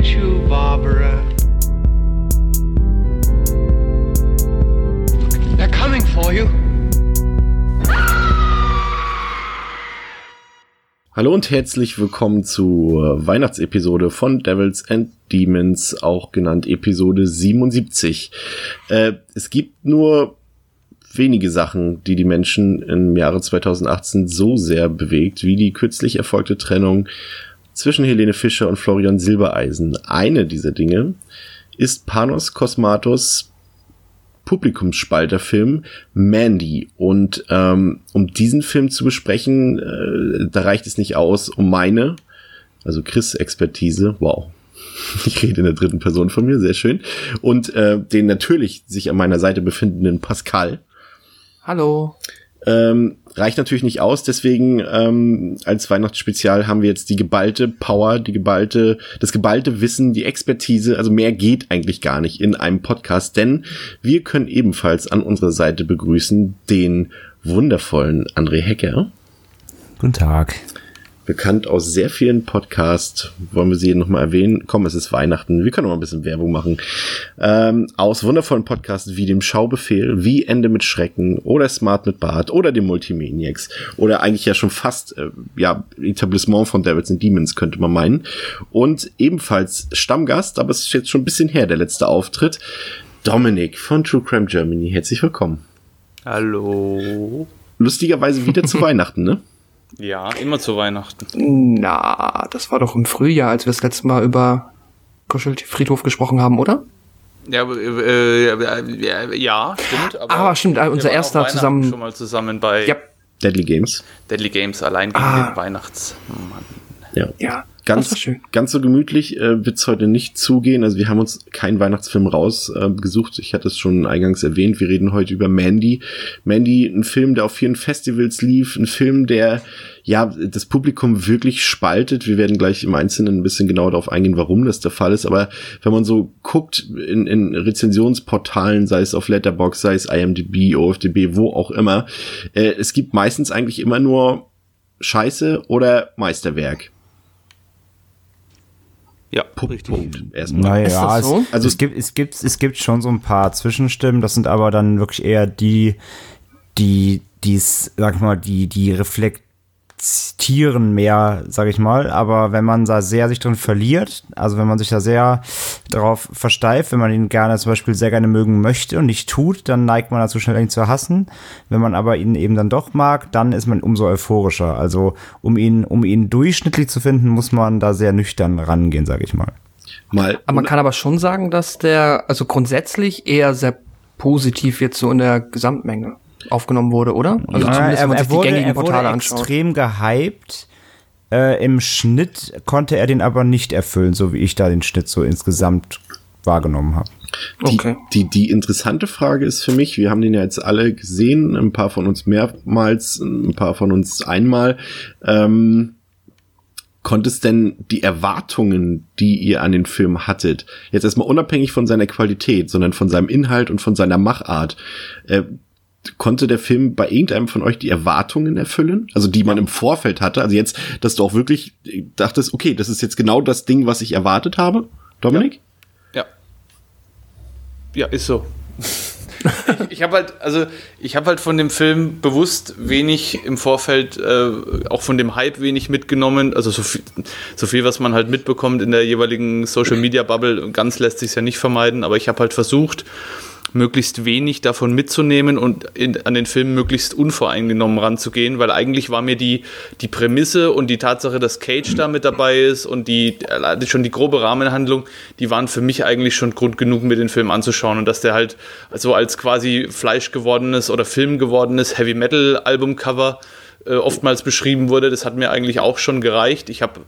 get you, Barbara. They're coming for you. Hallo und herzlich willkommen zur Weihnachtsepisode von Devils and Demons, auch genannt Episode 77. Äh, es gibt nur wenige Sachen, die die Menschen im Jahre 2018 so sehr bewegt, wie die kürzlich erfolgte Trennung zwischen Helene Fischer und Florian Silbereisen. Eine dieser Dinge ist Panos Kosmatos Publikumsspalterfilm Mandy. Und ähm, um diesen Film zu besprechen, äh, da reicht es nicht aus, um meine, also Chris Expertise, wow. Ich rede in der dritten Person von mir, sehr schön. Und äh, den natürlich sich an meiner Seite befindenden Pascal. Hallo. Ähm, reicht natürlich nicht aus, deswegen ähm, als Weihnachtsspezial haben wir jetzt die geballte Power, die geballte, das geballte Wissen, die Expertise, also mehr geht eigentlich gar nicht in einem Podcast, denn wir können ebenfalls an unserer Seite begrüßen den wundervollen André Hecker. Guten Tag bekannt aus sehr vielen Podcasts. Wollen wir sie nochmal erwähnen? Komm, es ist Weihnachten. Wir können noch mal ein bisschen Werbung machen. Ähm, aus wundervollen Podcasts wie dem Schaubefehl, wie Ende mit Schrecken oder Smart mit Bart oder dem Multimaniacs oder eigentlich ja schon fast äh, ja Etablissement von Devils and Demons könnte man meinen. Und ebenfalls Stammgast, aber es ist jetzt schon ein bisschen her, der letzte Auftritt. Dominik von True Crime Germany. Herzlich willkommen. Hallo. Lustigerweise wieder zu Weihnachten, ne? Ja, immer zu Weihnachten. Na, das war doch im Frühjahr, als wir das letzte Mal über Kuschelfriedhof gesprochen haben, oder? Ja, äh, äh, ja, stimmt. Aber ah, stimmt, unser erster zusammen. schon mal zusammen bei ja. Deadly Games. Deadly Games allein gegen ah. den Weihnachtsmann. Ja. ja. Ganz, ganz so gemütlich äh, wird es heute nicht zugehen. Also wir haben uns keinen Weihnachtsfilm rausgesucht. Äh, ich hatte es schon eingangs erwähnt. Wir reden heute über Mandy. Mandy, ein Film, der auf vielen Festivals lief, ein Film, der ja das Publikum wirklich spaltet. Wir werden gleich im Einzelnen ein bisschen genauer darauf eingehen, warum das der Fall ist. Aber wenn man so guckt in, in Rezensionsportalen, sei es auf Letterbox, sei es IMDb, OFDB, wo auch immer, äh, es gibt meistens eigentlich immer nur Scheiße oder Meisterwerk. Ja, Punkt, richtig. Punkt. Erstmal. Naja, so? es, also es gibt, es gibt, es gibt schon so ein paar Zwischenstimmen. Das sind aber dann wirklich eher die, die, dies, sag ich mal, die, die reflekt, Tieren mehr, sage ich mal. Aber wenn man da sehr sich drin verliert, also wenn man sich da sehr darauf versteift, wenn man ihn gerne zum Beispiel sehr gerne mögen möchte und nicht tut, dann neigt man dazu schnell ihn zu hassen. Wenn man aber ihn eben dann doch mag, dann ist man umso euphorischer. Also um ihn, um ihn durchschnittlich zu finden, muss man da sehr nüchtern rangehen, sage ich mal. Mal. Aber man kann aber schon sagen, dass der also grundsätzlich eher sehr positiv jetzt so in der Gesamtmenge aufgenommen wurde, oder? Also ja, zumindest, wenn man sich er wurde, die gängigen Portale er wurde extrem gehypt. Äh, Im Schnitt konnte er den aber nicht erfüllen, so wie ich da den Schnitt so insgesamt wahrgenommen habe. Die, okay. die, die interessante Frage ist für mich, wir haben den ja jetzt alle gesehen, ein paar von uns mehrmals, ein paar von uns einmal. Ähm, konnte es denn die Erwartungen, die ihr an den Film hattet, jetzt erstmal unabhängig von seiner Qualität, sondern von seinem Inhalt und von seiner Machart, äh, konnte der Film bei irgendeinem von euch die Erwartungen erfüllen? Also die man im Vorfeld hatte? Also jetzt, dass du auch wirklich dachtest, okay, das ist jetzt genau das Ding, was ich erwartet habe? Dominik? Ja. Ja, ja ist so. ich, ich habe halt, also ich habe halt von dem Film bewusst wenig im Vorfeld, äh, auch von dem Hype wenig mitgenommen. Also so viel, so viel, was man halt mitbekommt in der jeweiligen Social Media Bubble. Ganz lässt sich ja nicht vermeiden, aber ich habe halt versucht, möglichst wenig davon mitzunehmen und in, an den Film möglichst unvoreingenommen ranzugehen, weil eigentlich war mir die, die Prämisse und die Tatsache, dass Cage da mit dabei ist und die äh, schon die grobe Rahmenhandlung, die waren für mich eigentlich schon Grund genug, mir den Film anzuschauen und dass der halt so als quasi Fleisch gewordenes oder Film gewordenes Heavy Metal Albumcover äh, oftmals beschrieben wurde, das hat mir eigentlich auch schon gereicht. Ich habe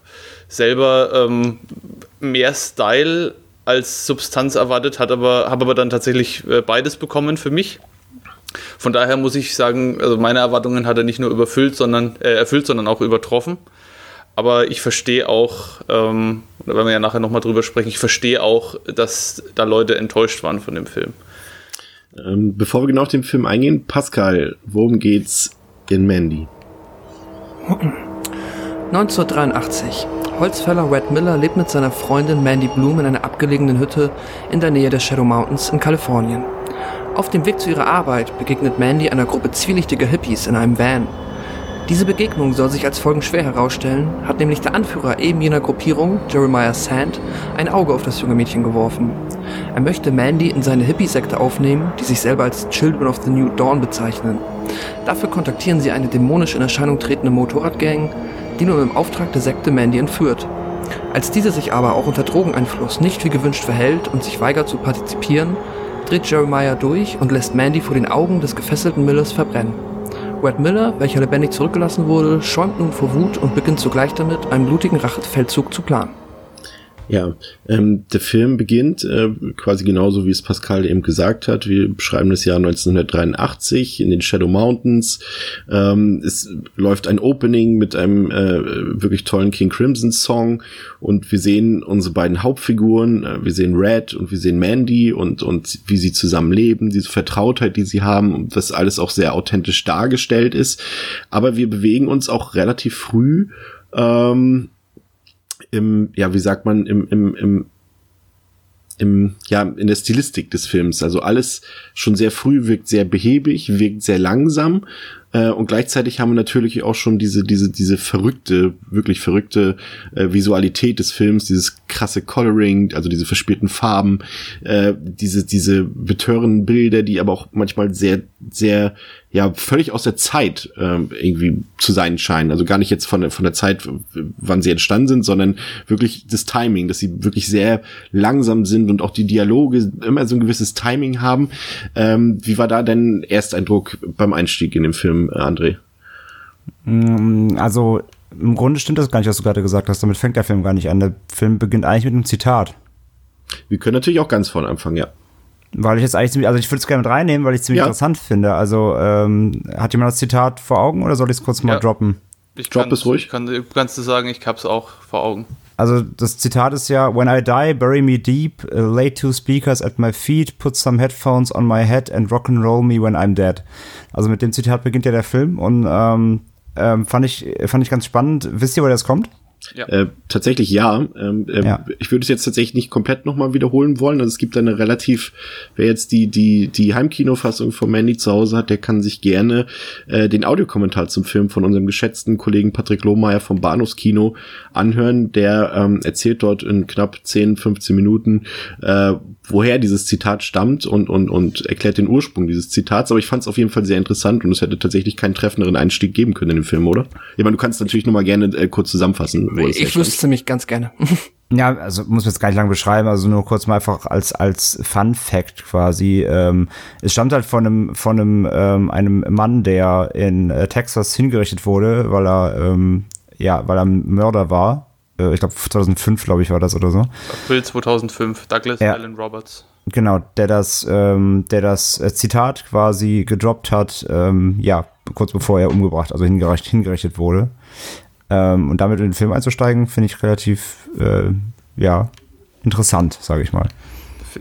selber ähm, mehr Style als Substanz erwartet, hat aber, habe aber dann tatsächlich äh, beides bekommen für mich. Von daher muss ich sagen, also meine Erwartungen hat er nicht nur überfüllt, sondern äh, erfüllt, sondern auch übertroffen. Aber ich verstehe auch, ähm, da werden wir ja nachher nochmal drüber sprechen, ich verstehe auch, dass da Leute enttäuscht waren von dem Film. Ähm, bevor wir genau auf den Film eingehen, Pascal, worum geht's in Mandy? 1983. Holzfäller Red Miller lebt mit seiner Freundin Mandy Bloom in einer abgelegenen Hütte in der Nähe der Shadow Mountains in Kalifornien. Auf dem Weg zu ihrer Arbeit begegnet Mandy einer Gruppe zwielichtiger Hippies in einem Van. Diese Begegnung soll sich als folgenschwer herausstellen, hat nämlich der Anführer eben jener Gruppierung, Jeremiah Sand, ein Auge auf das junge Mädchen geworfen. Er möchte Mandy in seine Hippie-Sekte aufnehmen, die sich selber als Children of the New Dawn bezeichnen. Dafür kontaktieren sie eine dämonisch in Erscheinung tretende Motorradgang, die nun im Auftrag der Sekte Mandy entführt. Als diese sich aber auch unter Drogeneinfluss nicht wie gewünscht verhält und sich weigert zu partizipieren, dreht Jeremiah durch und lässt Mandy vor den Augen des gefesselten Millers verbrennen. Red Miller, welcher lebendig zurückgelassen wurde, schäumt nun vor Wut und beginnt sogleich damit, einen blutigen Rachefeldzug zu planen. Ja, ähm, der Film beginnt äh, quasi genauso, wie es Pascal eben gesagt hat. Wir beschreiben das Jahr 1983 in den Shadow Mountains. Ähm, es läuft ein Opening mit einem äh, wirklich tollen King Crimson Song und wir sehen unsere beiden Hauptfiguren. Äh, wir sehen Red und wir sehen Mandy und und wie sie zusammen leben, diese Vertrautheit, die sie haben und was alles auch sehr authentisch dargestellt ist. Aber wir bewegen uns auch relativ früh. Ähm, im, ja, wie sagt man, im, im, im, im, ja, in der Stilistik des Films. Also alles schon sehr früh wirkt sehr behäbig, wirkt sehr langsam. Äh, und gleichzeitig haben wir natürlich auch schon diese, diese, diese verrückte, wirklich verrückte äh, Visualität des Films, dieses krasse Coloring, also diese verspielten Farben, äh, diese, diese betörenden Bilder, die aber auch manchmal sehr, sehr ja völlig aus der Zeit äh, irgendwie zu sein scheinen. Also gar nicht jetzt von der, von der Zeit, wann sie entstanden sind, sondern wirklich das Timing, dass sie wirklich sehr langsam sind und auch die Dialoge immer so ein gewisses Timing haben. Ähm, wie war da dein Ersteindruck beim Einstieg in den Film, äh, André? Mm, also im Grunde stimmt das gar nicht, was du gerade gesagt hast. Damit fängt der Film gar nicht an. Der Film beginnt eigentlich mit einem Zitat. Wir können natürlich auch ganz vorne anfangen, ja. Weil ich jetzt eigentlich ziemlich, also ich würde es gerne mit reinnehmen, weil ich es ziemlich ja. interessant finde. Also, ähm, hat jemand das Zitat vor Augen oder soll ich es kurz mal ja. droppen? Ich Drop es ruhig. Ich kann, kannst du sagen, ich hab's auch vor Augen. Also das Zitat ist ja, When I die, bury me deep, uh, lay two speakers at my feet, put some headphones on my head and rock and roll me when I'm dead. Also mit dem Zitat beginnt ja der Film und ähm, ähm, fand ich fand ich ganz spannend. Wisst ihr, woher das kommt? Ja. Äh, tatsächlich ja. Ähm, äh, ja. Ich würde es jetzt tatsächlich nicht komplett nochmal wiederholen wollen. Also es gibt eine relativ, wer jetzt die, die, die Heimkinofassung von Mandy zu Hause hat, der kann sich gerne äh, den Audiokommentar zum Film von unserem geschätzten Kollegen Patrick Lohmeier vom Bahnhofskino anhören. Der ähm, erzählt dort in knapp 10, 15 Minuten, äh, woher dieses Zitat stammt und, und, und erklärt den Ursprung dieses Zitats. Aber ich fand es auf jeden Fall sehr interessant und es hätte tatsächlich keinen treffenderen Einstieg geben können in den Film, oder? Ich meine, du kannst natürlich nochmal gerne äh, kurz zusammenfassen. Wo ich wüsste es nämlich ganz gerne. Ja, also muss man jetzt gar nicht lang beschreiben, also nur kurz mal einfach als als Fun Fact quasi. Ähm, es stammt halt von einem von einem ähm, einem Mann, der in äh, Texas hingerichtet wurde, weil er ähm, ja, weil er Mörder war ich glaube 2005, glaube ich, war das oder so. April 2005, Douglas ja. Allen Roberts. Genau, der das, ähm, der das äh, Zitat quasi gedroppt hat, ähm, ja, kurz bevor er umgebracht, also hingerichtet, hingerichtet wurde. Ähm, und damit in den Film einzusteigen, finde ich relativ, äh, ja, interessant, sage ich mal.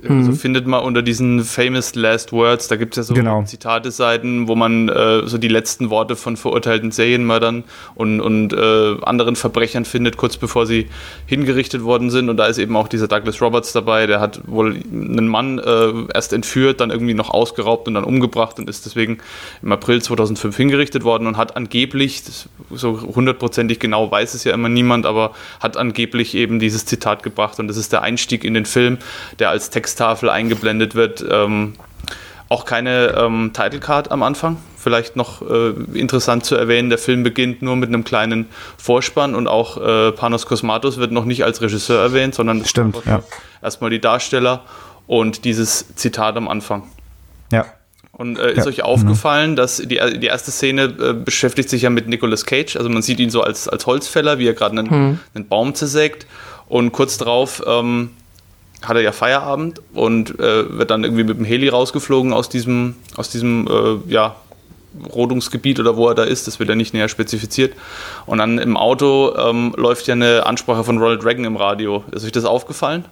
Also mhm. findet man unter diesen famous last words, da gibt es ja so genau. Zitate-Seiten, wo man äh, so die letzten Worte von verurteilten Serienmördern und, und äh, anderen Verbrechern findet, kurz bevor sie hingerichtet worden sind. Und da ist eben auch dieser Douglas Roberts dabei, der hat wohl einen Mann äh, erst entführt, dann irgendwie noch ausgeraubt und dann umgebracht und ist deswegen im April 2005 hingerichtet worden und hat angeblich, so hundertprozentig genau weiß es ja immer niemand, aber hat angeblich eben dieses Zitat gebracht und das ist der Einstieg in den Film, der als Text Texttafel eingeblendet wird. Ähm, auch keine ähm, Titlecard am Anfang. Vielleicht noch äh, interessant zu erwähnen, der Film beginnt nur mit einem kleinen Vorspann und auch äh, Panos Kosmatos wird noch nicht als Regisseur erwähnt, sondern Stimmt, ja. erstmal die Darsteller und dieses Zitat am Anfang. Ja. Und äh, ist ja. euch aufgefallen, mhm. dass die, die erste Szene äh, beschäftigt sich ja mit Nicolas Cage, also man sieht ihn so als, als Holzfäller, wie er gerade einen, mhm. einen Baum zersägt und kurz darauf ähm, hat er ja Feierabend und äh, wird dann irgendwie mit dem Heli rausgeflogen aus diesem, aus diesem äh, ja, Rodungsgebiet oder wo er da ist, das wird ja nicht näher spezifiziert. Und dann im Auto ähm, läuft ja eine Ansprache von Ronald Reagan im Radio. Ist euch das aufgefallen?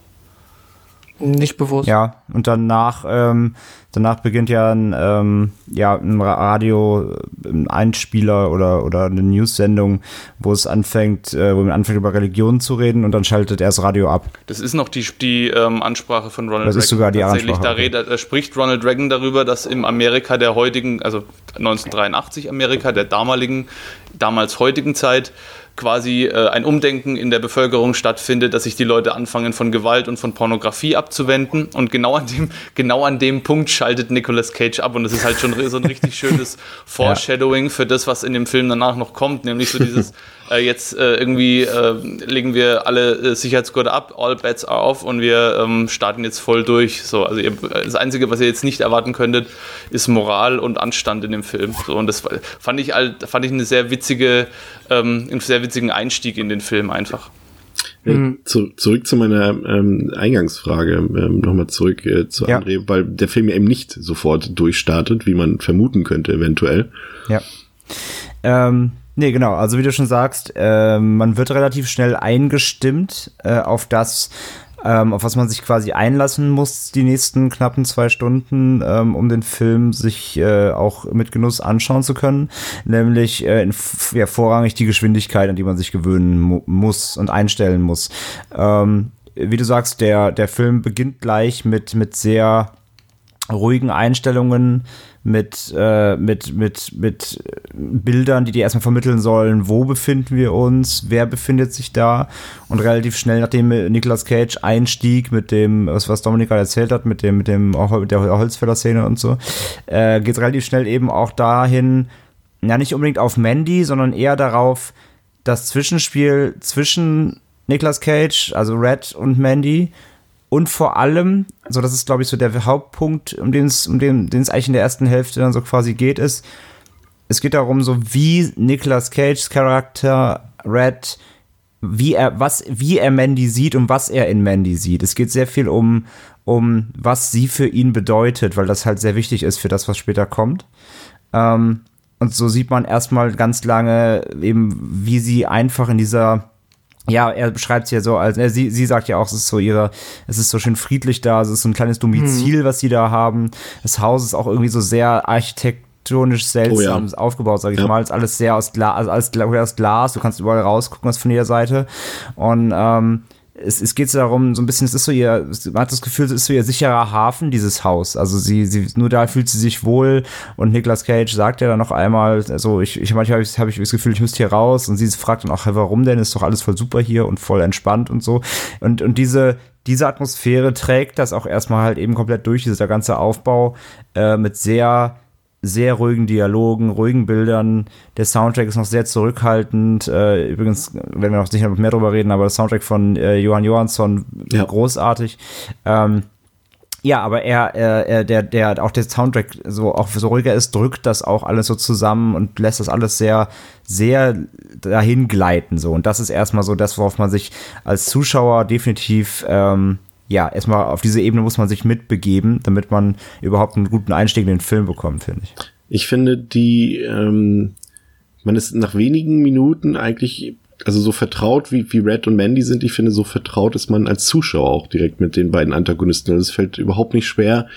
Nicht bewusst. Ja, und danach, ähm, danach beginnt ja ein, ähm, ja, ein Radio, ein Einspieler oder, oder eine News-Sendung, wo es anfängt, äh, wo man anfängt über Religion zu reden und dann schaltet er das Radio ab. Das ist noch die, die ähm, Ansprache von Ronald Reagan. Das ist sogar die Ansprache. Da, redet, da spricht Ronald Reagan darüber, dass im Amerika der heutigen, also 1983 Amerika, der damaligen, damals heutigen Zeit, quasi äh, ein Umdenken in der Bevölkerung stattfindet, dass sich die Leute anfangen von Gewalt und von Pornografie abzuwenden und genau an dem genau an dem Punkt schaltet Nicolas Cage ab und das ist halt schon so ein richtig schönes Foreshadowing ja. für das, was in dem Film danach noch kommt, nämlich so dieses äh, jetzt äh, irgendwie äh, legen wir alle äh, Sicherheitsgurte ab, all bets are off und wir ähm, starten jetzt voll durch. So, also ihr, das Einzige, was ihr jetzt nicht erwarten könntet, ist Moral und Anstand in dem Film. So, und das fand ich halt, fand ich eine sehr witzige, ähm, sehr witzigen Einstieg in den Film einfach. Mhm. Zu, zurück zu meiner ähm, Eingangsfrage, ähm, nochmal zurück äh, zu ja. André, weil der Film ja eben nicht sofort durchstartet, wie man vermuten könnte eventuell. Ja. Ähm, Nee, genau. Also wie du schon sagst, äh, man wird relativ schnell eingestimmt äh, auf das, ähm, auf was man sich quasi einlassen muss, die nächsten knappen zwei Stunden, ähm, um den Film sich äh, auch mit Genuss anschauen zu können. Nämlich äh, in, ja, vorrangig die Geschwindigkeit, an die man sich gewöhnen mu muss und einstellen muss. Ähm, wie du sagst, der, der Film beginnt gleich mit, mit sehr ruhigen Einstellungen, mit, äh, mit, mit, mit Bildern, die dir erstmal vermitteln sollen, wo befinden wir uns, wer befindet sich da. Und relativ schnell, nachdem Nicolas Cage einstieg mit dem, was, was Dominik gerade erzählt hat, mit dem, mit dem mit der Holzfäller-Szene und so, äh, geht es relativ schnell eben auch dahin, ja, nicht unbedingt auf Mandy, sondern eher darauf, das Zwischenspiel zwischen Nicolas Cage, also Red und Mandy, und vor allem, so das ist glaube ich so der Hauptpunkt, um den es um eigentlich in der ersten Hälfte dann so quasi geht, ist, es geht darum, so wie Nicolas Cages Charakter Red, wie er, was, wie er Mandy sieht und was er in Mandy sieht. Es geht sehr viel um, um was sie für ihn bedeutet, weil das halt sehr wichtig ist für das, was später kommt. Ähm, und so sieht man erstmal ganz lange eben, wie sie einfach in dieser ja, er beschreibt es ja so, als äh, sie, sie sagt ja auch, es ist so ihre, es ist so schön friedlich da, es ist so ein kleines Domizil, hm. was sie da haben. Das Haus ist auch irgendwie so sehr architektonisch seltsam oh ja. aufgebaut, sag ich ja. mal. Es ist alles sehr aus Glas, also alles aus Glas, du kannst überall rausgucken, was von jeder Seite. Und ähm, es, es geht darum, so ein bisschen, es ist so ihr, man hat das Gefühl, es ist so ihr sicherer Hafen, dieses Haus. Also sie, sie, nur da fühlt sie sich wohl und Nicolas Cage sagt ja dann noch einmal, also ich, ich manchmal habe ich, hab ich das Gefühl, ich müsste hier raus und sie fragt dann auch, hey, warum denn? Ist doch alles voll super hier und voll entspannt und so. Und, und diese, diese Atmosphäre trägt das auch erstmal halt eben komplett durch, dieser ganze Aufbau äh, mit sehr sehr ruhigen Dialogen, ruhigen Bildern. Der Soundtrack ist noch sehr zurückhaltend. Äh, übrigens werden wir noch sicher mehr darüber reden, aber der Soundtrack von äh, Johann Johansson ja. großartig. Ähm, ja, aber er, er, der, der, auch der Soundtrack so auch so ruhiger ist, drückt das auch alles so zusammen und lässt das alles sehr, sehr dahin gleiten so. Und das ist erstmal so das, worauf man sich als Zuschauer definitiv ähm, ja, erstmal auf diese Ebene muss man sich mitbegeben, damit man überhaupt einen guten Einstieg in den Film bekommt, finde ich. Ich finde, die, ähm, man ist nach wenigen Minuten eigentlich also so vertraut wie, wie Red und Mandy sind, ich finde, so vertraut ist man als Zuschauer auch direkt mit den beiden Antagonisten. Also es fällt überhaupt nicht schwer,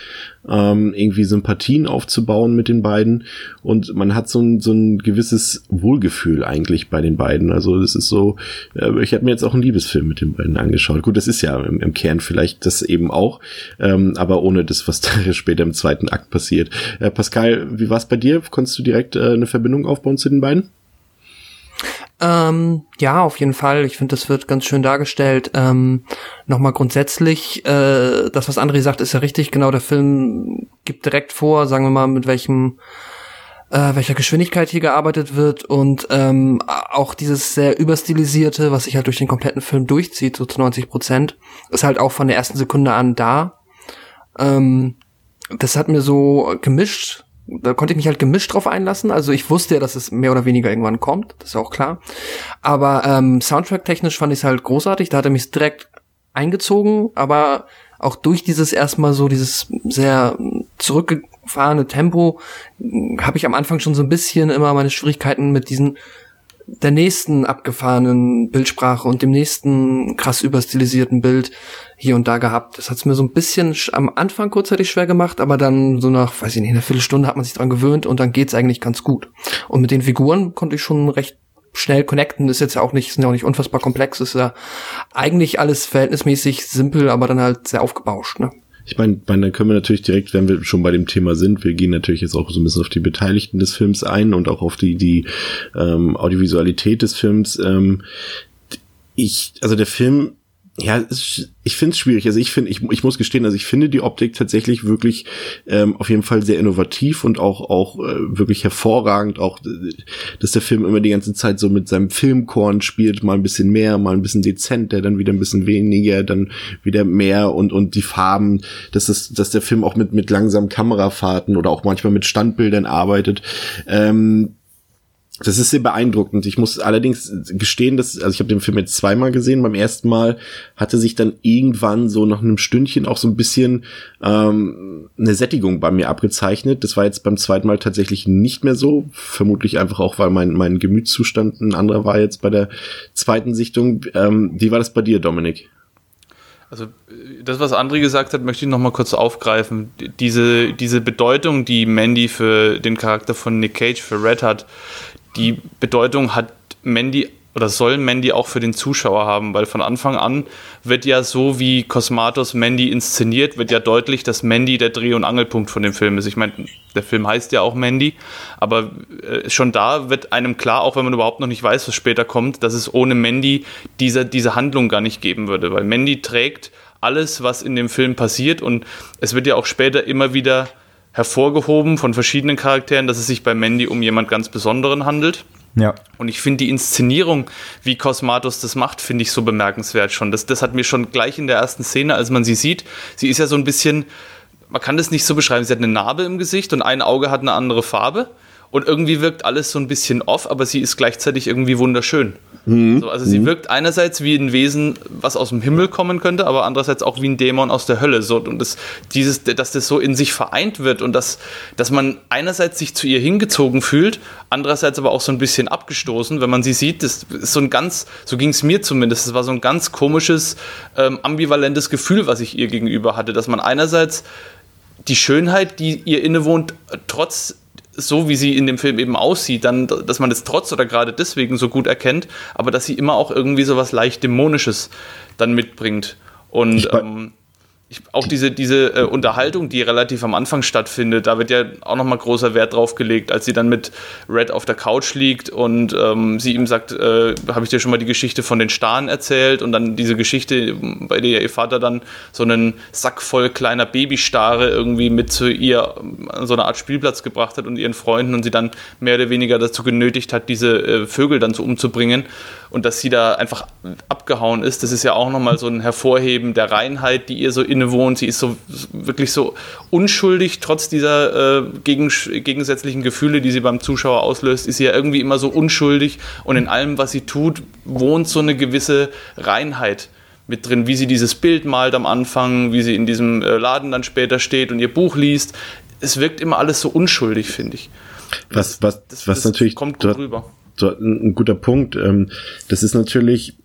ähm, irgendwie Sympathien aufzubauen mit den beiden. Und man hat so ein, so ein gewisses Wohlgefühl eigentlich bei den beiden. Also das ist so, äh, ich habe mir jetzt auch einen Liebesfilm mit den beiden angeschaut. Gut, das ist ja im, im Kern vielleicht das eben auch, ähm, aber ohne das, was da später im zweiten Akt passiert. Äh, Pascal, wie war es bei dir? Konntest du direkt äh, eine Verbindung aufbauen zu den beiden? Ähm, ja, auf jeden Fall. Ich finde, das wird ganz schön dargestellt. Ähm, Nochmal grundsätzlich, äh, das, was André sagt, ist ja richtig. Genau, der Film gibt direkt vor, sagen wir mal, mit welchem äh, welcher Geschwindigkeit hier gearbeitet wird und ähm, auch dieses sehr überstilisierte, was sich halt durch den kompletten Film durchzieht, so zu 90 Prozent, ist halt auch von der ersten Sekunde an da. Ähm, das hat mir so gemischt da konnte ich mich halt gemischt drauf einlassen. Also ich wusste ja, dass es mehr oder weniger irgendwann kommt, das ist ja auch klar. Aber ähm, Soundtrack-technisch fand ich es halt großartig, da hat er mich direkt eingezogen, aber auch durch dieses erstmal so dieses sehr zurückgefahrene Tempo habe ich am Anfang schon so ein bisschen immer meine Schwierigkeiten mit diesen der nächsten abgefahrenen Bildsprache und dem nächsten krass überstilisierten Bild hier und da gehabt. Das hat's mir so ein bisschen am Anfang kurzzeitig schwer gemacht, aber dann so nach, weiß ich nicht, einer Viertelstunde hat man sich dran gewöhnt und dann geht's eigentlich ganz gut. Und mit den Figuren konnte ich schon recht schnell connecten. Ist jetzt ja auch nicht, sind ja auch nicht unfassbar komplex. Ist ja eigentlich alles verhältnismäßig simpel, aber dann halt sehr aufgebauscht, ne? Ich meine, dann können wir natürlich direkt, wenn wir schon bei dem Thema sind, wir gehen natürlich jetzt auch so ein bisschen auf die Beteiligten des Films ein und auch auf die, die ähm, Audiovisualität des Films. Ähm, ich, also der Film ja, ich finde es schwierig. Also ich finde, ich, ich muss gestehen, also ich finde die Optik tatsächlich wirklich ähm, auf jeden Fall sehr innovativ und auch auch äh, wirklich hervorragend. Auch, dass der Film immer die ganze Zeit so mit seinem Filmkorn spielt, mal ein bisschen mehr, mal ein bisschen dezenter, dann wieder ein bisschen weniger, dann wieder mehr und und die Farben, dass das, dass der Film auch mit mit langsamen Kamerafahrten oder auch manchmal mit Standbildern arbeitet. Ähm, das ist sehr beeindruckend. Ich muss allerdings gestehen, dass, also ich habe den Film jetzt zweimal gesehen. Beim ersten Mal hatte sich dann irgendwann so nach einem Stündchen auch so ein bisschen ähm, eine Sättigung bei mir abgezeichnet. Das war jetzt beim zweiten Mal tatsächlich nicht mehr so. Vermutlich einfach auch, weil mein, mein Gemütszustand ein anderer war jetzt bei der zweiten Sichtung. Ähm, wie war das bei dir, Dominik? Also das, was André gesagt hat, möchte ich noch mal kurz aufgreifen. Diese, diese Bedeutung, die Mandy für den Charakter von Nick Cage, für Red hat, die Bedeutung hat Mandy oder soll Mandy auch für den Zuschauer haben, weil von Anfang an wird ja so, wie Cosmatos Mandy inszeniert, wird ja deutlich, dass Mandy der Dreh- und Angelpunkt von dem Film ist. Ich meine, der Film heißt ja auch Mandy, aber äh, schon da wird einem klar, auch wenn man überhaupt noch nicht weiß, was später kommt, dass es ohne Mandy diese, diese Handlung gar nicht geben würde, weil Mandy trägt alles, was in dem Film passiert und es wird ja auch später immer wieder hervorgehoben von verschiedenen Charakteren, dass es sich bei Mandy um jemand ganz Besonderen handelt. Ja. Und ich finde die Inszenierung, wie Cosmatos das macht, finde ich so bemerkenswert schon. Das, das hat mir schon gleich in der ersten Szene, als man sie sieht, sie ist ja so ein bisschen, man kann das nicht so beschreiben, sie hat eine Narbe im Gesicht und ein Auge hat eine andere Farbe. Und irgendwie wirkt alles so ein bisschen off, aber sie ist gleichzeitig irgendwie wunderschön. Mhm. So, also sie mhm. wirkt einerseits wie ein Wesen, was aus dem Himmel kommen könnte, aber andererseits auch wie ein Dämon aus der Hölle. So, und das, dieses, dass das so in sich vereint wird und dass, dass man einerseits sich zu ihr hingezogen fühlt, andererseits aber auch so ein bisschen abgestoßen, wenn man sie sieht. Das ist so ein ganz, so ging es mir zumindest, das war so ein ganz komisches, ähm, ambivalentes Gefühl, was ich ihr gegenüber hatte, dass man einerseits die Schönheit, die ihr innewohnt, trotz so wie sie in dem Film eben aussieht, dann, dass man das trotz oder gerade deswegen so gut erkennt, aber dass sie immer auch irgendwie so was leicht Dämonisches dann mitbringt. Und ähm, ich, auch diese, diese äh, Unterhaltung, die relativ am Anfang stattfindet, da wird ja auch nochmal großer Wert drauf gelegt, als sie dann mit Red auf der Couch liegt und ähm, sie ihm sagt, äh, habe ich dir schon mal die Geschichte von den Staren erzählt? Und dann diese Geschichte, bei der ihr Vater dann so einen Sack voll kleiner Babystare irgendwie mit zu ihr an so eine Art Spielplatz gebracht hat und ihren Freunden und sie dann mehr oder weniger dazu genötigt hat, diese äh, Vögel dann so umzubringen und dass sie da einfach abgehauen ist, das ist ja auch nochmal so ein Hervorheben der Reinheit, die ihr so innewohnt. Sie ist so wirklich so unschuldig, trotz dieser äh, gegen, gegensätzlichen Gefühle, die sie beim Zuschauer auslöst, ist sie ja irgendwie immer so unschuldig und in allem, was sie tut, wohnt so eine gewisse Reinheit mit drin, wie sie dieses Bild malt am Anfang, wie sie in diesem äh, Laden dann später steht und ihr Buch liest. Es wirkt immer alles so unschuldig, finde ich. Was, was, das, was das natürlich kommt gut rüber ein guter Punkt. Ähm, das ist natürlich,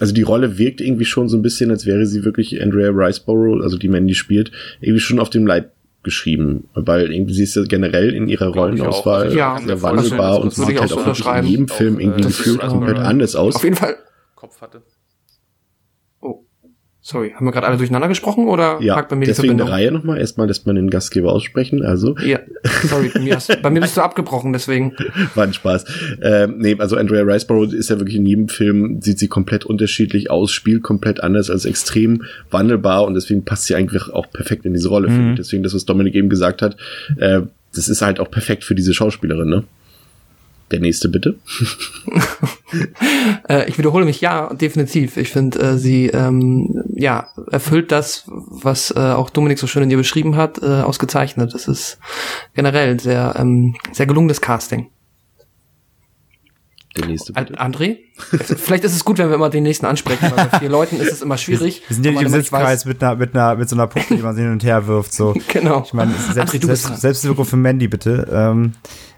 also die Rolle wirkt irgendwie schon so ein bisschen, als wäre sie wirklich Andrea Riceborough, also die Mandy spielt, irgendwie schon auf dem Leib geschrieben, weil irgendwie sie ist ja generell in ihrer Rollenauswahl also ja, sehr wandelbar und sieht halt auch in jedem Film irgendwie gefühlt komplett anders aus. Auf jeden Fall. Kopf hatte. Sorry, haben wir gerade alle durcheinander gesprochen oder ja, hakt bei mir deswegen die Verbindung? der Reihe nochmal. Erstmal lässt man den Gastgeber aussprechen, also. Ja, sorry, bei mir, hast, bei mir bist du abgebrochen, deswegen. War ein Spaß. Ähm, nee, also Andrea Riceborough ist ja wirklich in jedem Film, sieht sie komplett unterschiedlich aus, spielt komplett anders, also extrem wandelbar und deswegen passt sie eigentlich auch perfekt in diese Rolle, mhm. finde ich. Deswegen das, was Dominik eben gesagt hat, äh, das ist halt auch perfekt für diese Schauspielerin, ne? Der nächste bitte. äh, ich wiederhole mich, ja, definitiv. Ich finde, äh, sie ähm, ja erfüllt das, was äh, auch Dominik so schön in ihr beschrieben hat, äh, ausgezeichnet. Das ist generell sehr ähm, sehr gelungenes Casting. Der nächste bitte. André? Vielleicht ist es gut, wenn wir immer den nächsten ansprechen, weil bei vier Leuten ist es immer schwierig. Wir sind ja nicht im Sitzkreis mit einer, mit einer, mit so einer Puppe, die man hin und her wirft, so. Genau. Ich meine, selbst, André, selbst, Selbstwirkung für Mandy, bitte. Ähm,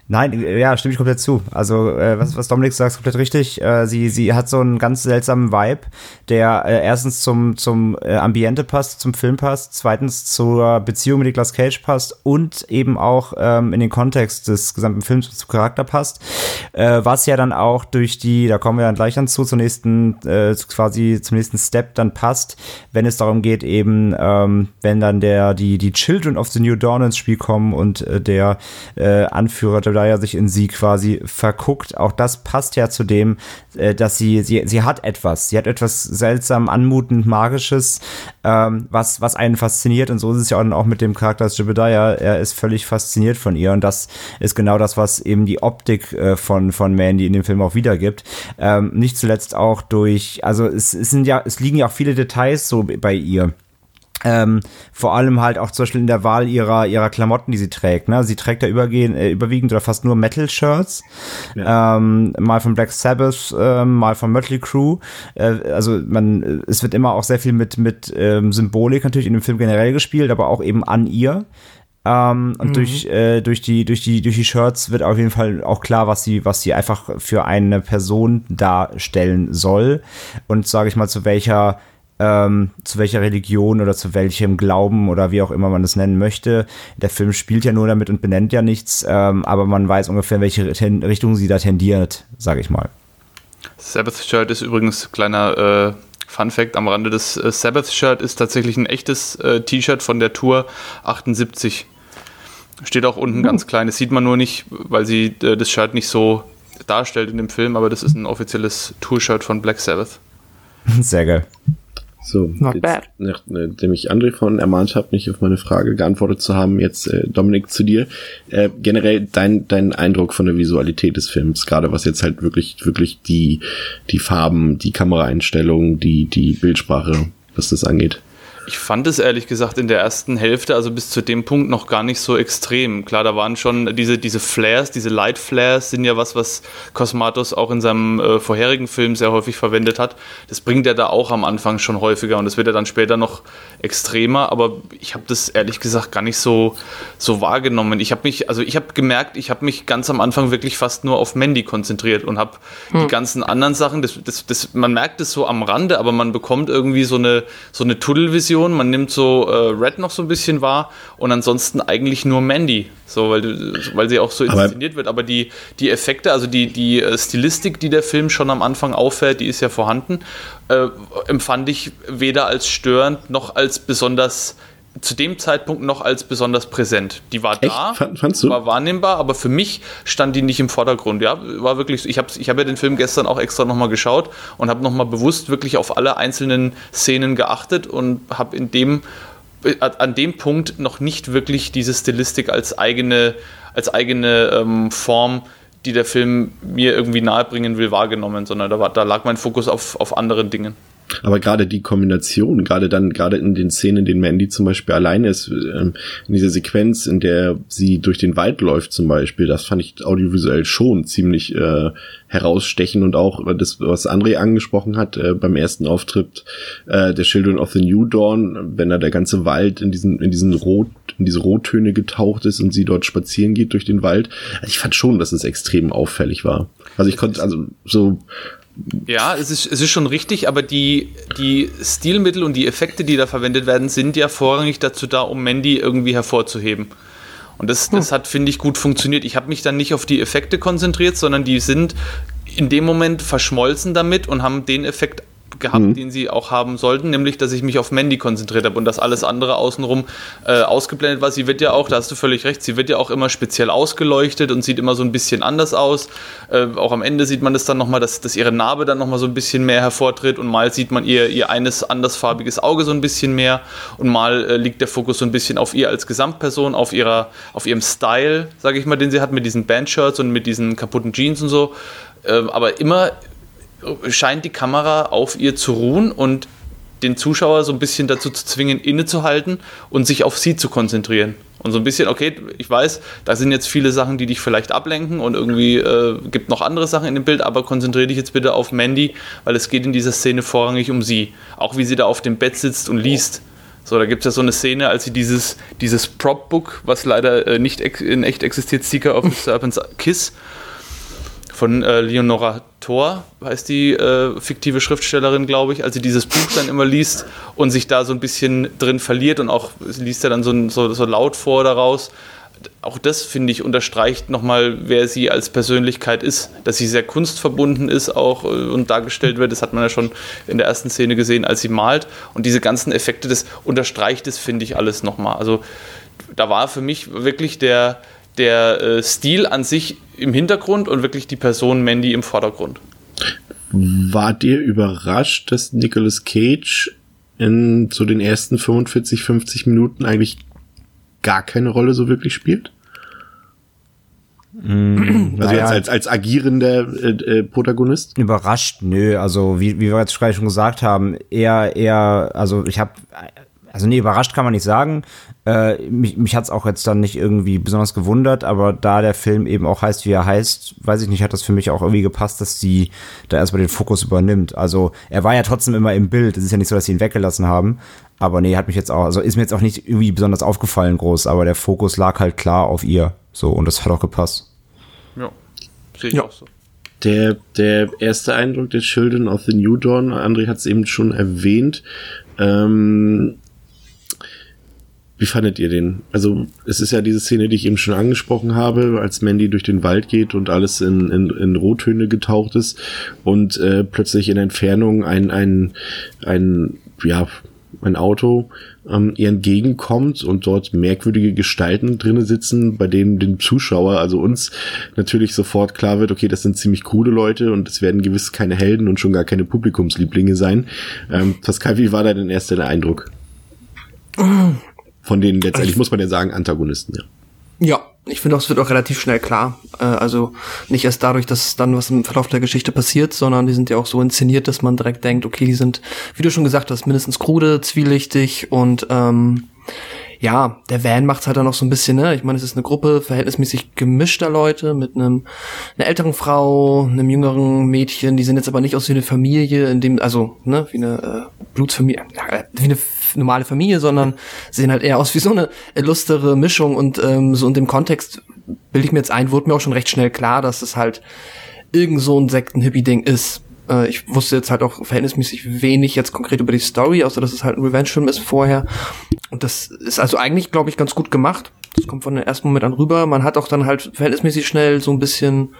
Nein, ja, stimme ich komplett zu. Also, äh, was, was Dominik sagt, ist komplett richtig. Äh, sie, sie hat so einen ganz seltsamen Vibe, der äh, erstens zum, zum äh, Ambiente passt, zum Film passt, zweitens zur Beziehung mit Nicolas Cage passt und eben auch ähm, in den Kontext des gesamten Films zum Charakter passt. Äh, was ja dann auch durch die, da kommen wir dann gleich dann zu, zur nächsten, äh, quasi zum nächsten Step dann passt, wenn es darum geht, eben, ähm, wenn dann der, die, die Children of the New Dawn ins Spiel kommen und äh, der äh, Anführer Zendaya sich in sie quasi verguckt. Auch das passt ja zu dem, äh, dass sie, sie, sie hat etwas. Sie hat etwas seltsam anmutend Magisches, ähm, was, was einen fasziniert. Und so ist es ja auch mit dem Charakter Jebediah. Er ist völlig fasziniert von ihr. Und das ist genau das, was eben die Optik äh, von, von Mandy in dem Film auch wiedergibt. Ähm, nicht zuletzt auch durch, also es, es sind ja, es liegen ja auch viele Details so bei ihr. Ähm, vor allem halt auch zum Beispiel in der Wahl ihrer, ihrer Klamotten, die sie trägt. Ne? Sie trägt da übergehend, äh, überwiegend oder fast nur Metal-Shirts. Ja. Ähm, mal von Black Sabbath, äh, mal von Mötley Crew. Äh, also man, es wird immer auch sehr viel mit, mit ähm, Symbolik natürlich in dem Film generell gespielt, aber auch eben an ihr. Ähm, und mhm. durch, äh, durch, die, durch, die, durch die Shirts wird auf jeden Fall auch klar, was sie, was sie einfach für eine Person darstellen soll. Und sage ich mal, zu welcher ähm, zu welcher Religion oder zu welchem Glauben oder wie auch immer man das nennen möchte. Der Film spielt ja nur damit und benennt ja nichts, ähm, aber man weiß ungefähr, in welche Richtung sie da tendiert, sage ich mal. Sabbath-Shirt ist übrigens kleiner äh, Fun Fact am Rande. Das äh, Sabbath-Shirt ist tatsächlich ein echtes äh, T-Shirt von der Tour 78. Steht auch unten uh. ganz klein. Das sieht man nur nicht, weil sie äh, das Shirt nicht so darstellt in dem Film, aber das ist ein offizielles Tour-Shirt von Black Sabbath. Sehr geil. So, Not jetzt, bad. nachdem ich André von ermahnt habe, nicht auf meine Frage geantwortet zu haben, jetzt äh, Dominik zu dir. Äh, generell dein, dein Eindruck von der Visualität des Films, gerade was jetzt halt wirklich, wirklich die, die Farben, die Kameraeinstellungen, die, die Bildsprache, was das angeht. Ich fand es ehrlich gesagt in der ersten Hälfte, also bis zu dem Punkt, noch gar nicht so extrem. Klar, da waren schon diese, diese Flares, diese Light Flares sind ja was, was Cosmatos auch in seinem äh, vorherigen Film sehr häufig verwendet hat. Das bringt er da auch am Anfang schon häufiger und das wird er dann später noch extremer, aber ich habe das ehrlich gesagt gar nicht so, so wahrgenommen. Ich habe mich, also ich habe gemerkt, ich habe mich ganz am Anfang wirklich fast nur auf Mandy konzentriert und habe hm. die ganzen anderen Sachen, das, das, das, man merkt es so am Rande, aber man bekommt irgendwie so eine, so eine Tunnelvision Option. Man nimmt so äh, Red noch so ein bisschen wahr und ansonsten eigentlich nur Mandy, so weil, weil sie auch so inszeniert aber wird. Aber die, die Effekte, also die, die äh, Stilistik, die der Film schon am Anfang auffällt, die ist ja vorhanden, äh, empfand ich weder als störend noch als besonders zu dem Zeitpunkt noch als besonders präsent. Die war Echt? da, Fandst du? war wahrnehmbar, aber für mich stand die nicht im Vordergrund. Ja, war wirklich. Ich habe ich hab ja den Film gestern auch extra nochmal geschaut und habe nochmal bewusst wirklich auf alle einzelnen Szenen geachtet und habe in dem äh, an dem Punkt noch nicht wirklich diese Stilistik als eigene als eigene ähm, Form die der Film mir irgendwie nahebringen will, wahrgenommen, sondern da, war, da lag mein Fokus auf, auf anderen Dingen. Aber gerade die Kombination, gerade dann, gerade in den Szenen, in denen Mandy zum Beispiel alleine ist, ähm, in dieser Sequenz, in der sie durch den Wald läuft zum Beispiel, das fand ich audiovisuell schon ziemlich äh, herausstechen und auch das, was André angesprochen hat äh, beim ersten Auftritt äh, der Children of the New Dawn, wenn da der ganze Wald in diesen, in diesen Rot, in diese Rottöne getaucht ist und sie dort spazieren geht durch den Wald. Also ich fand schon, dass es extrem auffällig war. Also ich konnte, also so ja, es ist, es ist schon richtig, aber die, die Stilmittel und die Effekte, die da verwendet werden, sind ja vorrangig dazu da, um Mandy irgendwie hervorzuheben. Und das, das hm. hat, finde ich, gut funktioniert. Ich habe mich dann nicht auf die Effekte konzentriert, sondern die sind in dem Moment verschmolzen damit und haben den Effekt gehabt, mhm. den sie auch haben sollten, nämlich, dass ich mich auf Mandy konzentriert habe und dass alles andere außenrum äh, ausgeblendet war. Sie wird ja auch, da hast du völlig recht, sie wird ja auch immer speziell ausgeleuchtet und sieht immer so ein bisschen anders aus. Äh, auch am Ende sieht man das dann nochmal, dass, dass ihre Narbe dann nochmal so ein bisschen mehr hervortritt und mal sieht man ihr, ihr eines andersfarbiges Auge so ein bisschen mehr und mal äh, liegt der Fokus so ein bisschen auf ihr als Gesamtperson, auf ihrer, auf ihrem Style, sage ich mal, den sie hat mit diesen Bandshirts und mit diesen kaputten Jeans und so. Ähm, aber immer scheint die Kamera auf ihr zu ruhen und den Zuschauer so ein bisschen dazu zu zwingen, innezuhalten und sich auf sie zu konzentrieren. Und so ein bisschen, okay, ich weiß, da sind jetzt viele Sachen, die dich vielleicht ablenken und irgendwie äh, gibt noch andere Sachen in dem Bild, aber konzentriere dich jetzt bitte auf Mandy, weil es geht in dieser Szene vorrangig um sie. Auch wie sie da auf dem Bett sitzt und liest. So, da gibt es ja so eine Szene, als sie dieses, dieses Prop-Book, was leider äh, nicht in echt existiert, Seeker of the Serpent's Kiss, von äh, Leonora Thor, heißt die äh, fiktive Schriftstellerin, glaube ich, als sie dieses Buch dann immer liest und sich da so ein bisschen drin verliert und auch liest er dann so, so, so laut vor daraus auch das, finde ich, unterstreicht nochmal, wer sie als Persönlichkeit ist. Dass sie sehr kunstverbunden ist auch äh, und dargestellt wird. Das hat man ja schon in der ersten Szene gesehen, als sie malt. Und diese ganzen Effekte, das unterstreicht es, finde ich, alles nochmal. Also da war für mich wirklich der, der äh, Stil an sich im Hintergrund und wirklich die Person Mandy im Vordergrund. Wart ihr überrascht, dass Nicolas Cage in so den ersten 45, 50 Minuten eigentlich gar keine Rolle so wirklich spielt? Mm, also jetzt als, als agierender äh, äh, Protagonist? Überrascht, nö. Also wie, wie wir jetzt gerade schon gesagt haben, eher, eher, also ich habe, also nee, überrascht kann man nicht sagen. Äh, mich mich hat es auch jetzt dann nicht irgendwie besonders gewundert, aber da der Film eben auch heißt, wie er heißt, weiß ich nicht, hat das für mich auch irgendwie gepasst, dass die da erstmal den Fokus übernimmt. Also er war ja trotzdem immer im Bild. Es ist ja nicht so, dass sie ihn weggelassen haben. Aber nee, hat mich jetzt auch, also ist mir jetzt auch nicht irgendwie besonders aufgefallen groß, aber der Fokus lag halt klar auf ihr. So, und das hat auch gepasst. Ja, sehe ich ja. auch so. Der, der erste Eindruck der Children of the New Dawn, André hat es eben schon erwähnt. Ähm, wie fandet ihr den? Also, es ist ja diese Szene, die ich eben schon angesprochen habe, als Mandy durch den Wald geht und alles in, in, in Rottöne getaucht ist und äh, plötzlich in Entfernung ein, ein, ein, ja, ein Auto ähm, ihr entgegenkommt und dort merkwürdige Gestalten drinne sitzen, bei denen dem Zuschauer, also uns, natürlich sofort klar wird, okay, das sind ziemlich coole Leute und es werden gewiss keine Helden und schon gar keine Publikumslieblinge sein. Ähm, Pascal, wie war da denn erst der Eindruck? Von denen letztendlich, muss man ja sagen, Antagonisten, ja. Ja, ich finde auch, es wird auch relativ schnell klar. Äh, also nicht erst dadurch, dass dann was im Verlauf der Geschichte passiert, sondern die sind ja auch so inszeniert, dass man direkt denkt, okay, die sind, wie du schon gesagt hast, mindestens krude, zwielichtig und ähm, ja, der Van macht's halt dann noch so ein bisschen, ne? Ich meine, es ist eine Gruppe verhältnismäßig gemischter Leute mit einem einer älteren Frau, einem jüngeren Mädchen, die sind jetzt aber nicht aus wie eine Familie, in dem, also, ne, wie eine äh, Blutsfamilie, äh, wie eine normale Familie, sondern sehen halt eher aus wie so eine illustere Mischung und ähm, so in dem Kontext bilde ich mir jetzt ein, wurde mir auch schon recht schnell klar, dass es halt irgend so ein Sekten-Hippie-Ding ist. Äh, ich wusste jetzt halt auch verhältnismäßig wenig jetzt konkret über die Story, außer dass es halt ein Revenge-Film ist vorher. Und das ist also eigentlich, glaube ich, ganz gut gemacht. Das kommt von der ersten Moment an rüber. Man hat auch dann halt verhältnismäßig schnell so ein bisschen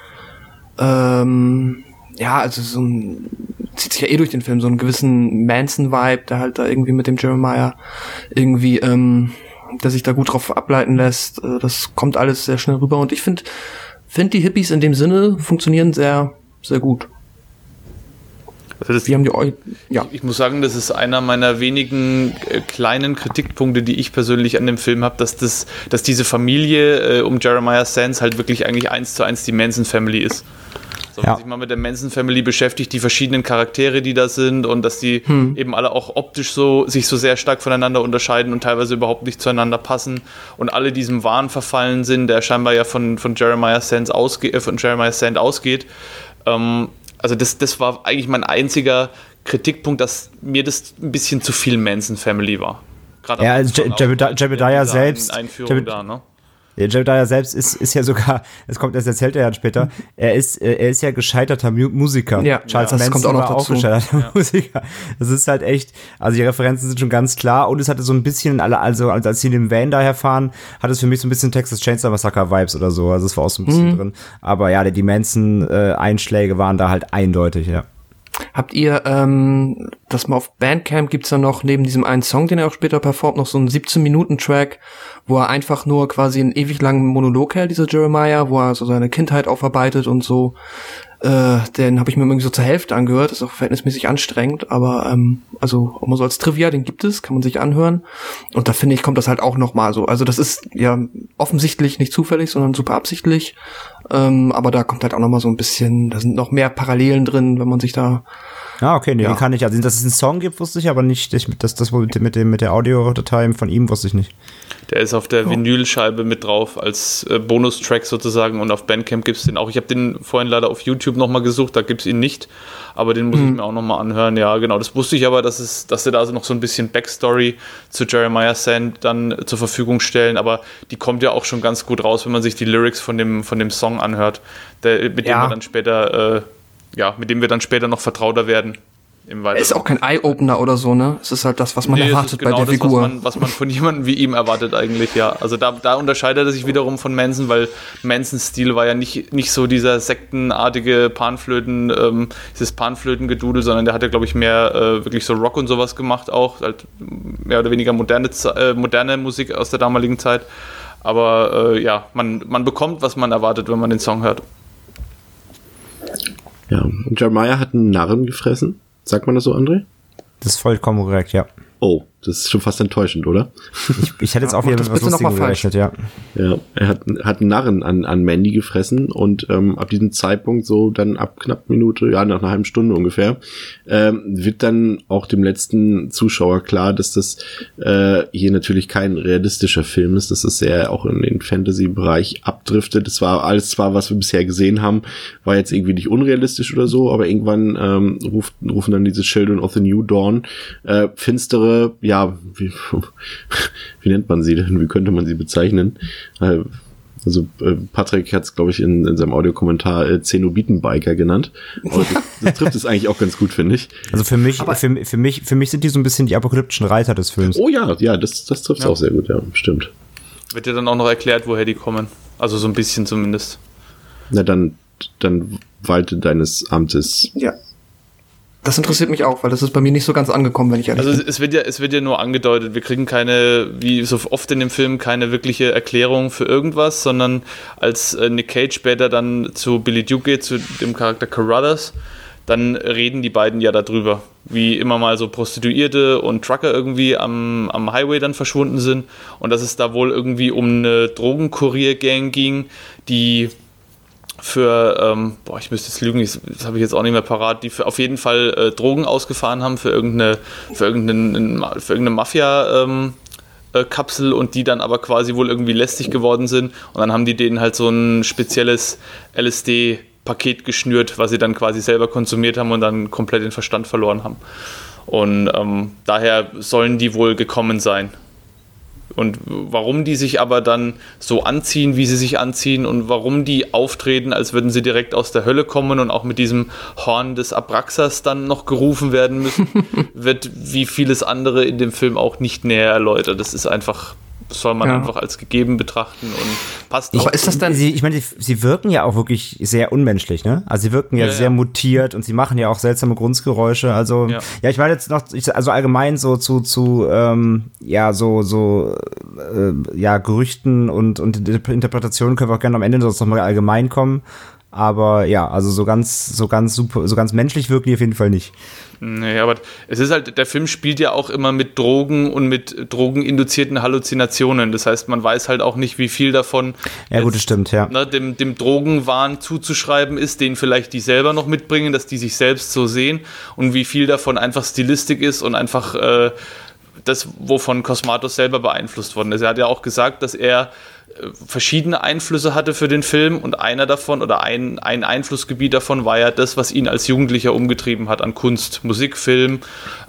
ähm, ja, also so ein, zieht sich ja eh durch den Film, so einen gewissen Manson-Vibe, der halt da irgendwie mit dem Jeremiah irgendwie, ähm, der sich da gut drauf ableiten lässt. Äh, das kommt alles sehr schnell rüber und ich finde, finde die Hippies in dem Sinne funktionieren sehr, sehr gut. Also das, Wie haben die euch, ja. Ich, ich, muss sagen, das ist einer meiner wenigen äh, kleinen Kritikpunkte, die ich persönlich an dem Film habe, dass das, dass diese Familie äh, um Jeremiah Sands halt wirklich eigentlich eins zu eins die Manson Family ist. So, wenn ja. sich mal mit der Manson Family beschäftigt, die verschiedenen Charaktere, die da sind und dass die hm. eben alle auch optisch so sich so sehr stark voneinander unterscheiden und teilweise überhaupt nicht zueinander passen und alle diesem Wahn verfallen sind, der scheinbar ja von, von Jeremiah Sand ausgeht, äh, von Jeremiah Sand ausgeht. Ähm, also das, das war eigentlich mein einziger Kritikpunkt, dass mir das ein bisschen zu viel Manson Family war. Gerade ja, also Jebediah selbst. Einführung da, ne? Der Jedediah selbst ist, ist ja sogar, das kommt, das erzählt er ja später, er ist, äh, er ist ja gescheiterter Musiker. Ja, Charles ja, Manson kommt auch noch dazu. auch gescheiterter ja. Musiker. Das ist halt echt, also die Referenzen sind schon ganz klar und es hatte so ein bisschen, alle, also als sie in dem Van daher fahren, hat es für mich so ein bisschen Texas Chainsaw Massacre Vibes oder so, also es war auch so ein bisschen mhm. drin. Aber ja, die Manson-Einschläge äh, waren da halt eindeutig, ja. Habt ihr ähm, das mal auf Bandcamp gibt's da noch neben diesem einen Song, den er auch später performt, noch so einen 17 Minuten Track, wo er einfach nur quasi einen ewig langen Monolog hält, dieser Jeremiah, wo er so seine Kindheit aufarbeitet und so. Äh, den habe ich mir irgendwie so zur Hälfte angehört, ist auch verhältnismäßig anstrengend, aber ähm, also auch mal so als Trivia, den gibt es, kann man sich anhören. Und da finde ich, kommt das halt auch nochmal so. Also das ist ja offensichtlich nicht zufällig, sondern super absichtlich. Ähm, aber da kommt halt auch nochmal so ein bisschen, da sind noch mehr Parallelen drin, wenn man sich da Ah, okay, nee, ja. den kann ich. Also, dass es einen Song gibt, wusste ich, aber nicht, dass das mit, mit, dem, mit der Audiodatei von ihm wusste ich nicht. Der ist auf der oh. Vinylscheibe mit drauf als äh, Bonustrack sozusagen und auf Bandcamp gibt es den auch. Ich habe den vorhin leider auf YouTube nochmal gesucht, da gibt es ihn nicht, aber den muss mhm. ich mir auch nochmal anhören. Ja, genau, das wusste ich aber, dass, es, dass sie da also noch so ein bisschen Backstory zu Jeremiah Sand dann zur Verfügung stellen, aber die kommt ja auch schon ganz gut raus, wenn man sich die Lyrics von dem, von dem Song anhört, der, mit ja. dem wir dann später, äh, ja, mit dem wir dann später noch vertrauter werden. Im ist auch kein Eye-Opener oder so, ne? Es ist halt das, was man nee, erwartet genau bei der das, Figur. Was man, was man von jemandem wie ihm erwartet eigentlich, ja. Also da, da unterscheidet er sich wiederum von Manson, weil Mansons Stil war ja nicht, nicht so dieser sektenartige Panflöten, ähm, dieses Panflötengedudel, sondern der hat ja, glaube ich, mehr äh, wirklich so Rock und sowas gemacht auch. Halt mehr oder weniger moderne, äh, moderne Musik aus der damaligen Zeit. Aber äh, ja, man, man bekommt, was man erwartet, wenn man den Song hört. Ja, und Jeremiah hat einen Narren gefressen. Sagt man das so, André? Das ist vollkommen korrekt, ja. Oh, das ist schon fast enttäuschend, oder? Ich, ich hätte jetzt auch wieder mit was Lustigem gerechnet, ja. Ja, er hat, hat einen Narren an, an Mandy gefressen und ähm, ab diesem Zeitpunkt, so dann ab knapp Minute, ja, nach einer halben Stunde ungefähr, ähm, wird dann auch dem letzten Zuschauer klar, dass das äh, hier natürlich kein realistischer Film ist, dass das sehr auch in den Fantasy-Bereich abdriftet. Das war alles zwar, was wir bisher gesehen haben, war jetzt irgendwie nicht unrealistisch oder so, aber irgendwann ähm, ruft, rufen dann diese Children of the New Dawn äh, finstere, ja, ja, wie, wie nennt man sie denn? Wie könnte man sie bezeichnen? Äh, also äh, Patrick hat es, glaube ich, in, in seinem Audiokommentar äh, Zenobitenbiker genannt. das, das trifft es eigentlich auch ganz gut, finde ich. Also für mich, für, für, mich, für mich sind die so ein bisschen die apokalyptischen Reiter des Films. Oh ja, ja, das, das trifft es ja. auch sehr gut, ja, stimmt. Wird dir dann auch noch erklärt, woher die kommen? Also so ein bisschen zumindest. Na dann, dann walte deines Amtes. Ja. Das interessiert mich auch, weil das ist bei mir nicht so ganz angekommen, wenn ich ehrlich also bin. Also es wird ja, es wird ja nur angedeutet. Wir kriegen keine, wie so oft in dem Film, keine wirkliche Erklärung für irgendwas, sondern als äh, Nick Cage später dann zu Billy Duke geht, zu dem Charakter Carruthers, dann reden die beiden ja darüber, wie immer mal so Prostituierte und Trucker irgendwie am, am Highway dann verschwunden sind und dass es da wohl irgendwie um eine Drogenkurier-Gang ging, die für, ähm, boah, ich müsste jetzt lügen, das, das habe ich jetzt auch nicht mehr parat, die für auf jeden Fall äh, Drogen ausgefahren haben für irgendeine, für irgendeine, für irgendeine Mafia, ähm, äh, Kapsel und die dann aber quasi wohl irgendwie lästig geworden sind und dann haben die denen halt so ein spezielles LSD-Paket geschnürt, was sie dann quasi selber konsumiert haben und dann komplett den Verstand verloren haben. Und ähm, daher sollen die wohl gekommen sein. Und warum die sich aber dann so anziehen, wie sie sich anziehen und warum die auftreten, als würden sie direkt aus der Hölle kommen und auch mit diesem Horn des Abraxas dann noch gerufen werden müssen, wird wie vieles andere in dem Film auch nicht näher erläutert. Das ist einfach soll man ja. einfach als gegeben betrachten und passt ich, auch. Ist das dann, sie, ich meine, sie, sie, wirken ja auch wirklich sehr unmenschlich, ne? Also sie wirken ja, ja sehr ja. mutiert und sie machen ja auch seltsame Grundgeräusche. Also ja, ja ich meine jetzt noch, ich, also allgemein so zu, zu ähm, ja, so, so äh, ja, Gerüchten und, und Interpretationen können wir auch gerne am Ende sonst nochmal allgemein kommen. Aber ja, also so ganz, so ganz super, so ganz menschlich wirken die auf jeden Fall nicht. Nee, aber es ist halt, der Film spielt ja auch immer mit Drogen und mit drogeninduzierten Halluzinationen. Das heißt, man weiß halt auch nicht, wie viel davon ja, gut, das stimmt, ja. Ne, dem, dem Drogenwahn zuzuschreiben ist, den vielleicht die selber noch mitbringen, dass die sich selbst so sehen und wie viel davon einfach Stilistik ist und einfach äh, das, wovon Cosmatos selber beeinflusst worden ist. Er hat ja auch gesagt, dass er verschiedene Einflüsse hatte für den Film und einer davon oder ein, ein Einflussgebiet davon war ja das, was ihn als Jugendlicher umgetrieben hat an Kunst, Musik, Film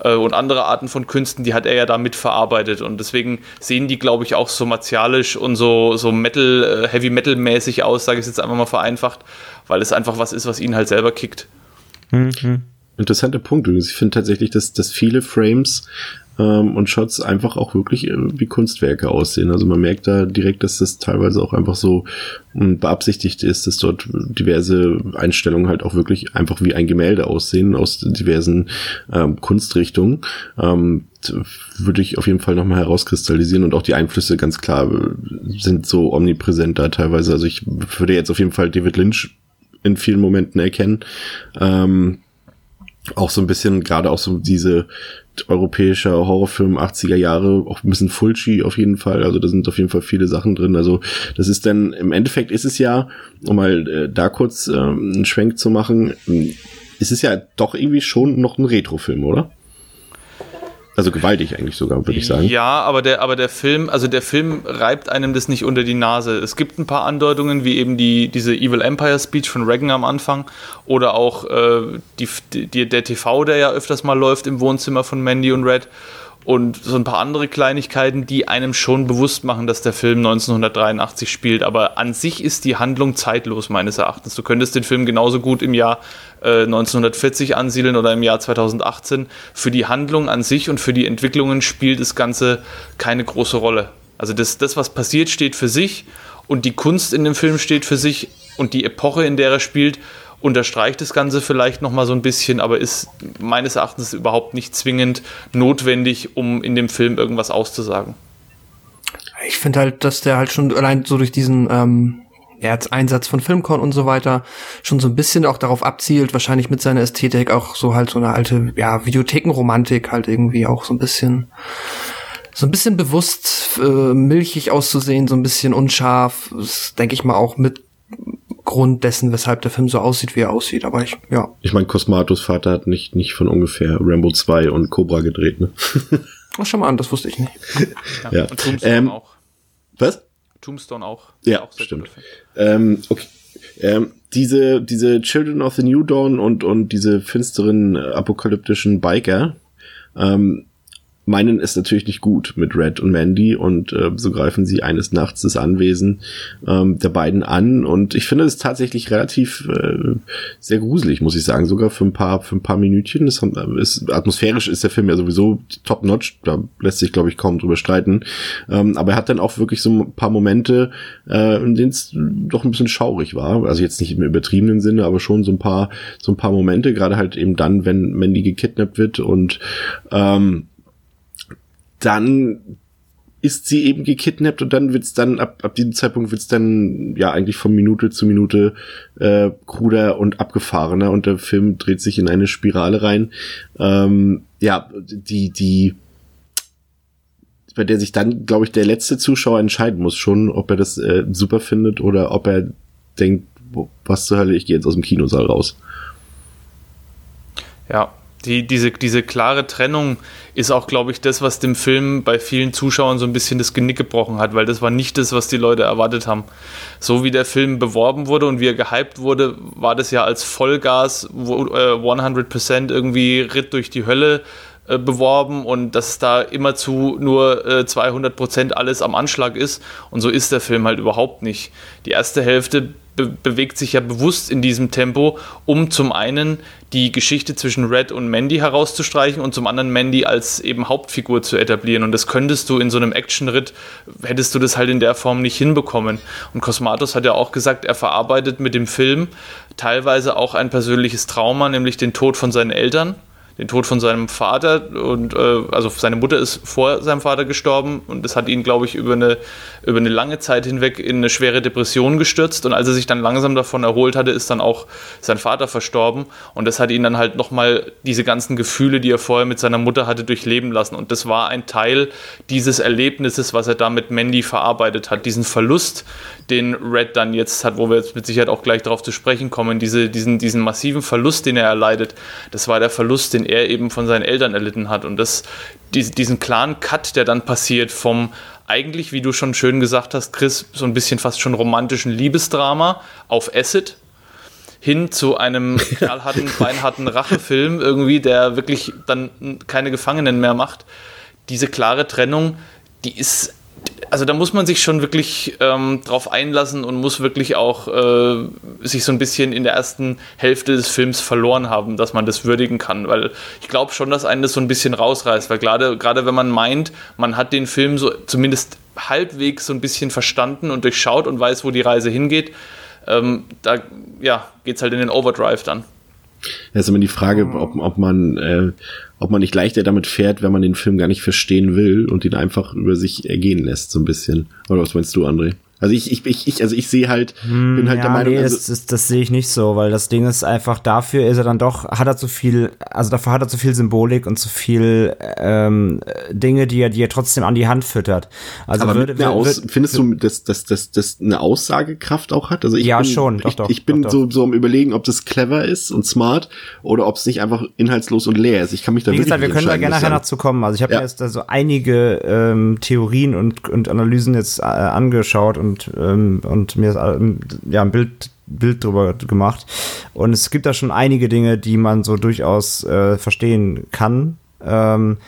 äh, und andere Arten von Künsten, die hat er ja damit verarbeitet und deswegen sehen die, glaube ich, auch so martialisch und so, so Metal, äh, Heavy Metal mäßig aus, sage ich jetzt einfach mal vereinfacht, weil es einfach was ist, was ihn halt selber kickt. Mhm. Interessanter Punkt. Ich finde tatsächlich, dass, dass viele Frames ähm, und Shots einfach auch wirklich äh, wie Kunstwerke aussehen. Also man merkt da direkt, dass das teilweise auch einfach so äh, beabsichtigt ist, dass dort diverse Einstellungen halt auch wirklich einfach wie ein Gemälde aussehen aus diversen ähm, Kunstrichtungen. Ähm, würde ich auf jeden Fall nochmal herauskristallisieren und auch die Einflüsse ganz klar sind so omnipräsent da teilweise. Also ich würde jetzt auf jeden Fall David Lynch in vielen Momenten erkennen. Ähm, auch so ein bisschen, gerade auch so diese europäischer Horrorfilm 80er Jahre, auch ein bisschen Fulci auf jeden Fall. Also da sind auf jeden Fall viele Sachen drin. Also das ist dann, im Endeffekt ist es ja, um mal äh, da kurz ähm, einen Schwenk zu machen, ist es ja doch irgendwie schon noch ein Retrofilm, oder? Also gewaltig eigentlich sogar, würde ich sagen. Ja, aber der, aber der Film, also der Film reibt einem das nicht unter die Nase. Es gibt ein paar Andeutungen, wie eben die, diese Evil Empire Speech von Reagan am Anfang oder auch äh, die, die, der TV, der ja öfters mal läuft im Wohnzimmer von Mandy und Red und so ein paar andere Kleinigkeiten, die einem schon bewusst machen, dass der Film 1983 spielt. Aber an sich ist die Handlung zeitlos meines Erachtens. Du könntest den Film genauso gut im Jahr äh, 1940 ansiedeln oder im Jahr 2018. Für die Handlung an sich und für die Entwicklungen spielt das Ganze keine große Rolle. Also das, das was passiert, steht für sich und die Kunst in dem Film steht für sich und die Epoche, in der er spielt, unterstreicht das Ganze vielleicht nochmal so ein bisschen, aber ist meines Erachtens überhaupt nicht zwingend notwendig, um in dem Film irgendwas auszusagen. Ich finde halt, dass der halt schon allein so durch diesen ähm, ja, Einsatz von Filmkorn und so weiter schon so ein bisschen auch darauf abzielt, wahrscheinlich mit seiner Ästhetik auch so halt so eine alte, ja, Videothekenromantik halt irgendwie auch so ein bisschen so ein bisschen bewusst äh, milchig auszusehen, so ein bisschen unscharf, denke ich mal auch mit Grund dessen, weshalb der Film so aussieht, wie er aussieht. Aber ich, ja. Ich meine, Cosmatos Vater hat nicht, nicht von ungefähr Rambo 2 und Cobra gedreht, ne? Ach, schau mal an, das wusste ich nicht. ja. ja. Und Tombstone ähm, auch. Was? Tombstone auch. Ja, auch stimmt. Ähm, okay. Ähm, diese, diese Children of the New Dawn und, und diese finsteren äh, apokalyptischen Biker, ähm, meinen es natürlich nicht gut mit Red und Mandy und äh, so greifen sie eines Nachts das Anwesen ähm, der beiden an. Und ich finde es tatsächlich relativ äh, sehr gruselig, muss ich sagen, sogar für ein paar für ein paar Minütchen. Das ist, atmosphärisch ist der Film ja sowieso top notch, da lässt sich glaube ich kaum drüber streiten, ähm, aber er hat dann auch wirklich so ein paar Momente, äh, in denen es doch ein bisschen schaurig war, also jetzt nicht im übertriebenen Sinne, aber schon so ein paar so ein paar Momente, gerade halt eben dann, wenn Mandy gekidnappt wird und ähm, dann ist sie eben gekidnappt und dann wird's dann, ab, ab diesem Zeitpunkt wird's dann ja eigentlich von Minute zu Minute äh, kruder und abgefahrener und der Film dreht sich in eine Spirale rein. Ähm, ja, die, die, bei der sich dann, glaube ich, der letzte Zuschauer entscheiden muss schon, ob er das äh, super findet oder ob er denkt, was zur Hölle, ich gehe jetzt aus dem Kinosaal raus. Ja, die, diese, diese klare Trennung ist auch, glaube ich, das, was dem Film bei vielen Zuschauern so ein bisschen das Genick gebrochen hat, weil das war nicht das, was die Leute erwartet haben. So wie der Film beworben wurde und wie er gehypt wurde, war das ja als Vollgas, 100% äh, irgendwie Ritt durch die Hölle äh, beworben und dass da immerzu nur äh, 200% alles am Anschlag ist. Und so ist der Film halt überhaupt nicht. Die erste Hälfte be bewegt sich ja bewusst in diesem Tempo, um zum einen die Geschichte zwischen Red und Mandy herauszustreichen und zum anderen Mandy als eben Hauptfigur zu etablieren. Und das könntest du in so einem Actionritt, hättest du das halt in der Form nicht hinbekommen. Und Cosmatos hat ja auch gesagt, er verarbeitet mit dem Film teilweise auch ein persönliches Trauma, nämlich den Tod von seinen Eltern den Tod von seinem Vater und äh, also seine Mutter ist vor seinem Vater gestorben und das hat ihn, glaube ich, über eine, über eine lange Zeit hinweg in eine schwere Depression gestürzt und als er sich dann langsam davon erholt hatte, ist dann auch sein Vater verstorben und das hat ihn dann halt nochmal diese ganzen Gefühle, die er vorher mit seiner Mutter hatte, durchleben lassen und das war ein Teil dieses Erlebnisses, was er da mit Mandy verarbeitet hat, diesen Verlust, den Red dann jetzt hat, wo wir jetzt mit Sicherheit auch gleich darauf zu sprechen kommen, diese, diesen, diesen massiven Verlust, den er erleidet, das war der Verlust, den er eben von seinen Eltern erlitten hat. Und das, diesen klaren Cut, der dann passiert vom eigentlich, wie du schon schön gesagt hast, Chris, so ein bisschen fast schon romantischen Liebesdrama auf Acid, hin zu einem knallharten, beinharten Rachefilm irgendwie, der wirklich dann keine Gefangenen mehr macht. Diese klare Trennung, die ist also da muss man sich schon wirklich ähm, drauf einlassen und muss wirklich auch äh, sich so ein bisschen in der ersten Hälfte des Films verloren haben, dass man das würdigen kann, weil ich glaube schon, dass einen das so ein bisschen rausreißt, weil gerade wenn man meint, man hat den Film so zumindest halbwegs so ein bisschen verstanden und durchschaut und weiß, wo die Reise hingeht, ähm, da ja, geht es halt in den Overdrive dann. Das ist immer die Frage, ob, ob man äh, ob man nicht leichter damit fährt, wenn man den Film gar nicht verstehen will und ihn einfach über sich ergehen lässt, so ein bisschen. Oder was meinst du, André? Also ich, ich, ich, ich also ich sehe halt, hm, bin halt ja, der Meinung, nee, also das, das, das sehe ich nicht so, weil das Ding ist einfach, dafür ist er dann doch, hat er zu viel, also dafür hat er zu viel Symbolik und zu viel ähm, Dinge, die er, die er trotzdem an die Hand füttert. Also aber würde, würde, Aus, findest du, dass, dass, dass, dass eine Aussagekraft auch hat? Also ich ja, bin, schon, doch, ich, doch. Ich bin doch, so, so am überlegen, ob das clever ist und smart oder ob es nicht einfach inhaltslos und leer ist. Ich kann mich da Wie gesagt, wir können da gerne nachher noch zu kommen. Also ich habe ja. mir jetzt da so einige ähm, Theorien und, und Analysen jetzt äh, angeschaut und ähm, und mir ja, ein Bild, Bild drüber gemacht. Und es gibt da schon einige Dinge, die man so durchaus äh, verstehen kann. Ähm,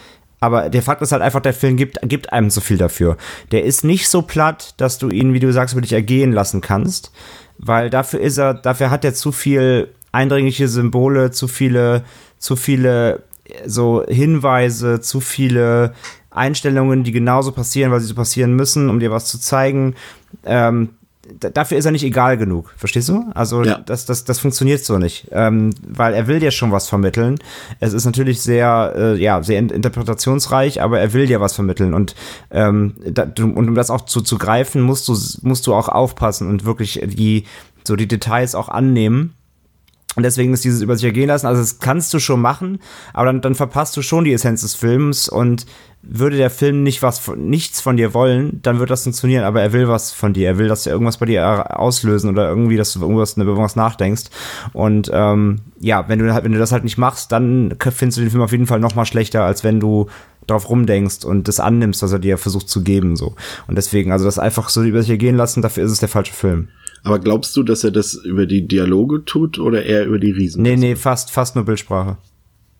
aber der Fakt ist halt einfach, der Film gibt, gibt einem so viel dafür. Der ist nicht so platt, dass du ihn, wie du sagst, wirklich ergehen lassen kannst. Weil dafür ist er, dafür hat er zu viel eindringliche Symbole, zu viele, zu viele so Hinweise, zu viele Einstellungen, die genauso passieren, weil sie so passieren müssen, um dir was zu zeigen. Ähm, dafür ist er nicht egal genug, verstehst du? Also ja. das, das, das funktioniert so nicht, ähm, weil er will dir schon was vermitteln. Es ist natürlich sehr, äh, ja, sehr interpretationsreich, aber er will dir was vermitteln und ähm, da, und um das auch zu, zu greifen, musst du musst du auch aufpassen und wirklich die so die Details auch annehmen. Und deswegen ist dieses über sich ergehen lassen. Also das kannst du schon machen, aber dann, dann verpasst du schon die Essenz des Films und würde der Film nicht was nichts von dir wollen, dann wird das funktionieren, aber er will was von dir. Er will, dass du irgendwas bei dir auslösen oder irgendwie, dass du irgendwas, über irgendwas nachdenkst. Und ähm, ja, wenn du, wenn du das halt nicht machst, dann findest du den Film auf jeden Fall noch mal schlechter, als wenn du drauf rumdenkst und das annimmst, was er dir versucht zu geben. so. Und deswegen, also das einfach so über sich gehen lassen, dafür ist es der falsche Film. Aber glaubst du, dass er das über die Dialoge tut oder eher über die Riesen? Nee, nee, fast, fast nur Bildsprache.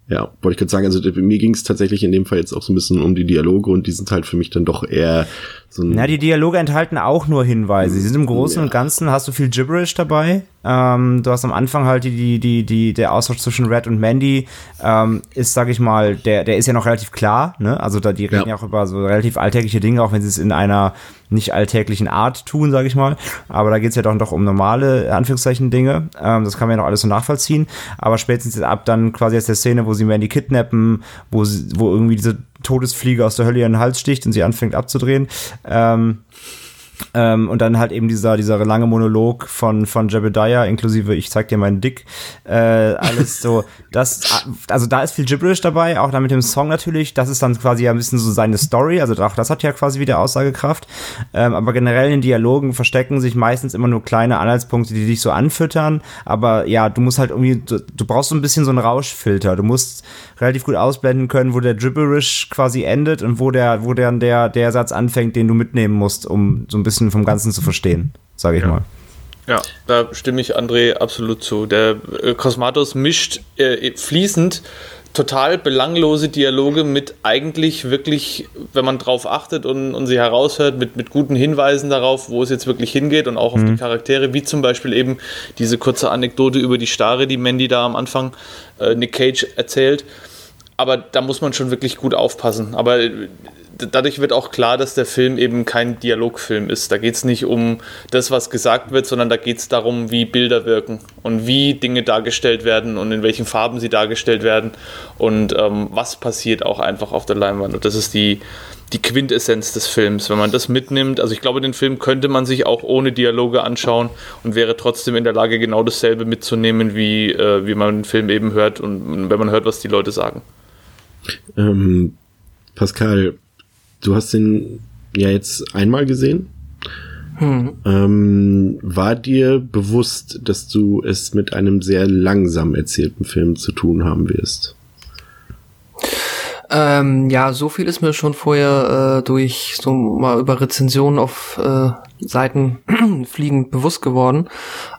Ja, wollte ich gerade sagen, also mir ging es tatsächlich in dem Fall jetzt auch so ein bisschen um die Dialoge und die sind halt für mich dann doch eher so ein. Na, die Dialoge enthalten auch nur Hinweise. Sie sind im Großen ja. und Ganzen, hast du viel Gibberish dabei. Ähm, du hast am Anfang halt die, die, die, die, der Austausch zwischen Red und Mandy ähm, ist, sag ich mal, der, der ist ja noch relativ klar, ne? Also da die reden ja. ja auch über so relativ alltägliche Dinge, auch wenn sie es in einer nicht alltäglichen Art tun, sage ich mal. Aber da geht es ja doch, doch um normale, Anführungszeichen, Dinge. Ähm, das kann man ja noch alles so nachvollziehen. Aber spätestens ab dann quasi aus der Szene, wo sie Mandy kidnappen, wo, sie, wo irgendwie diese Todesfliege aus der Hölle ihren Hals sticht und sie anfängt abzudrehen. Ähm, ähm, und dann halt eben dieser, dieser lange Monolog von, von Jebediah, inklusive ich zeig dir meinen Dick, äh, alles so, das, also da ist viel Gibberish dabei, auch dann mit dem Song natürlich, das ist dann quasi ja ein bisschen so seine Story, also auch das hat ja quasi wieder Aussagekraft, ähm, aber generell in Dialogen verstecken sich meistens immer nur kleine Anhaltspunkte, die dich so anfüttern, aber ja, du musst halt irgendwie, du, du brauchst so ein bisschen so einen Rauschfilter, du musst relativ gut ausblenden können, wo der Gibberish quasi endet und wo der, wo der, der, der Satz anfängt, den du mitnehmen musst, um so ein bisschen vom Ganzen zu verstehen, sage ich ja. mal. Ja, da stimme ich André absolut zu. Der äh, Cosmatos mischt äh, fließend total belanglose Dialoge mit eigentlich wirklich, wenn man drauf achtet und, und sie heraushört, mit, mit guten Hinweisen darauf, wo es jetzt wirklich hingeht und auch auf mhm. die Charaktere, wie zum Beispiel eben diese kurze Anekdote über die Starre, die Mandy da am Anfang äh, Nick Cage erzählt. Aber da muss man schon wirklich gut aufpassen. Aber dadurch wird auch klar, dass der Film eben kein Dialogfilm ist. Da geht es nicht um das, was gesagt wird, sondern da geht es darum, wie Bilder wirken und wie Dinge dargestellt werden und in welchen Farben sie dargestellt werden und ähm, was passiert auch einfach auf der Leinwand. Und das ist die, die Quintessenz des Films. Wenn man das mitnimmt, also ich glaube, den Film könnte man sich auch ohne Dialoge anschauen und wäre trotzdem in der Lage, genau dasselbe mitzunehmen, wie, äh, wie man den Film eben hört und wenn man hört, was die Leute sagen. Ähm, Pascal, du hast den ja jetzt einmal gesehen. Hm. Ähm, war dir bewusst, dass du es mit einem sehr langsam erzählten Film zu tun haben wirst? Ähm, ja, so viel ist mir schon vorher äh, durch so mal über Rezensionen auf äh, Seiten fliegend bewusst geworden.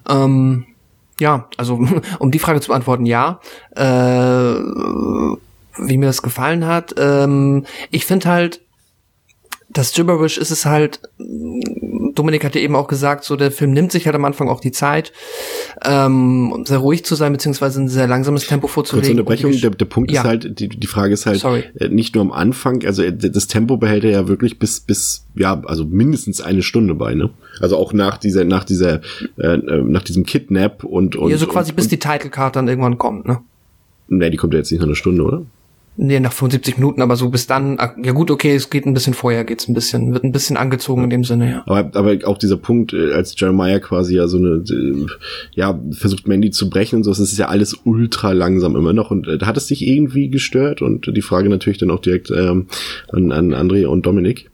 Ähm, ja, also um die Frage zu beantworten, ja. Äh, wie mir das gefallen hat. Ähm, ich finde halt, das Gibberish ist es halt, Dominik hatte eben auch gesagt, so der Film nimmt sich halt am Anfang auch die Zeit, ähm, sehr ruhig zu sein, beziehungsweise ein sehr langsames Tempo vorzulegen. Kurze Unterbrechung, der, der Punkt ja. ist halt, die, die Frage ist halt, Sorry. Äh, nicht nur am Anfang, also äh, das Tempo behält er ja wirklich bis, bis, ja, also mindestens eine Stunde bei, ne? Also auch nach dieser, nach dieser, äh, äh nach diesem Kidnap und, und. Ja, so quasi und, bis die Title Card dann irgendwann kommt, ne? Ne, die kommt ja jetzt nicht nach einer Stunde, oder? Nee, nach 75 Minuten, aber so bis dann, ja gut, okay, es geht ein bisschen vorher, geht's ein bisschen, wird ein bisschen angezogen in dem Sinne, ja. Aber, aber auch dieser Punkt, äh, als Jeremiah quasi ja so eine, äh, ja, versucht Mandy zu brechen und so, es ist ja alles ultra langsam immer noch und äh, hat es dich irgendwie gestört? Und die Frage natürlich dann auch direkt ähm, an, an André und Dominik.